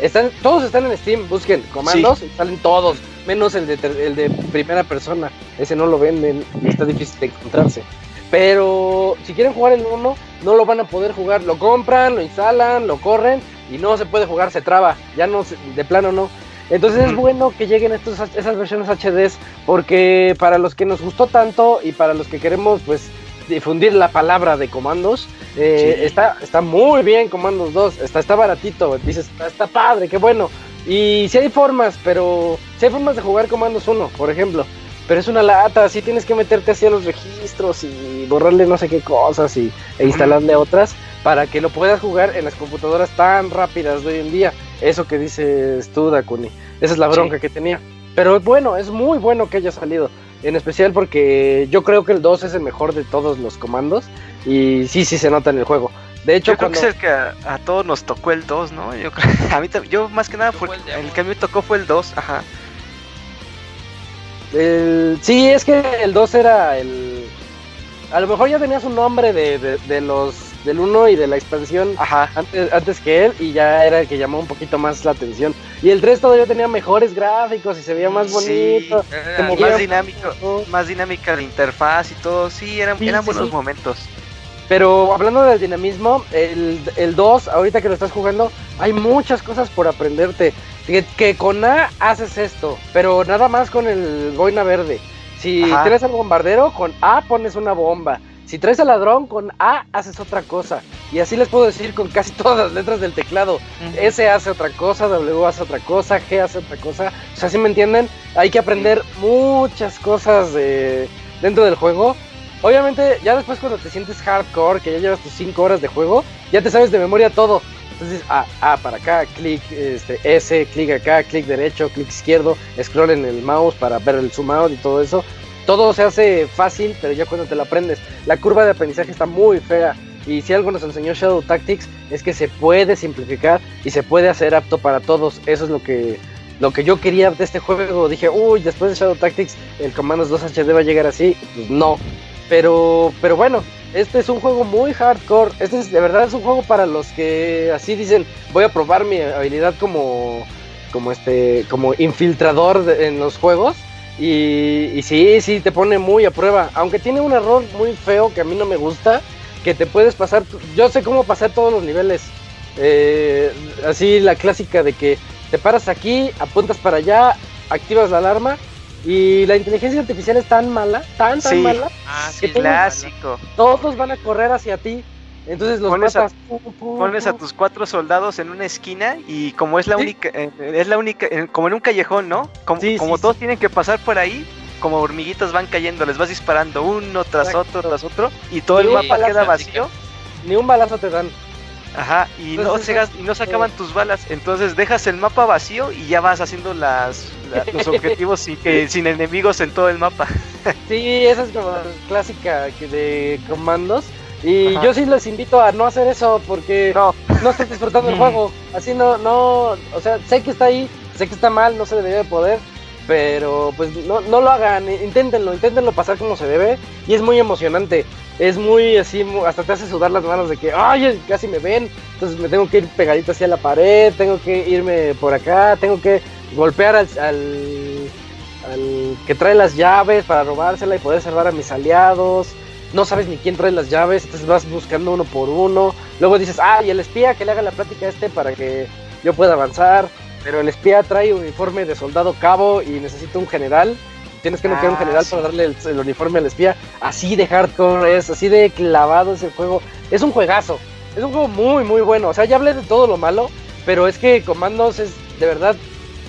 S1: están, todos están en Steam, busquen Comandos, salen todos menos el de, el de primera persona. Ese no lo venden, está difícil de encontrarse. Pero si quieren jugar el 1, no lo van a poder jugar. Lo compran, lo instalan, lo corren y no se puede jugar, se traba. Ya no, de plano no. Entonces es bueno que lleguen estos, esas versiones HDs porque para los que nos gustó tanto y para los que queremos pues difundir la palabra de comandos, eh, está, está muy bien Comandos 2, está, está baratito, dices, está, está padre, qué bueno. Y si hay formas, pero si hay formas de jugar Comandos 1, por ejemplo. pero es una lata, así tienes que meterte hacia los registros y borrarle no sé qué cosas y, e instalarle otras para que lo puedas jugar en las computadoras tan rápidas de hoy en día. Eso que dices tú, Dakuni. Esa es la bronca que tenía. Pero bueno, es muy bueno que haya salido. En especial porque yo creo que el 2 es el mejor de todos los comandos. Y sí, sí se nota en el juego. De hecho,
S5: yo creo que es el que a, todos nos tocó el 2, ¿no? Yo, a mí, yo más que nada, fue, el, que a mí me tocó fue el 2, ajá.
S1: sí, es que el 2 era el... A lo mejor ya tenías un nombre de, de los del 1 y de la expansión Antes, antes que él y ya era el que llamó un poquito más la atención. Y el 3 todavía tenía mejores gráficos y se veía más bonito.
S5: más dinámico, más dinámica la interfaz y todo. Sí, eran, eran buenos momentos.
S1: Pero hablando del dinamismo, el, el 2, ahorita que lo estás jugando, hay muchas cosas por aprenderte. Que, que con A haces esto, pero nada más con el boina verde. Si tienes al bombardero, con A pones una bomba. Si traes al ladrón, con A haces otra cosa. Y así les puedo decir con casi todas las letras del teclado. S hace otra cosa, W hace otra cosa, G hace otra cosa. O sea, si me entienden, hay que aprender muchas cosas de, dentro del juego. Obviamente, ya después cuando te sientes hardcore, que ya llevas tus 5 horas de juego, ya te sabes de memoria todo. Entonces, A, A para acá, clic este, S, clic acá, clic derecho, clic izquierdo, scroll en el mouse para ver el zoom out y todo eso todo se hace fácil, pero ya cuando te lo aprendes, la curva de aprendizaje está muy fea. Y si algo nos enseñó Shadow Tactics es que se puede simplificar y se puede hacer apto para todos. Eso es lo que, lo que yo quería de este juego. Dije, uy, después de Shadow Tactics el Commandos 2 HD va a llegar así. Pues no. Pero, pero bueno, este es un juego muy hardcore. Este es, de verdad es un juego para los que así dicen, voy a probar mi habilidad como, como este, como infiltrador en los juegos. Y, sí, sí, te pone muy a prueba. Aunque tiene un error muy feo que a mí no me gusta, que te puedes pasar. Yo sé cómo pasar todos los niveles. Eh, así la clásica de que te paras aquí, apuntas para allá, activas la alarma y la inteligencia artificial es tan mala, tan, tan mala.
S5: Ah, que clásico.
S1: Todos van a correr hacia ti. Entonces los
S5: pones, a, pones a tus cuatro soldados en una esquina y como es la única, eh, es la única, como en un callejón, ¿no? Como, como todos tienen que pasar por ahí, como hormiguitas van cayendo, les vas disparando uno tras otro, tras otro, y todo el mapa queda vacío.
S1: Ni un balazo te dan.
S5: Ajá, y no, se, y no se acaban tus balas, entonces dejas el mapa vacío y ya vas haciendo las, los objetivos sin, que, sin enemigos en todo el mapa.
S1: sí, esa es como clásica de comandos y yo sí les invito a no hacer eso porque no, no estás disfrutando el juego. Así no, no, o sea, sé que está ahí, sé que está mal, no se debería de poder, pero pues no, no lo hagan, inténtenlo, inténtenlo pasar como se debe y es muy emocionante. Es muy así, hasta te hace sudar las manos de que, ay, casi me ven, entonces me tengo que ir pegadito hacia la pared, tengo que irme por acá, tengo que golpear al, al, al que trae las llaves para robársela y poder salvar a mis aliados no sabes ni quién trae las llaves, entonces vas buscando uno por uno. Luego dices, ah, y el espía que le haga la plática a este para que yo pueda avanzar. Pero el espía trae un uniforme de soldado cabo y necesita un general. Tienes que no un ah, general para darle el, uniforme al espía. Así de hardcore es, así de clavado es el juego. Es un juegazo. Es un juego muy, muy bueno. O sea, ya hablé de todo lo malo, pero es que Comandos es de verdad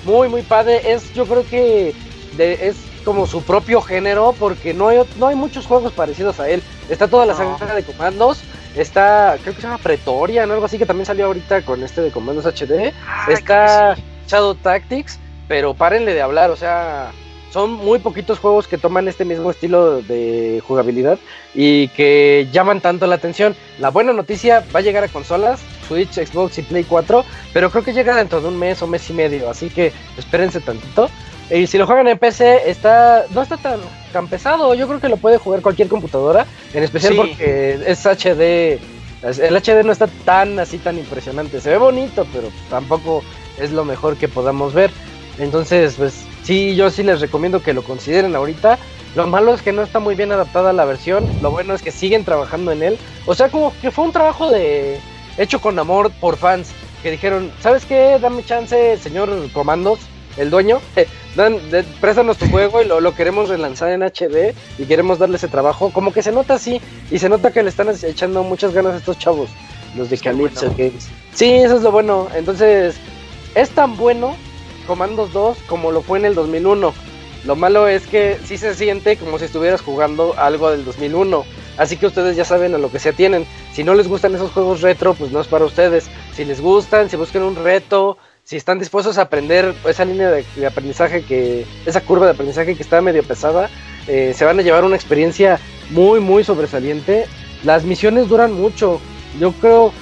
S1: muy, muy padre. Es, yo creo que de, es como su propio género porque no hay, no hay muchos juegos parecidos a él. Está toda la saga de comandos, está, creo que se llama Pretoria, ¿no? algo así que también salió ahorita con este de comandos HD. está Shadow Tactics, pero párenle de hablar, o sea, son muy poquitos juegos que toman este mismo estilo de jugabilidad y que llaman tanto la atención. La buena noticia va a llegar a consolas, Switch, Xbox y Play 4, pero creo que llega dentro de un mes o mes y medio, así que espérense tantito. Y si lo juegan en PC, está no está tan, tan pesado. Yo creo que lo puede jugar cualquier computadora, en especial porque es HD. El HD no está tan así tan impresionante. Se ve bonito, pero tampoco es lo mejor que podamos ver. Entonces, pues sí, yo sí les recomiendo que lo consideren ahorita. Lo malo es que no está muy bien adaptada la versión. Lo bueno es que siguen trabajando en él. O sea, como que fue un trabajo de hecho con amor por fans que dijeron, ¿sabes qué? Dame chance, señor Comandos el dueño, dan, préstanos tu juego y lo, queremos relanzar en HD y queremos darle ese trabajo. Como que se nota así y se nota que le están echando muchas ganas a estos chavos, los de Calypso Games. Sí, eso es lo bueno. Entonces, es tan bueno Comandos 2 como lo fue en el 2001. Lo malo es que sí se siente como si estuvieras jugando algo del 2001. Así que ustedes ya saben a lo que se atienen. Si no les gustan esos juegos retro, pues no es para ustedes. Si les gustan, si buscan un reto, si están dispuestos a aprender esa línea de, aprendizaje que, esa curva de aprendizaje que está medio pesada, eh, se van a llevar una experiencia muy, muy sobresaliente. Las misiones duran mucho. Yo creo,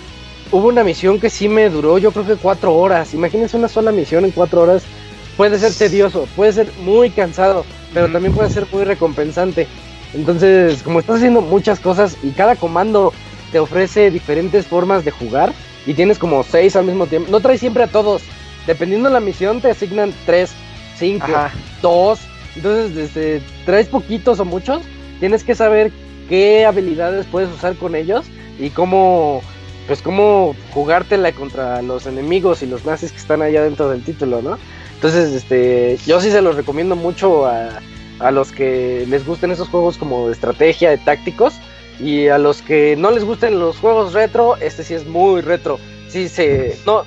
S1: hubo una misión que sí me duró, yo creo que cuatro horas. Imagínense una sola misión en cuatro horas. Puede ser tedioso, puede ser muy cansado, pero también puede ser muy recompensante. Entonces, como estás haciendo muchas cosas y cada comando te ofrece diferentes formas de jugar y tienes como seis al mismo tiempo, no traes siempre a todos. Dependiendo de la misión, te asignan tres, cinco, dos. Entonces, desde traes poquitos o muchos, tienes que saber qué habilidades puedes usar con ellos y cómo, pues cómo jugártela contra los enemigos y los nazis que están allá dentro del título, ¿no? Entonces, este, yo sí se los recomiendo mucho a, a los que les gusten esos juegos como de estrategia, de tácticos, y a los que no les gusten los juegos retro, este sí es muy retro. Sí se, no,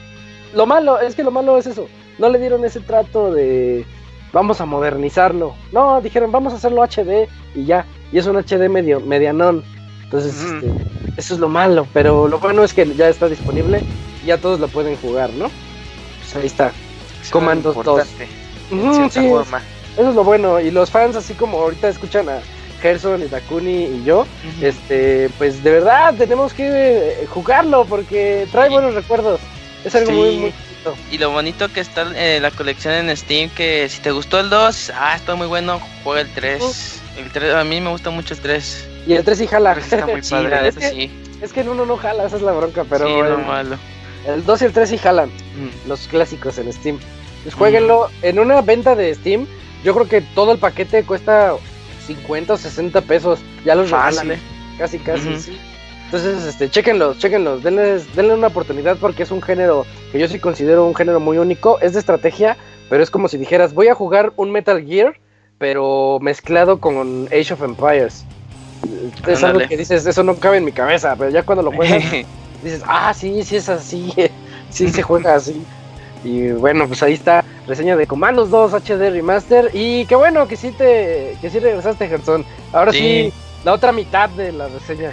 S1: lo malo es que lo malo es eso. No le dieron ese trato de vamos a modernizarlo. No, dijeron vamos a hacerlo HD y ya. Y es un HD medio medianón. Entonces, este, eso es lo malo. Pero lo bueno es que ya está disponible y ya todos lo pueden jugar, ¿no? Pues ahí está. Comandos 2. eso es lo bueno. Y los fans, así como ahorita escuchan a Gerson y Takuni y yo, este, pues de verdad tenemos que eh, jugarlo porque trae buenos recuerdos. Es algo muy, muy bonito.
S8: Y lo bonito que está eh, la colección en Steam, que si te gustó el 2, ah, está muy bueno, juega el 3. El 3, a mí me gusta mucho el 3.
S1: Y el 3 sí jala.
S8: Está muy padre,
S1: es, que,
S8: sí.
S1: es que el 1 no jala, esa es la bronca, pero...
S8: Sí,
S1: el,
S8: no malo.
S1: El 2 y el 3 sí jalan, mm. los clásicos en Steam. Pues jueguenlo mm. en una venta de Steam. Yo creo que todo el paquete cuesta 50 o 60 pesos. Ya los regalan. Casi, casi, sí. Entonces, este, chequenlos, chequenlos, denle una oportunidad porque es un género que yo sí considero un género muy único. Es de estrategia, pero es como si dijeras, voy a jugar un Metal Gear, pero mezclado con Age of Empires. Es algo que dices, eso no cabe en mi cabeza, pero ya cuando lo juegas, dices, ah, sí, sí es así, sí se juega así. Y bueno, pues ahí está, reseña de Comandos 2 HD Remaster. Y qué bueno que sí te, que sí regresaste, Gerson. Ahora sí. la otra mitad de la reseña.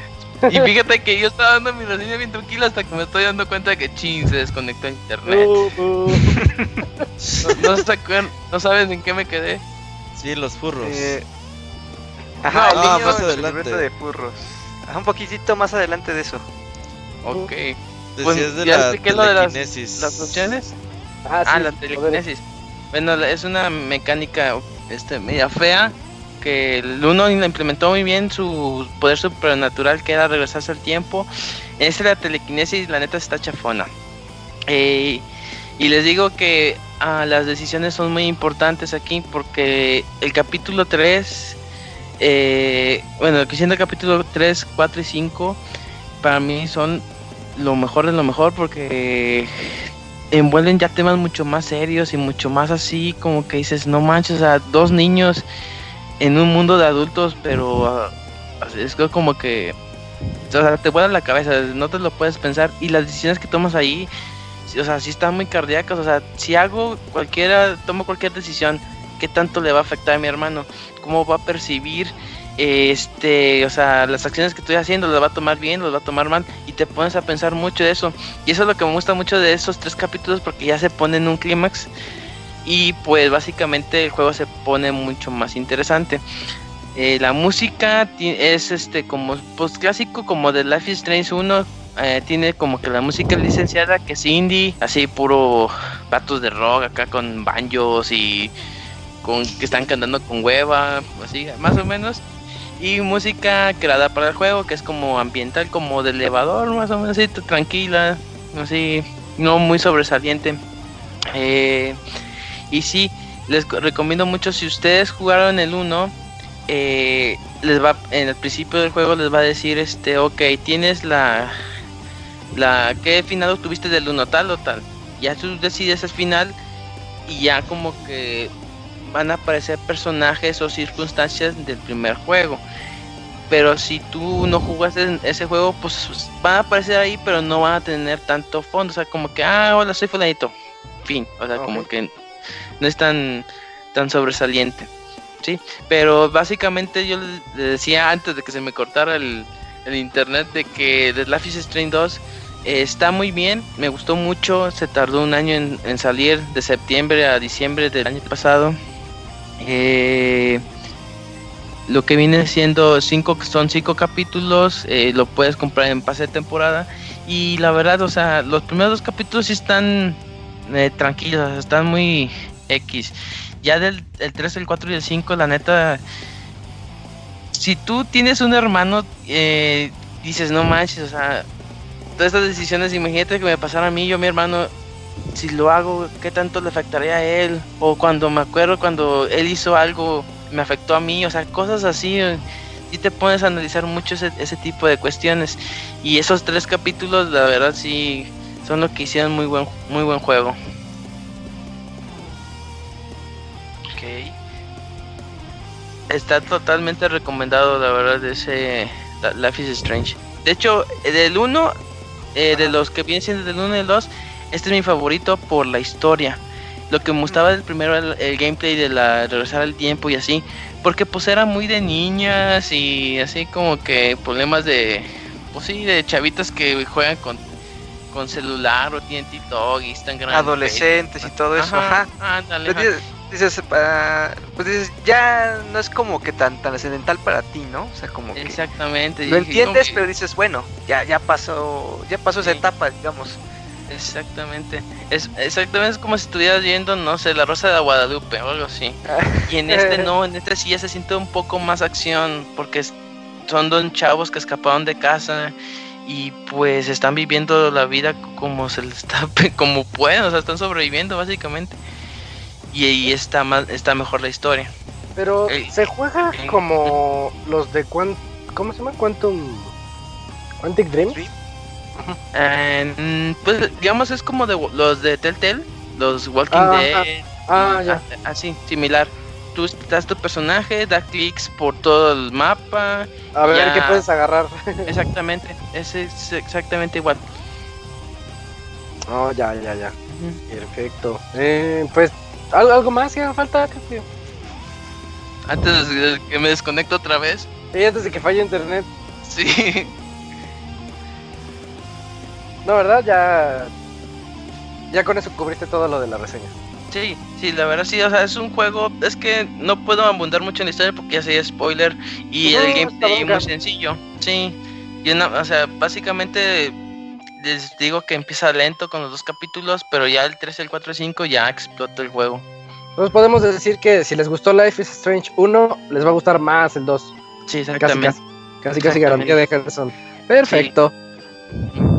S8: Y fíjate que yo estaba dando mi reseña bien tranquila hasta que me estoy dando cuenta de que ching se desconectó a internet. Uh, uh. no, no, sabes en qué me quedé.
S7: Sí, los furros. Eh,
S8: ajá, no, el niño más adelante. de furros. Ajá, un poquitito más adelante de eso. Ok.
S7: Decías de la
S8: telequinesis. Lo de las, las opciones. Ah, ah la telequinesis. Bueno, es una mecánica este, media fea que el uno implementó muy bien su poder supernatural que era regresarse al tiempo. Esta la telequinesis, la neta está chafona. Eh, y les digo que ah, las decisiones son muy importantes aquí porque el capítulo 3, eh, bueno, que siendo el capítulo 3, 4 y 5, para mí son lo mejor de lo mejor porque envuelven ya temas mucho más serios y mucho más así como que dices, no manches, o sea, dos niños en un mundo de adultos, pero ah, es como que te vuela la cabeza, no te lo puedes pensar y las decisiones que tomas ahí, o sea, sí están muy cardíacas, o sea, si hago cualquiera, tomo cualquier decisión, ¿qué tanto le va a afectar a mi hermano? ¿Cómo va a percibir este, o sea, las acciones que estoy haciendo las va a tomar bien, las va a tomar mal y te pones a pensar mucho de eso. Y eso es lo que me gusta mucho de esos tres capítulos porque ya se pone en un clímax y pues básicamente el juego se pone mucho más interesante. Eh, la música es este como post clásico como de Life is Strange 1 eh, tiene como que la música licenciada que es indie, así puro patos de rock acá con banjos y con que están cantando con hueva, así más o menos y música creada para el juego que es como ambiental como de elevador más o menos así tranquila así no muy sobresaliente. Eh, y sí les recomiendo mucho si ustedes jugaron el 1 eh, les va en el principio del juego les va a decir este ok tienes la la qué final tuviste del 1 tal o tal. Ya tú decides el final y ya como que van a aparecer personajes o circunstancias del primer juego. Pero si tú no jugaste ese juego, pues van a aparecer ahí, pero no van a tener tanto fondo. O sea, como que, ah, hola, soy fulanito. Fin. O sea, como que no es tan, tan sobresaliente. Sí, pero básicamente yo le decía antes de que se me cortara el, internet de que The Life is Strange 2 eh, está muy bien, me gustó mucho, se tardó un año en, salir de septiembre a diciembre del año pasado. Eh, lo que viene siendo cinco son cinco capítulos, eh, lo puedes comprar en pase de temporada y la verdad, o sea, los primeros dos capítulos sí están tranquilos, están muy X. Ya del el 3, el 4 y el 5, la neta, si tú tienes un hermano, eh, dices, no manches, o sea, todas estas decisiones, imagínate que me pasara a mí, yo mi hermano, si lo hago, ¿qué tanto le afectaría a él? O cuando me acuerdo, cuando él hizo algo, me afectó a mí, o sea, cosas así. Y te pones a analizar mucho ese, ese tipo de cuestiones. Y esos tres capítulos, la verdad, sí, son lo que hicieron muy buen, muy buen juego. está totalmente recomendado, la verdad, ese Life is Strange. De hecho, del 1, eh, de los que vienen siendo del 1 y el 2, este es mi favorito por la historia. Lo que me gustaba del primero, el, gameplay de la regresar al tiempo y así, porque pues era muy de niñas y así como que problemas de, pues sí, de chavitas que juegan con, con celular o tienen TikTok y están grandes.
S1: Adolescentes y todo eso. Ajá, dices, pues dices, ya no es como que tan tan trascendental para ti, ¿no? O sea, como
S8: Exactamente.
S1: lo entiendes, pero dices, bueno, ya ya pasó, ya pasó esa etapa, digamos.
S8: Exactamente. Es exactamente es como si estuvieras viendo, no sé, La Rosa de Guadalupe o algo así. y en este no, en este sí ya se siente un poco más acción porque son dos chavos que escaparon de casa y pues están viviendo la vida como se les está como pueden, o sea, están sobreviviendo básicamente y ahí está más está mejor la historia.
S1: Pero se juega como los de Quant ¿cómo se llama? Quantum Quantic Dream.
S8: Eh, pues digamos es como de los de Telltale, los Walking ah, Dead. Ah, ya. Así, similar. Tú estás tu personaje, da clics por todo el mapa.
S1: A ver qué puedes agarrar.
S8: exactamente, es exactamente igual.
S1: Oh, ya, ya, ya. Perfecto. Eh, pues ¿Algo, algo más que haga falta,
S8: Antes de que me desconecto otra vez.
S1: Sí, antes de que falle internet.
S8: Sí.
S1: No, ¿verdad? Ya. Ya con eso cubriste todo lo de la reseña.
S8: Sí, sí, la verdad sí, o sea, es un juego, es que no puedo abundar mucho en la historia porque ya sería spoiler y el gameplay muy sencillo, sí, y o sea, básicamente les digo que empieza lento con los dos capítulos, pero ya el 3, el 4 y 5 ya explota el juego.
S1: Entonces podemos decir que si les gustó Life is Strange 1, les va a gustar más el 2.
S8: Sí, exactamente.
S1: Casi, casi, garantía de Gerson. Perfecto.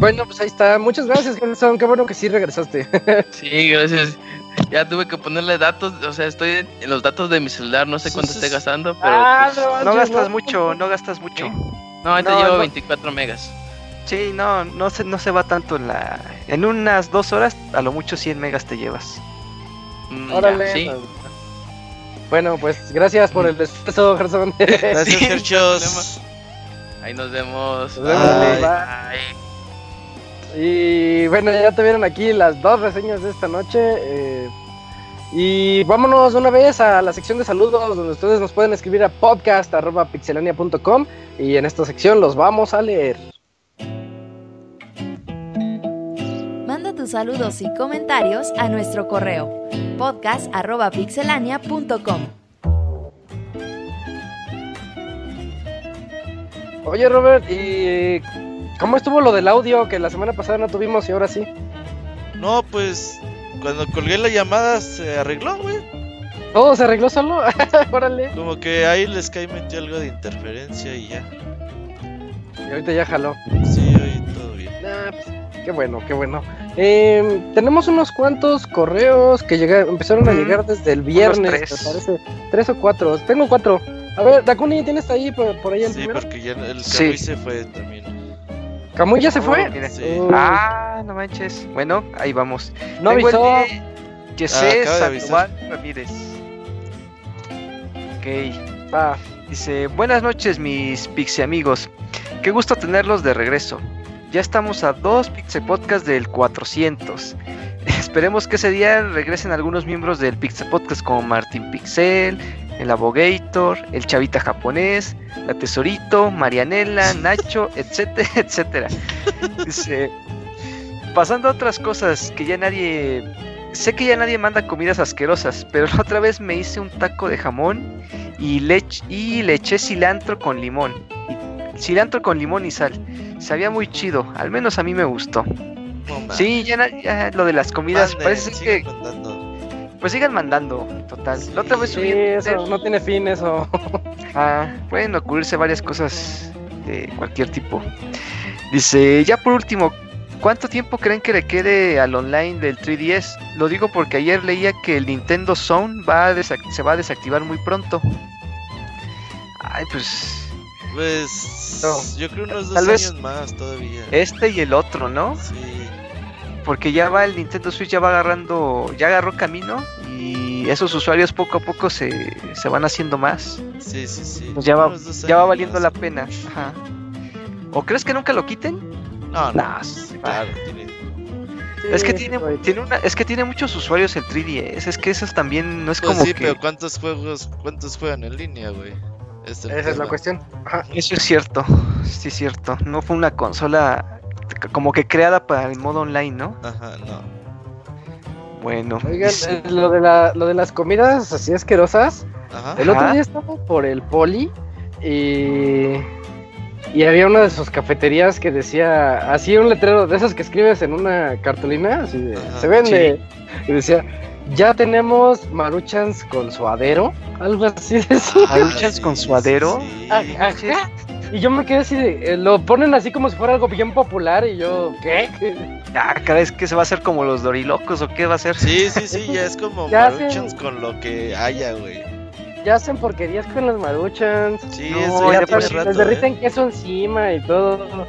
S1: Bueno, pues ahí está. Muchas gracias, Gerson. Qué bueno que sí regresaste.
S8: sí, gracias. Ya tuve que ponerle datos, o sea, estoy en los datos de mi celular, no sé cuánto esté gastando, pero...
S1: Ah, pues, no, gastas mucho, no gastas mucho.
S8: No, ahorita llevo 24 megas.
S1: Sí, no, no se, no se va tanto en la... En unas dos horas, a lo mucho 100 megas te llevas.
S8: Mm, Órale. sí.
S1: Bueno, pues gracias por el despeso, Gerson.
S8: Gracias, sí, Ahí nos vemos. Nos vemos.
S1: Bye. Y bueno, ya te vieron aquí las dos reseñas de esta noche. Eh, y vámonos una vez a la sección de saludos, donde ustedes nos pueden escribir a podcast.pixelania.com y en esta sección los vamos a leer.
S2: tus saludos y comentarios a nuestro correo podcast.pixelania.com.
S1: Oye Robert, ¿y cómo estuvo lo del audio que la semana pasada no tuvimos y ahora sí?
S7: No, pues cuando colgué la llamada se arregló, güey.
S1: ¿Todo se arregló solo? Órale.
S7: Como que ahí les cae metió algo de interferencia y ya.
S1: Y ahorita ya jaló.
S7: Sí, ahí todo bien.
S1: pues Qué bueno, qué bueno. Eh, tenemos unos cuantos correos que llegaron, empezaron a llegar desde el viernes, tres. parece. Tres o cuatro. Tengo cuatro. A ver, Dakuni, ¿tienes ahí por, por ahí el
S7: Sí, porque ya el Camuy se fue también.
S1: ¿Camuy ya se fue?
S8: Ah, no manches. Bueno, ahí vamos.
S1: No Tengo avisó. El
S8: de ah, Ramírez. Ok. Va. Dice, buenas noches mis pixie amigos. Qué gusto tenerlos de regreso. Ya estamos a dos Pixel Podcast del 400.
S5: Esperemos que ese día regresen algunos miembros del Pixel Podcast como Martín Pixel, el Abogator, el Chavita Japonés, la Tesorito, Marianela, Nacho, etcétera, etcétera. Dice, pasando a otras cosas que ya nadie... Sé que ya nadie manda comidas asquerosas, pero la otra vez me hice un taco de jamón y le, y le eché cilantro con limón. cilantro con limón y sal. Sabía muy chido, al menos a mí me gustó. Sí, ya, lo de las comidas, parece que... Pues sigan mandando, total.
S1: la otra vez subí eso no tiene fin eso.
S5: ah, pueden ocurrirse varias cosas de cualquier tipo. Dice, ya por último, ¿cuánto tiempo creen que le quede al online del 3DS? Lo digo porque ayer leía que el Nintendo Zone va se va a desactivar muy pronto. Ay, pues...
S7: Pues... yo creo unos dos años más todavía.
S5: Este y el otro, ¿no? Sí. Porque ya va el Nintendo Switch, ya va agarrando, ya agarró camino y esos usuarios poco a poco se, se van haciendo más.
S7: Sí, sí, sí.
S5: Pues ya va, ya va valiendo la pena. Ajá. ¿O crees que nunca lo quiten?
S7: No, no. claro,
S5: es que tiene, tiene una, es que tiene muchos usuarios el 3DS, es que esos también no es pues como sí, pero
S7: ¿cuántos juegos, cuántos juegan en línea, güey?
S1: Esa es la cuestión.
S5: Eso es cierto, sí es cierto. No fue una consola como que creada para el modo online, ¿no?
S7: Ajá, no.
S5: Bueno.
S1: Oigan, eh, lo, de la, lo de las comidas así asquerosas. Ajá. El otro día estaba por el poli y y había una de sus cafeterías que decía, así un letrero de esas que escribes en una cartulina, así de, se vende. Y decía, ya tenemos maruchans con suadero, algo así de eso.
S5: Maruchans con suadero.
S1: Ah, y yo me quedé así, de, eh, lo ponen así como si fuera algo bien popular y yo, ¿qué?
S5: Ah, cada vez que se va a hacer como los dorilocos o qué va a ser.
S7: Sí, sí, sí, ya es como maruchans con lo que haya, güey
S1: ya hacen porquerías con las maruchans.
S7: Sí, eso ya
S1: tiene rato, Les derriten ¿eh? queso encima y todo.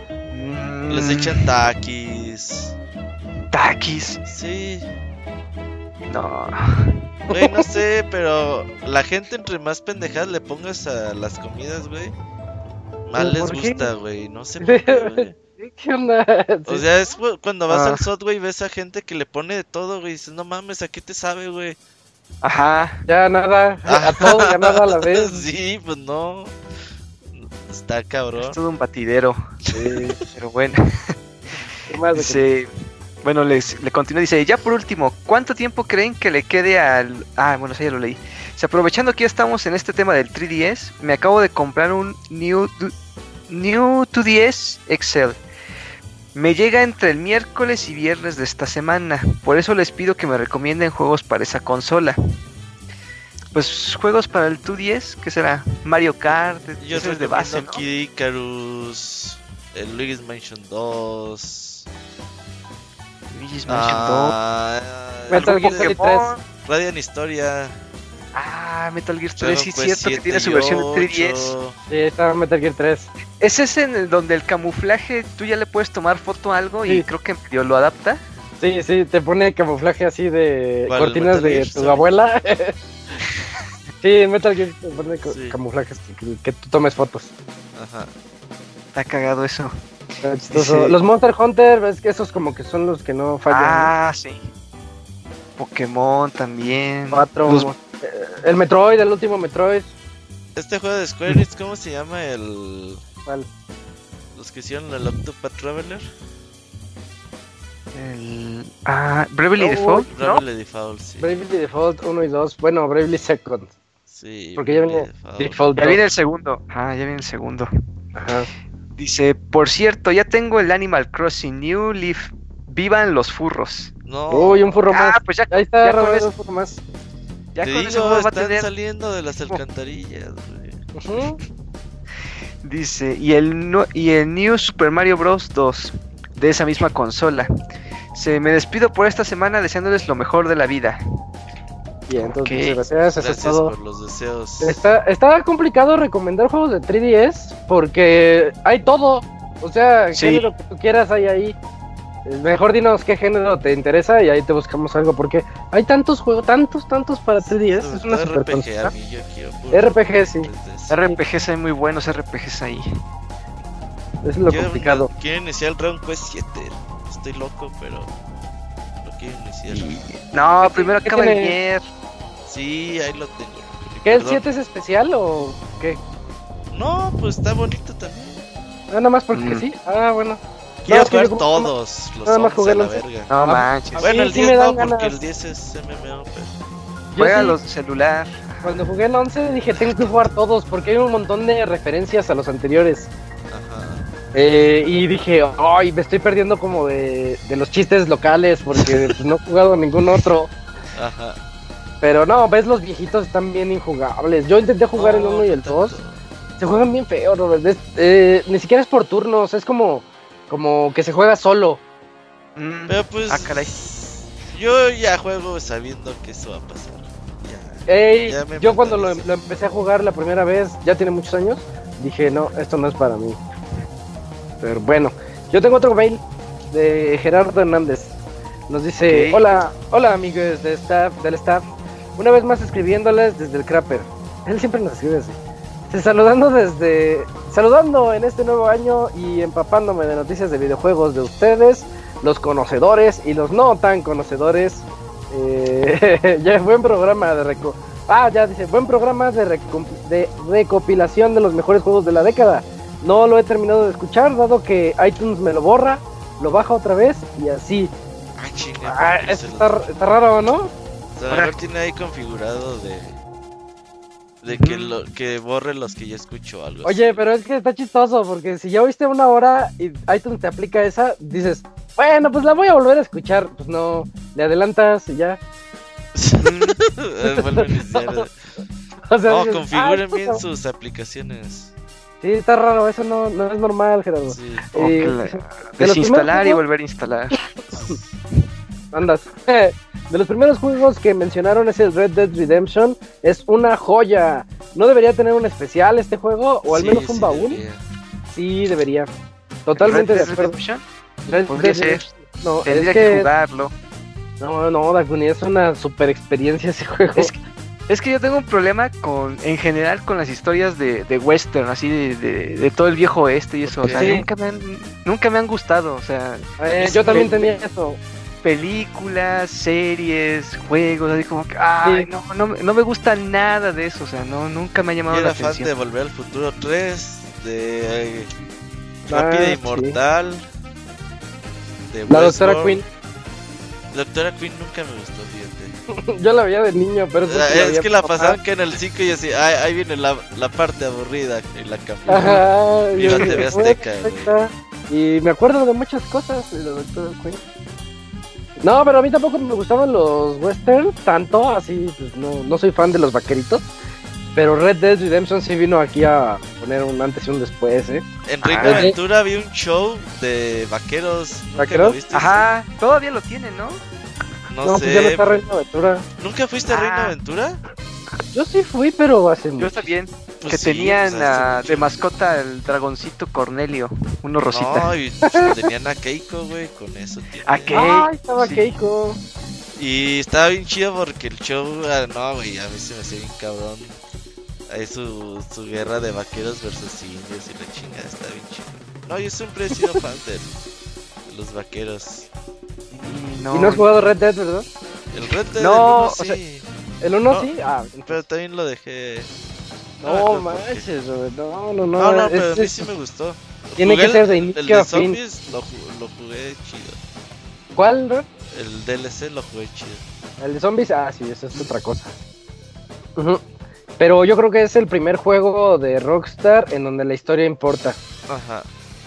S7: Les echan taquis.
S5: ¿Taquis?
S7: Sí.
S5: No.
S7: Güey, no sé, pero la gente entre más pendejadas le pongas a las comidas, güey, más les gusta, güey. No sé por qué,
S1: ¿Qué onda?
S7: O sea, es cuando vas al ah. SOT, güey, ves a gente que le pone de todo, güey, y dices, no mames, ¿a qué te sabe, güey?
S5: Ajá.
S1: Ya nada, a todo, ya nada a la vez.
S7: Sí, pues no. Está cabrón. Es
S5: todo un batidero. Sí. Pero bueno. dice, bueno, le continúa, dice, ya por último, ¿cuánto tiempo creen que le quede al... Ah, bueno, sí, ya lo leí. Dice, aprovechando que ya estamos en este tema del 3DS, me acabo de comprar un New, New 2DS Excel. Me llega entre el miércoles y viernes de esta semana, por eso les pido que me recomienden juegos para esa consola. Pues juegos para el 2DS, ¿qué será? Mario Kart,
S7: yo soy de base, ¿no? Kid Icarus, el Luigi's Mansion 2.
S5: Luigi's Mansion 2. Ah,
S1: Metal Gear 3.
S7: Radiant Historia.
S5: Ah, Metal Gear 3, sí es cierto que tiene su versión de 3DS.
S1: Sí, está Metal Gear 3.
S5: ¿Es ese en el donde el camuflaje tú ya le puedes tomar foto a algo y creo que medio lo adapta?
S1: Sí, sí, te pone camuflaje así de cortinas de tu abuela. sí, Metal Gear te pone camuflajes que, tú tomes fotos.
S5: Ajá. Está cagado eso.
S1: Los Monster Hunter, ves que esos como que son los que no fallan.
S5: Ah, sí. Pokémon también.
S1: Cuatro. El Metroid, el último Metroid.
S7: Este juego de Square Enix, ¿cómo se llama? El.
S1: ¿Cuál?
S7: Los que hicieron el Octopath Traveler.
S5: El. Ah, Bravely Default.
S7: Bravely Default, sí.
S1: Bravely Default 1 y 2. Bueno, Bravely Second.
S7: Sí.
S1: Porque ya viene
S5: Default. ya viene el segundo. Ah, ya viene el segundo. Ajá. Dice, por cierto, ya tengo el Animal Crossing New Leaf. Vivan los furros.
S7: No.
S1: Uy, un furro ah, más. Pues ya, ahí está, ya un furro más.
S7: Ya Te con digo, están saliendo de las alcantarillas,
S5: Dice, y el, y el New Super Mario Bros. 2 de esa misma consola. Se me despido por esta semana deseándoles lo mejor de la vida.
S1: Bien, entonces gracias,
S7: gracias por los deseos.
S1: Está, está complicado recomendar juegos de 3DS porque hay todo. O sea, lo que tú quieras hay ahí. Mejor dinos qué género te interesa y ahí te buscamos algo, porque hay tantos juegos, tantos, tantos para 3DS. es una super RPG, a mí yo quiero RPG, sí.
S5: RPGs hay muy buenos RPGs ahí.
S1: Es lo complicado.
S7: quiero iniciar el Round Quest 7. Estoy loco, pero lo quiero iniciar.
S5: No, primero acaba ayer.
S7: Sí, ahí lo tengo.
S1: ¿Qué el 7 es especial o qué?
S7: No, pues está bonito también.
S1: Ah, nada más porque mm. sí. Ah, bueno.
S7: Quiero jugar todos los nada más jugué la verga.
S5: No manches.
S7: Bueno, el 10 no, porque el 10 es MMO, pero...
S5: Juega los celular.
S1: Cuando jugué el 11 dije, tengo que jugar todos porque hay un montón de referencias a los anteriores. Ajá. Eh, y dije, ay, me estoy perdiendo como de, de los chistes locales porque pues, no he jugado ningún otro. Ajá. Pero no, ves, los viejitos están bien injugables. Yo intenté jugar el 1 y el 2. Se juegan bien feo, Robert. Eh, ni siquiera es por turnos, es como, como que se juega solo.
S7: Mm. Pero pues. Ah, caray. Yo ya juego sabiendo que eso va a pasar.
S1: Ey, yo cuando lo, lo, empecé a jugar la primera vez, ya tiene muchos años, dije, no, esto no es para mí. Pero bueno, yo tengo otro mail de Gerardo Hernández. Nos dice, hola, hola amigos de staff, del staff. Una vez más escribiéndoles desde el Crapper. Él siempre nos escribe así. Saludando desde. Saludando en este nuevo año y empapándome de noticias de videojuegos de ustedes, los conocedores y los no tan conocedores. Eh, ya buen programa de reco Ah, ya dice, buen programa de, de recopilación de los mejores juegos de la década. No lo he terminado de escuchar, dado que iTunes me lo borra, lo baja otra vez y así.
S7: Ah, ah,
S1: está, está raro, ¿no?
S7: O tiene ahí configurado de. De que, lo, que borre los que ya escucho algo.
S1: Oye, pero es que está chistoso porque si ya oíste una hora y iTunes te aplica esa, dices, bueno, pues la voy a volver a escuchar. Pues no, le adelantas y ya.
S7: o sea, no, configuren bien sus aplicaciones.
S1: Sí, está raro, eso no, no es normal, Gerardo. Sí.
S5: Eh, desinstalar y volver a instalar.
S1: Andas. De los primeros juegos que mencionaron es el Red Dead Redemption. Es una joya. ¿No debería tener un especial este juego? ¿O al menos un baúl? Sí, debería. Totalmente de acuerdo.
S5: Red Dead ser. No, Tendría que, jugarlo.
S1: No, no, Dakuni, es una super experiencia ese juego.
S5: Es que, yo tengo un problema con, en general, con las historias de, de western, así de, de, todo el viejo oeste y eso. O sea, nunca me han, nunca me han gustado. O sea,
S1: eh, yo también tenía eso
S5: películas, series, juegos, así como que, ay, no, no, no, me gusta nada de eso, o sea, no, nunca me ha llamado la atención.
S7: fan de Volver al Futuro 3, de Rápida ah, Inmortal,
S1: de La Doctora Queen.
S7: La Doctora Queen nunca me gustó, fíjate.
S1: Yo la veía de niño, pero...
S7: es que la pasaban que en el 5 y así, ay, ahí viene la, la parte aburrida y la cambié. Ajá. Viva TV Azteca,
S1: Y me acuerdo de muchas cosas de la Doctora Queen. No, pero a mí tampoco me gustaban los western tanto, así, pues no, no soy fan de los vaqueritos. Pero Red Dead Redemption sí vino aquí a poner un antes y un después, ¿eh?
S7: En Reino ah, Aventura había un show de vaqueros.
S1: ¿Vaqueros?
S5: Ajá, todavía lo tienen, ¿no?
S7: No, no pues sé.
S1: ya no está Reino Aventura.
S7: ¿Nunca fuiste a Reino ah. Aventura?
S1: Yo sí fui, pero hace
S5: Yo también. Pues que tenían de mascota el dragoncito Cornelio, uno rosita.
S7: No, y pues, tenían a Keiko, güey, con eso.
S1: A Keiko. estaba Keiko.
S7: Y estaba bien chido porque el show, ah, no, güey, a mí se me hacía bien cabrón. Ahí su, su guerra de vaqueros versus indios y la chingada está bien chido. No, yo siempre he sido fan de, los vaqueros.
S1: Y no, ¿Y no has jugado Red Dead, verdad?
S7: El Red Dead, no,
S1: sí. O sea, ¿El 1 sí? Ah,
S7: pero también lo dejé.
S1: No, manches, no, no, no.
S7: No, no, pero a mí sí me gustó.
S1: Tiene que ser de inicio
S7: el de zombies lo, lo, jugué chido.
S1: ¿Cuál, bro?
S7: El DLC lo jugué chido.
S1: El de zombies, ah, sí, eso es otra cosa. Pero yo creo que es el primer juego de Rockstar en donde la historia importa.
S7: Ajá.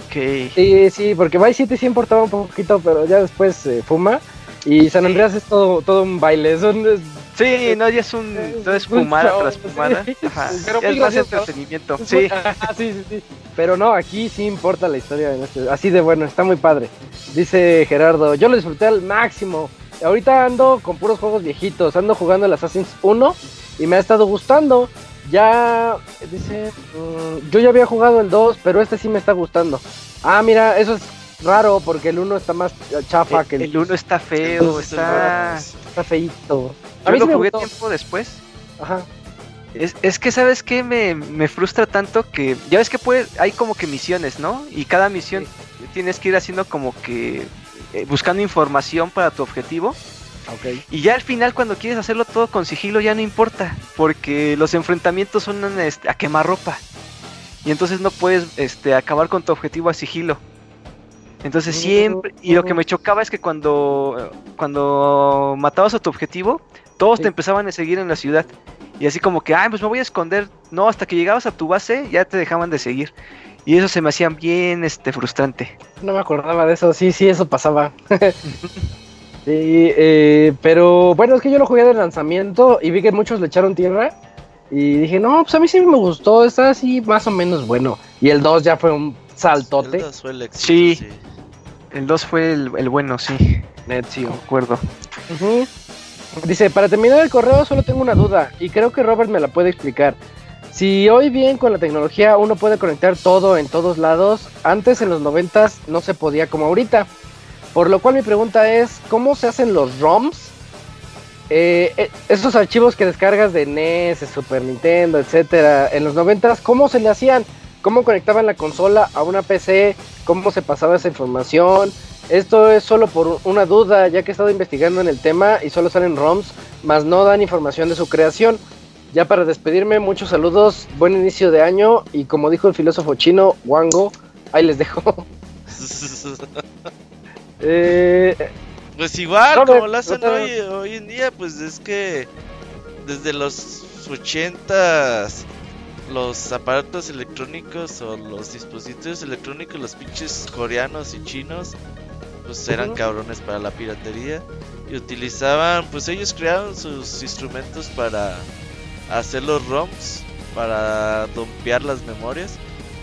S1: Okay. Sí, sí, porque Vice City sí importaba un poquito, pero ya después se fuma. Y San Andreas es todo, todo un baile. Son,
S5: Sí, no, ya es un. No es fumada tras fumada. Ajá. Pero es más entretenimiento. Sí.
S1: sí, sí, sí. Pero no, aquí sí importa la historia. este, así de bueno, está muy padre. Dice Gerardo, yo lo disfruté al máximo. Ahorita ando con puros juegos viejitos. Ando jugando el Assassin's 1 y me ha estado gustando. Ya, dice, mm, yo ya había jugado el 2, pero este sí me está gustando. Ah, mira, eso es raro porque el 1 está más chafa
S5: el,
S1: que
S5: el... El 1 está feo, está...
S1: Está feito.
S5: A mí lo jugué tiempo después. Ajá. Es, es, que, ¿sabes qué? Me, me, frustra tanto que. Ya ves que puede, hay como que misiones, ¿no? Y cada misión tienes que ir haciendo como que. eh, buscando información para tu objetivo. Y ya al final cuando quieres hacerlo todo con sigilo ya no importa, porque los enfrentamientos son este, a quemarropa. Y entonces no puedes este, acabar con tu objetivo a sigilo. Entonces siempre, y lo que me chocaba es que cuando, cuando matabas a tu objetivo, todos te empezaban a seguir en la ciudad. Y así como que, ay, pues me voy a esconder. No, hasta que llegabas a tu base ya te dejaban de seguir. Y eso se me hacía bien este, frustrante.
S1: No me acordaba de eso, sí, sí, eso pasaba. sí, eh, pero bueno, es que yo lo jugué de lanzamiento y vi que muchos le echaron tierra. Y dije, no, pues a mí sí me gustó, está así más o menos bueno. Y el 2 ya fue un saltote.
S5: El 2 fue el sí. El 2 fue el, bueno, sí.
S1: Net, sí.
S5: acuerdo.
S1: Dice, para terminar el correo solo tengo una duda y creo que Robert me la puede explicar. Si hoy bien con la tecnología uno puede conectar todo en todos lados, antes en los noventas no se podía como ahorita. Por lo cual mi pregunta es, ¿cómo se hacen los ROMs? Eh, eh, esos archivos que descargas de NES, Super Nintendo, etcétera, en los noventas, ¿cómo se le hacían? ¿Cómo conectaban la consola a una PC? ¿Cómo se pasaba esa información? Esto es solo por una duda, ya que he estado investigando en el tema y solo salen ROMs, más no dan información de su creación. Ya para despedirme, muchos saludos, buen inicio de año y como dijo el filósofo chino, Wango, ahí les dejo.
S7: Eh, pues igual, como lo hacen hoy, hoy en día, pues es que desde los 80 los aparatos electrónicos o los dispositivos electrónicos, los pinches coreanos y chinos, pues eran cabrones para la piratería y utilizaban, pues ellos crearon sus instrumentos para hacer los ROMs, para dompear las memorias.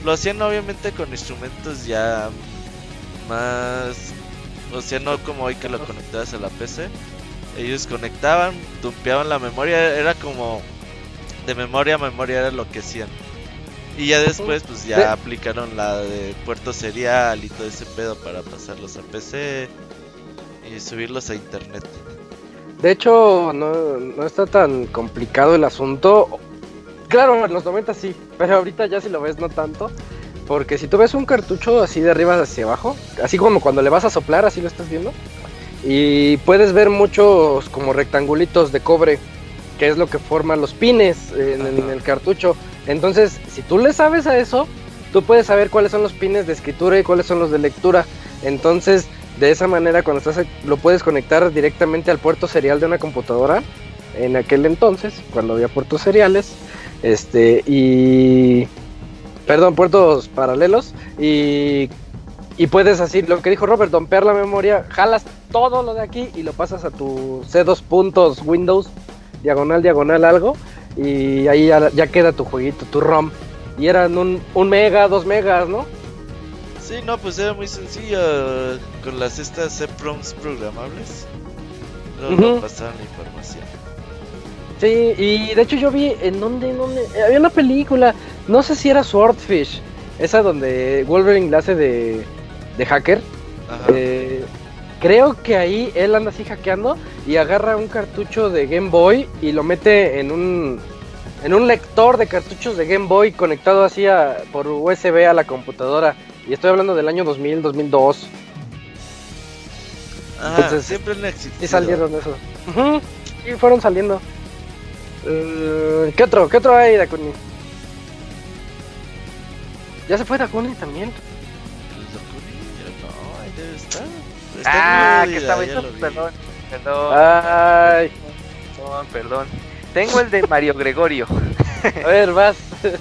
S7: Lo hacían obviamente con instrumentos ya más, o sea, no como hoy que lo conectabas a la PC. Ellos conectaban, dumpeaban la memoria, era como de memoria a memoria era lo que hacían. Y ya después, pues ya aplicaron la de puerto serial y todo ese pedo para pasarlos a PC y subirlos a internet.
S1: De hecho, no, no está tan complicado el asunto. Claro, en los 90 sí, pero ahorita ya si lo ves no tanto. Porque si tú ves un cartucho así de arriba hacia abajo, así como cuando le vas a soplar, así lo estás viendo. Y puedes ver muchos como rectangulitos de cobre, que es lo que forman los pines en el cartucho. Entonces, si tú le sabes a eso, tú puedes saber cuáles son los pines de escritura y cuáles son los de lectura. Entonces, de esa manera, cuando estás, lo puedes conectar directamente al puerto serial de una computadora. En aquel entonces, cuando había puertos seriales, este, y. Perdón, puertos paralelos. Y, y puedes así, lo que dijo Robert, dompear la memoria, jalas todo lo de aquí y lo pasas a tu C2 puntos Windows, diagonal, diagonal, algo y ahí ya, queda tu jueguito, tu ROM. Y eran un, un mega, dos megas, ¿no?
S7: Sí, no, pues era muy sencillo con las estas EPROMs programables. No pasaban la información.
S1: Sí, y de hecho yo vi en donde, en donde, había una película, no sé si era Swordfish, esa donde Wolverine la hace de, de hacker. Eh, Creo que ahí él anda así hackeando y agarra un cartucho de Game Boy y lo mete en un en un lector de cartuchos de Game Boy conectado así por USB a la computadora. Y estoy hablando del año 2000, 2002.
S7: Ah, Entonces, siempre han
S1: Y salieron eso. Y fueron saliendo. Uh, ¿Qué otro? ¿Qué otro hay, Dakuni? ¿Ya se fue Dakuni también?
S5: Ah, que estaba hecho, perdón, perdón.
S1: Ay.
S5: Perdón, perdón. Tengo el de Mario Gregorio.
S1: A ver, vas.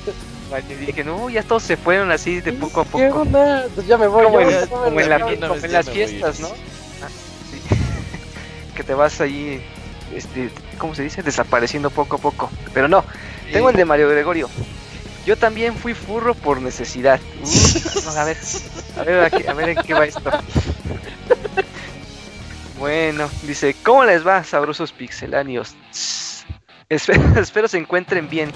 S5: Y dije, no, ya todos se fueron así de poco a poco.
S1: ¿Qué onda? Pues ya me voy.
S5: Como, en, como en, la, como en las fiestas, ¿no? Ah, sí. que te vas ahí, este, ¿cómo se dice? Desapareciendo poco a poco. Pero no, tengo el de Mario Gregorio. Yo también fui furro por necesidad. Uh, a ver, a ver, a ver en qué va esto. Bueno, dice, ¿cómo les va, sabrosos pixelanios? Espero, se encuentren bien.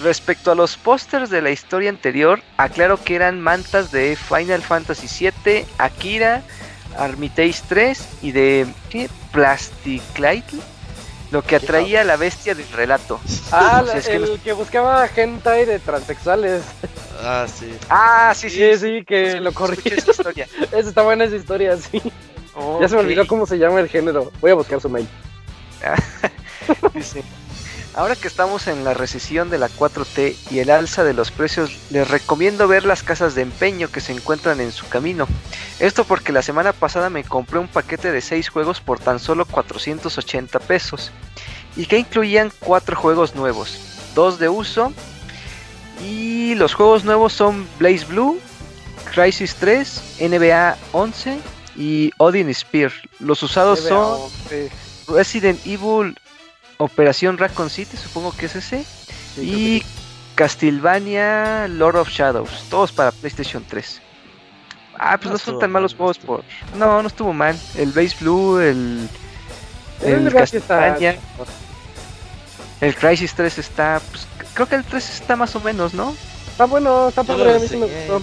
S5: Respecto a los pósters de la historia anterior, aclaro que eran mantas de Final Fantasy VII, Akira, Armitage 3 y de ¿qué? Plasticlite, lo que atraía a la bestia del relato.
S1: Ah, el que, buscaba hentai de transexuales.
S7: Ah, sí.
S5: Ah, sí, sí.
S1: Sí, sí, que lo corrí. Esa historia. esa está buena esa historia, sí. Ya se me olvidó cómo se llama el género. Voy a buscar su mail.
S5: Dice, ahora que estamos en la recesión de la 4T y el alza de los precios, les recomiendo ver las casas de empeño que se encuentran en su camino. Esto porque la semana pasada me compré un paquete de 6 juegos por tan solo 480 pesos y que incluían 4 juegos nuevos, 2 de uso y los juegos nuevos son Blaze Blue, Crisis 3, NBA 11 y Odin Spear. Los usados son Resident Evil Operación Raccoon City, supongo que es ese. y Castlevania Lord of Shadows, todos para PlayStation 3. Ah, pues no, son tan malos juegos por. No, no estuvo mal. El Base Blue, el. El, Castlevania. El Crisis 3 está. Pues, creo que el 3 está más o menos, ¿no?
S1: Está bueno, está padre, a mí sí me gustó.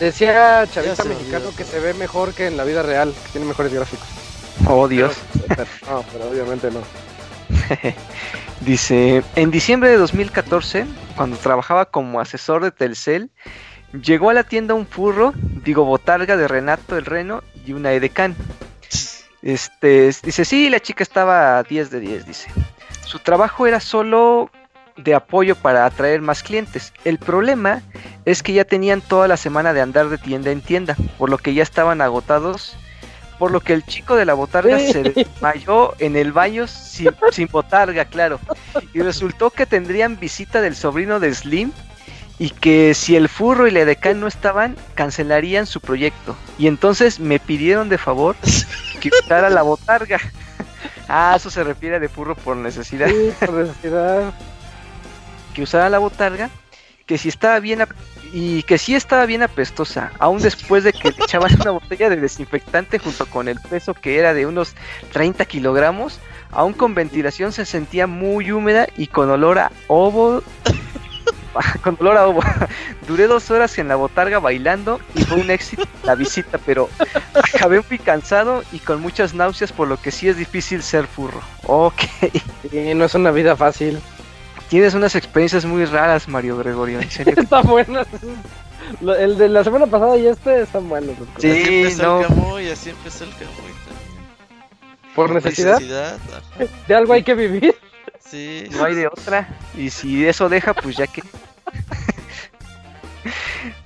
S1: Decía Chavita Mexicano que se ve mejor que en la vida real, que tiene mejores gráficos.
S5: Oh, Dios.
S1: no, pero obviamente no.
S5: Dice, en diciembre de 2014, cuando trabajaba como asesor de Telcel, llegó a la tienda un furro, digo botarga de Renato el Reno y una edecán. Este, dice, sí, la chica estaba a 10 de 10, dice. Su trabajo era solo de apoyo para atraer más clientes. El problema es que ya tenían toda la semana de andar de tienda en tienda, por lo que ya estaban agotados por lo que el chico de la botarga se desmayó en el baño sin, botarga, claro. Y resultó que tendrían visita del sobrino de Slim y que si el furro y la edecán no estaban, cancelarían su proyecto. Y entonces me pidieron de favor que usara la botarga. ah, eso se refiere de furro por necesidad.
S1: Sí, por necesidad.
S5: Que usara la botarga, que si estaba bien y que sí estaba bien apestosa, aún después de que le echaban una botella de desinfectante junto con el peso que era de unos 30 kilogramos, aún con ventilación se sentía muy húmeda y con olor a ovo. con olor a ovo. Duré dos horas en la botarga bailando y fue un éxito la visita, pero acabé muy cansado y con muchas náuseas, por lo que sí es difícil ser furro. Ok.
S1: no es una vida fácil.
S5: Tienes unas experiencias muy raras, Mario Gregorio, en serio.
S1: Está bueno. El de la semana pasada y este están buenos.
S5: Sí, así
S7: empezó el Camuy, así empezó el Camuy también.
S1: ¿Por necesidad? ¿De algo hay que vivir?
S7: Sí.
S5: No hay de otra. Y si eso deja, pues ya que...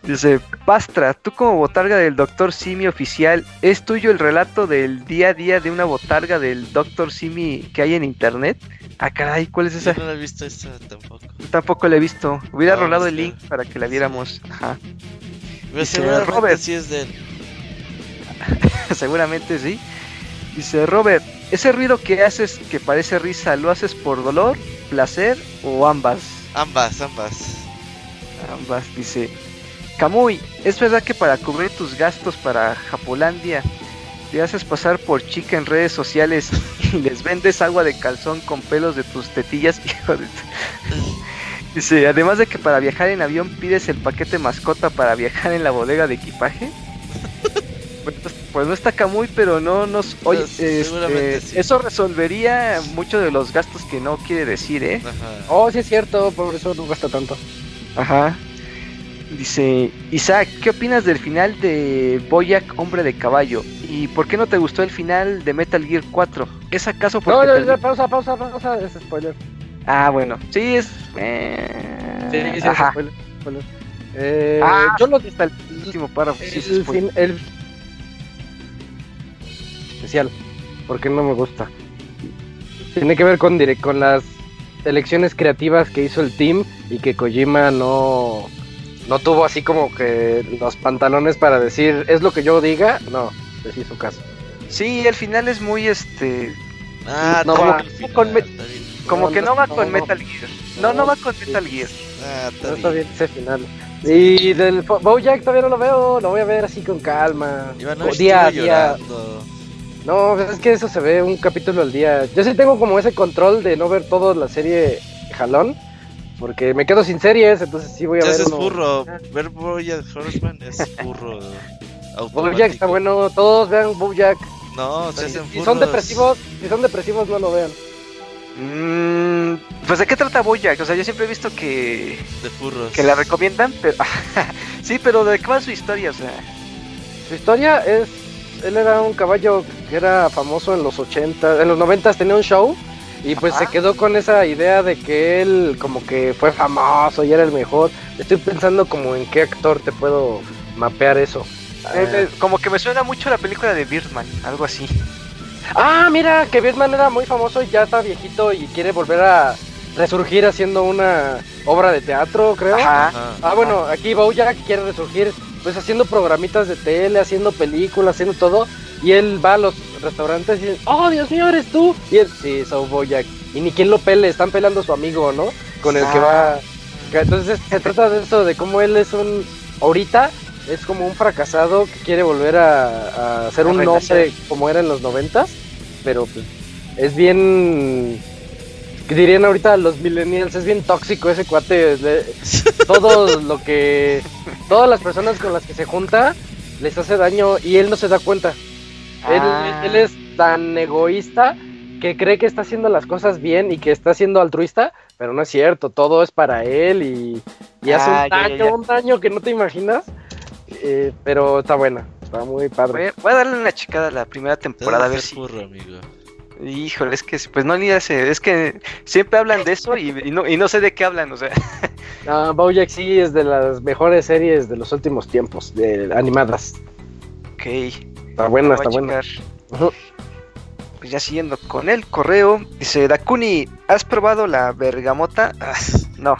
S5: Dice, Pastra, tú como botarga del Doctor Simi oficial, ¿es tuyo el relato del día a día de una botarga del Doctor Simi que hay en internet? Ah, caray, ¿cuál es esa?
S7: Yo no la he visto esa tampoco.
S5: tampoco la he visto. Hubiera rolado el link para que la viéramos. Ajá.
S7: Dice, Robert. Sí es de él.
S5: Seguramente sí. Dice Robert, ese ruido que haces que parece risa, ¿lo haces por dolor, placer o ambas?
S7: Ambas, ambas.
S5: Ambas, dice. Camuy, ¿es verdad que para cubrir tus gastos para Japolandia te haces pasar por chica en redes sociales y les vendes agua de calzón con pelos de tus tetillas? Dice, además de que para viajar en avión pides el paquete mascota para viajar en la bodega de equipaje. pues, pues no está Camuy, pero no nos... Oye, este, eso resolvería muchos de los gastos que no quiere decir, ¿eh?
S1: Oh, sí es cierto, por eso no gasta tanto.
S5: Ajá. Dice, Isaac, ¿qué opinas del final de Boyac Hombre de Caballo? ¿Y por qué no te gustó el final de Metal Gear 4? ¿Es acaso porque...
S1: No, no, pausa, pausa, pausa, es spoiler.
S5: Ah, bueno, sí, es...
S1: Eh... Sí, sí, es spoiler. spoiler. Eh, ah, yo lo... Hasta el último párrafo. El, sí, fin, el... Especial, porque no me gusta. Tiene que ver con, con las elecciones creativas que hizo el team y que Kojima no no tuvo así como que los pantalones para decir es lo que yo diga, no, les hizo caso.
S5: Sí, el final es muy este
S7: ah,
S5: no va con como que no, va con Metal Gear. No, no va con Metal Gear.
S1: Ah, no está bien ese final. Y del Bojack todavía no lo veo, lo voy a ver así con calma. día a día. No, es que eso se ve un capítulo al día. Yo sí tengo como ese control de no ver toda la serie jalón. Porque me quedo sin series, entonces sí voy a ver.
S7: es burro. Ver Bojack Horseman es burro.
S1: Bojack está bueno, todos vean Bojack.
S7: No, se
S1: hacen Si son depresivos, si son depresivos no lo vean.
S5: Mm, pues de qué trata Bojack, o sea, yo siempre he visto que
S7: de furros.
S5: que la recomiendan, pero sí, pero de qué va su historia, o sea.
S1: Su historia es él era un caballo que era famoso en los 80, en los 90 tenía un show y pues se quedó con esa idea de que él como que fue famoso y era el mejor. Estoy pensando como en qué actor te puedo mapear eso.
S5: Eh, eh, como que me suena mucho la película de Birdman, algo así.
S1: Ah, mira, que Birdman era muy famoso y ya está viejito y quiere volver a resurgir haciendo una obra de teatro, creo. Ah, bueno, aquí Bojack quiere resurgir pues haciendo programitas de tele, haciendo películas, haciendo todo. Y él va a los restaurantes y dice, oh Dios mío, eres tú. Y él, sí, soy. Y ni quien lo pele, están pelando a su amigo, ¿no? Con el que va. Ah. Entonces se trata de eso, de cómo él es un. Ahorita es como un fracasado que quiere volver a, a ser un hombre como era en los noventas. Pero pues, es bien que dirían ahorita los millennials, es bien tóxico ese cuate. todo lo que. Todas las personas con las que se junta les hace daño y él no se da cuenta. Él, ah. es tan egoísta que cree que está haciendo las cosas bien y que está siendo altruista, pero no es cierto, todo es para él y, hace un ah, daño, un daño que no te imaginas. Eh, pero está buena, está muy padre.
S5: Voy a, darle una checada a la primera temporada a ver si. amigo. Híjole, es que pues no ni hace, es que siempre hablan de eso y, no, y no sé de qué hablan, o sea.
S1: Ah, Bojack sí es de las mejores series de los últimos tiempos, de animadas.
S5: Ok.
S1: Está buena, está buena.
S5: Pues ya siguiendo con el correo, dice Dakuni, ¿has probado la bergamota? Ah, no.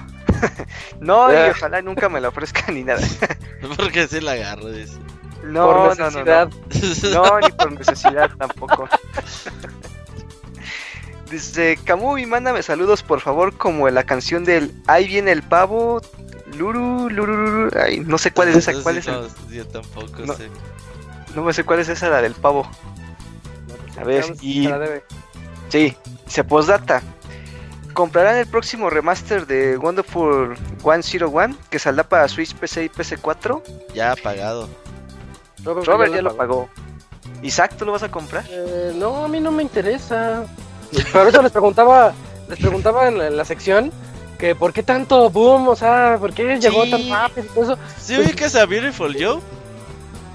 S5: no, y ah. ojalá nunca me la ofrezcan ni nada.
S7: Porque si la agarro, dice.
S5: No, no, no, no. No, ni por necesidad tampoco. Dice, Camuy, mándame saludos por favor como en la canción del Ahí viene el pavo. Luru, luru, luru. Ay, no sé cuál es esa. ¿Cuál es
S7: no, Yo tampoco no, sé.
S5: No me sé cuál es esa, la del pavo. A ver, y... Sí, se postdata. ¿Comprarán el próximo remaster de Wonderful 101 que saldrá para Switch, PC y PC4?
S7: Ya ha pagado.
S5: Robert, ya, lo pagó. Isaac, ¿tú lo vas a comprar?
S1: Eh, no, a mí no me interesa. Por eso les preguntaba, les preguntaba en la, sección que por qué tanto boom, o sea, por qué llegó tan rápido y todo eso.
S7: ¿Sí pues, ubicas a Beautiful Joe?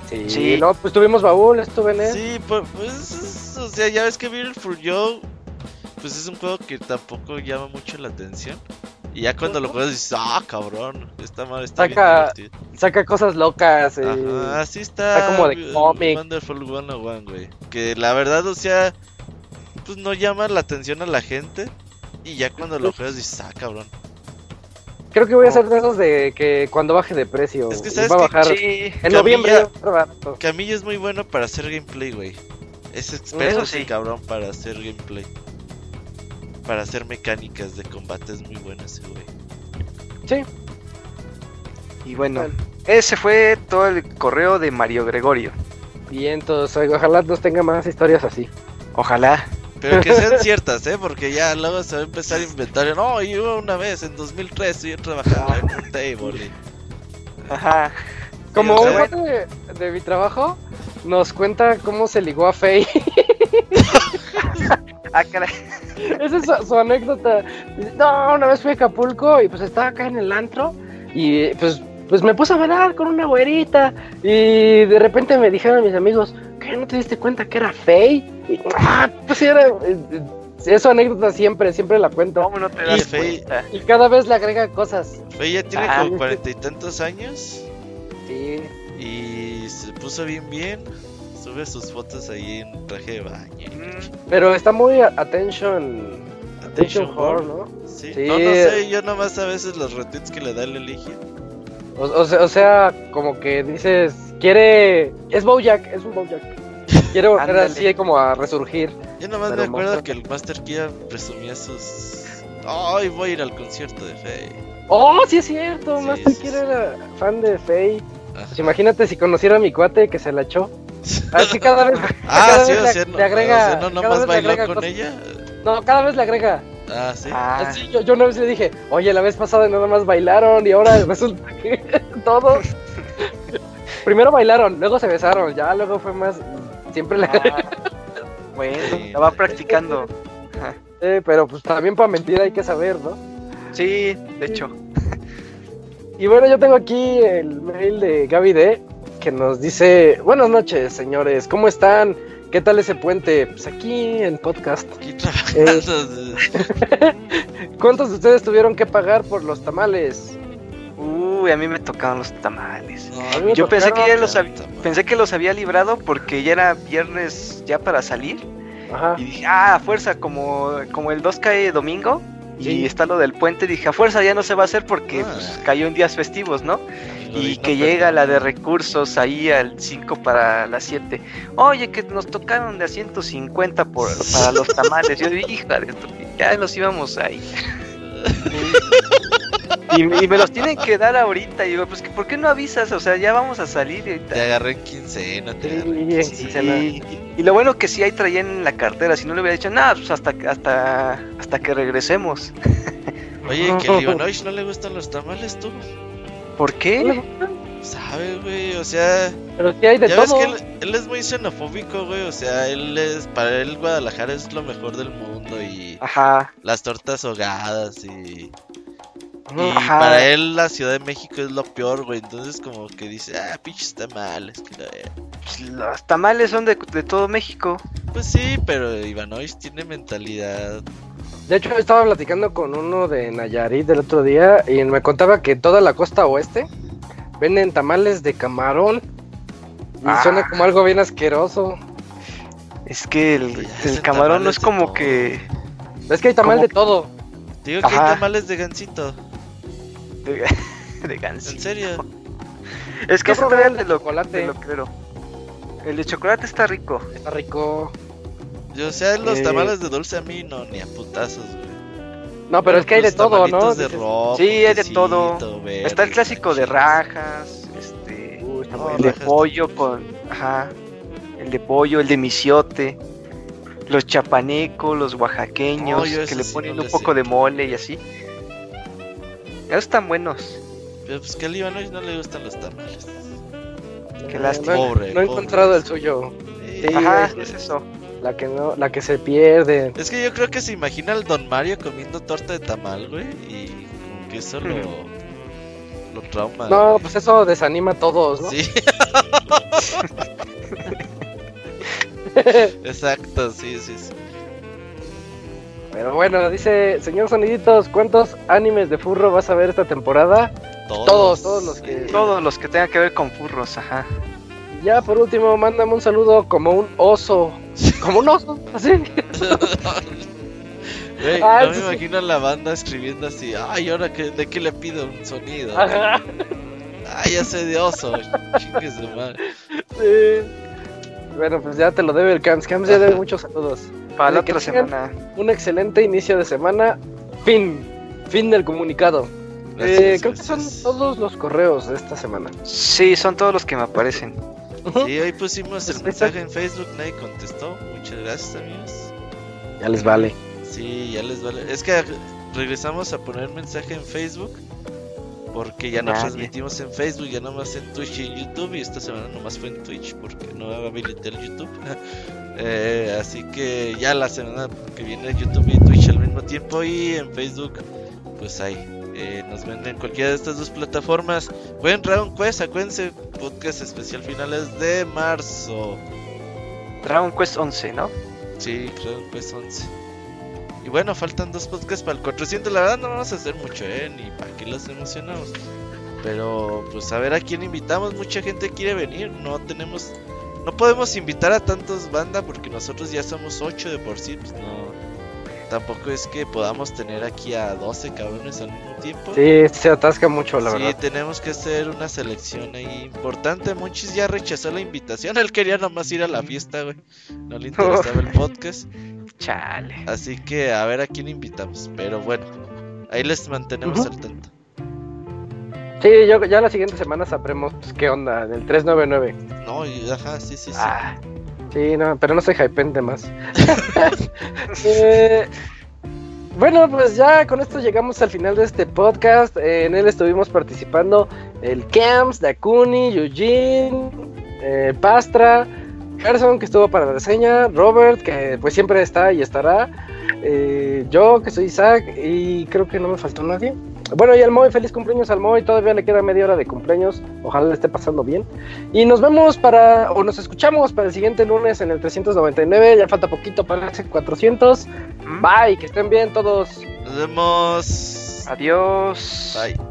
S1: Sí, sí, no, pues tuvimos baúl, estuve en él.
S7: Sí, pues, pues, o sea, ya ves que Beautiful Joe, pues es un juego que tampoco llama mucho la atención. Y ya cuando lo juegas dices, ah, cabrón, está mal, está
S1: saca, Saca cosas locas.
S7: Eh, Ajá, así está.
S1: Está como de cómic.
S7: Wonderful 101, güey. Que la verdad, o sea, pues no llama la atención a la gente. Y ya cuando lo juegas dices, ah, cabrón.
S1: Creo que voy a hacer de esos de que cuando baje de precio.
S7: Es que sabes va a bajar en
S1: noviembre.
S7: Camilla es muy bueno para hacer gameplay, güey. Es experto ese cabrón para hacer gameplay. Para hacer mecánicas de combate es muy bueno ese güey.
S1: Sí.
S5: Y bueno, ese fue todo el correo de Mario Gregorio.
S1: Bien, entonces ojalá nos tenga más historias así.
S5: Ojalá.
S7: Pero que sean ciertas, ¿eh? Porque ya luego se va a empezar a inventar. No, yo una vez en 2003 yo trabajaba en un table.
S1: Ajá. Como un de, de, mi trabajo nos cuenta cómo se ligó a Faye.
S5: ah, caray.
S1: Esa es su, anécdota. No, una vez fui a Acapulco y pues estaba acá en el antro y pues, pues me puse a bailar con una güerita y de repente me dijeron mis amigos, ¿qué no te diste cuenta que era Faye? Ah, pues era... Eh, es su anécdota siempre, siempre la cuento.
S5: ¿Cómo no te das y, cuenta?
S1: Y cada vez le agrega cosas.
S7: Faye ya tiene ah, como cuarenta y tantos años.
S1: Sí.
S7: Y se puso bien bien. Sube sus fotos ahí en traje de baño.
S1: Mm. Pero está muy attention. Attention, horror, ¿no?
S7: Sí. No, no sé, yo nomás a veces los retweets que le da el elige.
S1: O, o, sea, como que dices, quiere... Es Bojack, es un Bojack. Quiere volver así como a resurgir.
S7: Yo nomás me acuerdo que el Master Kia presumía sus... Ay, voy a ir al concierto de Faye.
S1: Oh, sí es cierto, Master Kia era fan de Faye. Pues imagínate si conociera a mi cuate que se la echó. Así cada vez,
S7: ah,
S1: cada
S7: sí,
S1: vez
S7: o sea,
S1: le, agrega.
S7: no, nomás bailó con ella.
S1: No, cada vez le agrega.
S7: Ah, sí.
S1: Ah. yo, yo, una vez le dije, oye, la vez pasada nada más bailaron y ahora resulta que todos. Primero bailaron, luego se besaron, ya luego fue más. Siempre le. Ah,
S5: bueno, la va practicando.
S1: pero pues también para mentir hay que saber, ¿no?
S5: Sí, de hecho.
S1: Y bueno, yo tengo aquí el mail de Gaby D. que nos dice, buenas noches señores, ¿cómo están? ¿Qué tal ese puente? Pues aquí en podcast. Eh, ¿Cuántos de ustedes tuvieron que pagar por los tamales?
S5: Uy, a mí me tocaron los tamales. Yo pensé que ya los pensé que los había librado porque ya era viernes ya para salir. Y dije, ah, a fuerza, como, como el 2 cae domingo y está lo del puente, dije, a fuerza ya no se va a hacer porque ah. pues, cayó en días festivos, ¿no? y que llega la de recursos ahí al 5 para las 7. Oye, que nos tocaron de a 150 por, para los tamales. Yo dije, hija de ya nos íbamos ahí. y, me los tienen que dar ahorita. Y digo, pues, ¿por qué no avisas? O sea, ya vamos a salir. Y
S7: te agarré en 15, no te
S5: y, lo bueno que sí ahí traía en la cartera. Si no le hubiera dicho, nada, pues hasta, hasta, hasta que regresemos.
S7: Oye, que a Ivanovich no le gustan los tamales, tú.
S5: ¿Por qué?
S7: ¿Sabes, güey? O sea.
S1: Pero hay de
S7: ya
S1: todo.
S7: Ves que él, es muy xenofóbico, güey. O sea, él es. Para él, Guadalajara es lo mejor del mundo. Y.
S5: Ajá.
S7: Las tortas ahogadas y. Y para él la Ciudad de México es lo peor, güey. Entonces como que dice, ah, pinches tamales. Que
S5: pues, Los tamales son de, de, todo México.
S7: Pues sí, pero Ivanovich tiene mentalidad
S1: de hecho, estaba platicando con uno de Nayarit el otro día y me contaba que toda la costa oeste venden tamales de camarón. Y ah. suena como algo bien asqueroso.
S5: Es que el, camarón no es como que.
S1: Es que hay tamal de todo.
S7: Digo que hay tamales de gansito.
S5: De, de gansito.
S7: ¿En serio?
S5: Es que ese trae el de chocolate. El de chocolate está rico.
S1: Está rico.
S7: Yo sé, los eh, tamales de dulce a mí no, ni a putazos, güey.
S1: No, pero es que hay de todo, ¿no?
S7: De
S5: sí, hay de todo. está el clásico de rajas, este, el de pollo con, ajá, el de pollo, el de misiote, los chapanecos, los oaxaqueños, que le ponen un poco de mole y así. Esos están buenos.
S7: Pero pues que al Ivanovic no le gustan los tamales.
S1: Qué lástima. no, he encontrado el suyo.
S5: Ajá, es eso.
S1: La que no, la que se pierde.
S7: Es que yo creo que se imagina al Don Mario comiendo torta de tamal, güey, y como que eso lo, lo trauma.
S1: No, pues eso desanima a todos, ¿no?
S7: Sí. Exacto, sí, sí, sí.
S1: Pero bueno, dice, señor Soniditos, ¿cuántos animes de furro vas a ver esta temporada?
S5: Todos, todos, los que... Todos los que tengan que ver con furros, ajá.
S1: Ya por último, mándame un saludo como un oso. Como un oso, así.
S7: Ah, no me imagino a la banda escribiendo así, ay, ahora que, de qué le pido un sonido. Ajá. Ay, ya sé de oso, chingue su madre.
S1: Sí. Bueno, pues ya te lo debe el Cams. Cams ya debe muchos saludos.
S5: Para la otra semana.
S1: Un excelente inicio de semana. Fin. Fin del comunicado. Eh, creo que son todos los correos de esta semana.
S5: Sí, son todos los que me aparecen.
S7: Sí, hoy pusimos el mensaje en Facebook, nadie contestó. Muchas gracias, amigos.
S1: Ya les vale.
S7: Sí, ya les vale. Es que regresamos a poner mensaje en Facebook. Porque ya no transmitimos en Facebook, ya nomás en Twitch y en YouTube. Y esta semana nomás fue en Twitch porque no habilité el YouTube. eh, así que ya la semana que viene YouTube y Twitch al mismo tiempo. Y en Facebook, pues ahí eh, nos venden cualquiera de estas dos plataformas. Buen Dragon Quest, acuérdense, podcast especial finales de marzo.
S5: Dragon Quest 11, ¿no?
S7: Sí, Dragon Quest 11. Y bueno, faltan dos podcasts para el 400. La verdad no vamos a hacer mucho, ¿eh? Ni para que los emocionamos. Pero pues a ver a quién invitamos. Mucha gente quiere venir. No tenemos... No podemos invitar a tantos bandas porque nosotros ya somos 8 de por sí. Pues no tampoco es que podamos tener aquí a 12 cabrones al mismo tiempo.
S1: Sí, se atasca mucho, la verdad. Sí,
S7: tenemos que hacer una selección ahí importante. Monchis ya rechazó la invitación. Él quería nomás ir a la fiesta, güey. No le interesaba el podcast.
S5: Chale.
S7: Así que a ver a quién invitamos. Pero bueno, ahí les mantenemos al tanto.
S1: Sí, yo ya la siguiente semana sabremos qué onda del 399.
S7: No, ajá, sí, sí, sí. Ah.
S1: Sí, no, pero no soy hypente más. Eh, bueno, pues ya con esto llegamos al final de este podcast. Eh, en él estuvimos participando el Camps, Dakuni, Eugene, eh, Pastra, Gerson, que estuvo para la reseña, Robert, que pues siempre está y estará, yo, que soy Isaac, y creo que no me faltó nadie. Bueno, y al Moy, feliz cumpleaños al Moy. Todavía le queda media hora de cumpleaños. Ojalá le esté pasando bien. Y nos vemos para, o nos escuchamos para el siguiente lunes en el 399. Ya falta poquito para ese 400. Bye, que estén bien todos.
S7: Nos vemos.
S5: Adiós.
S7: Bye.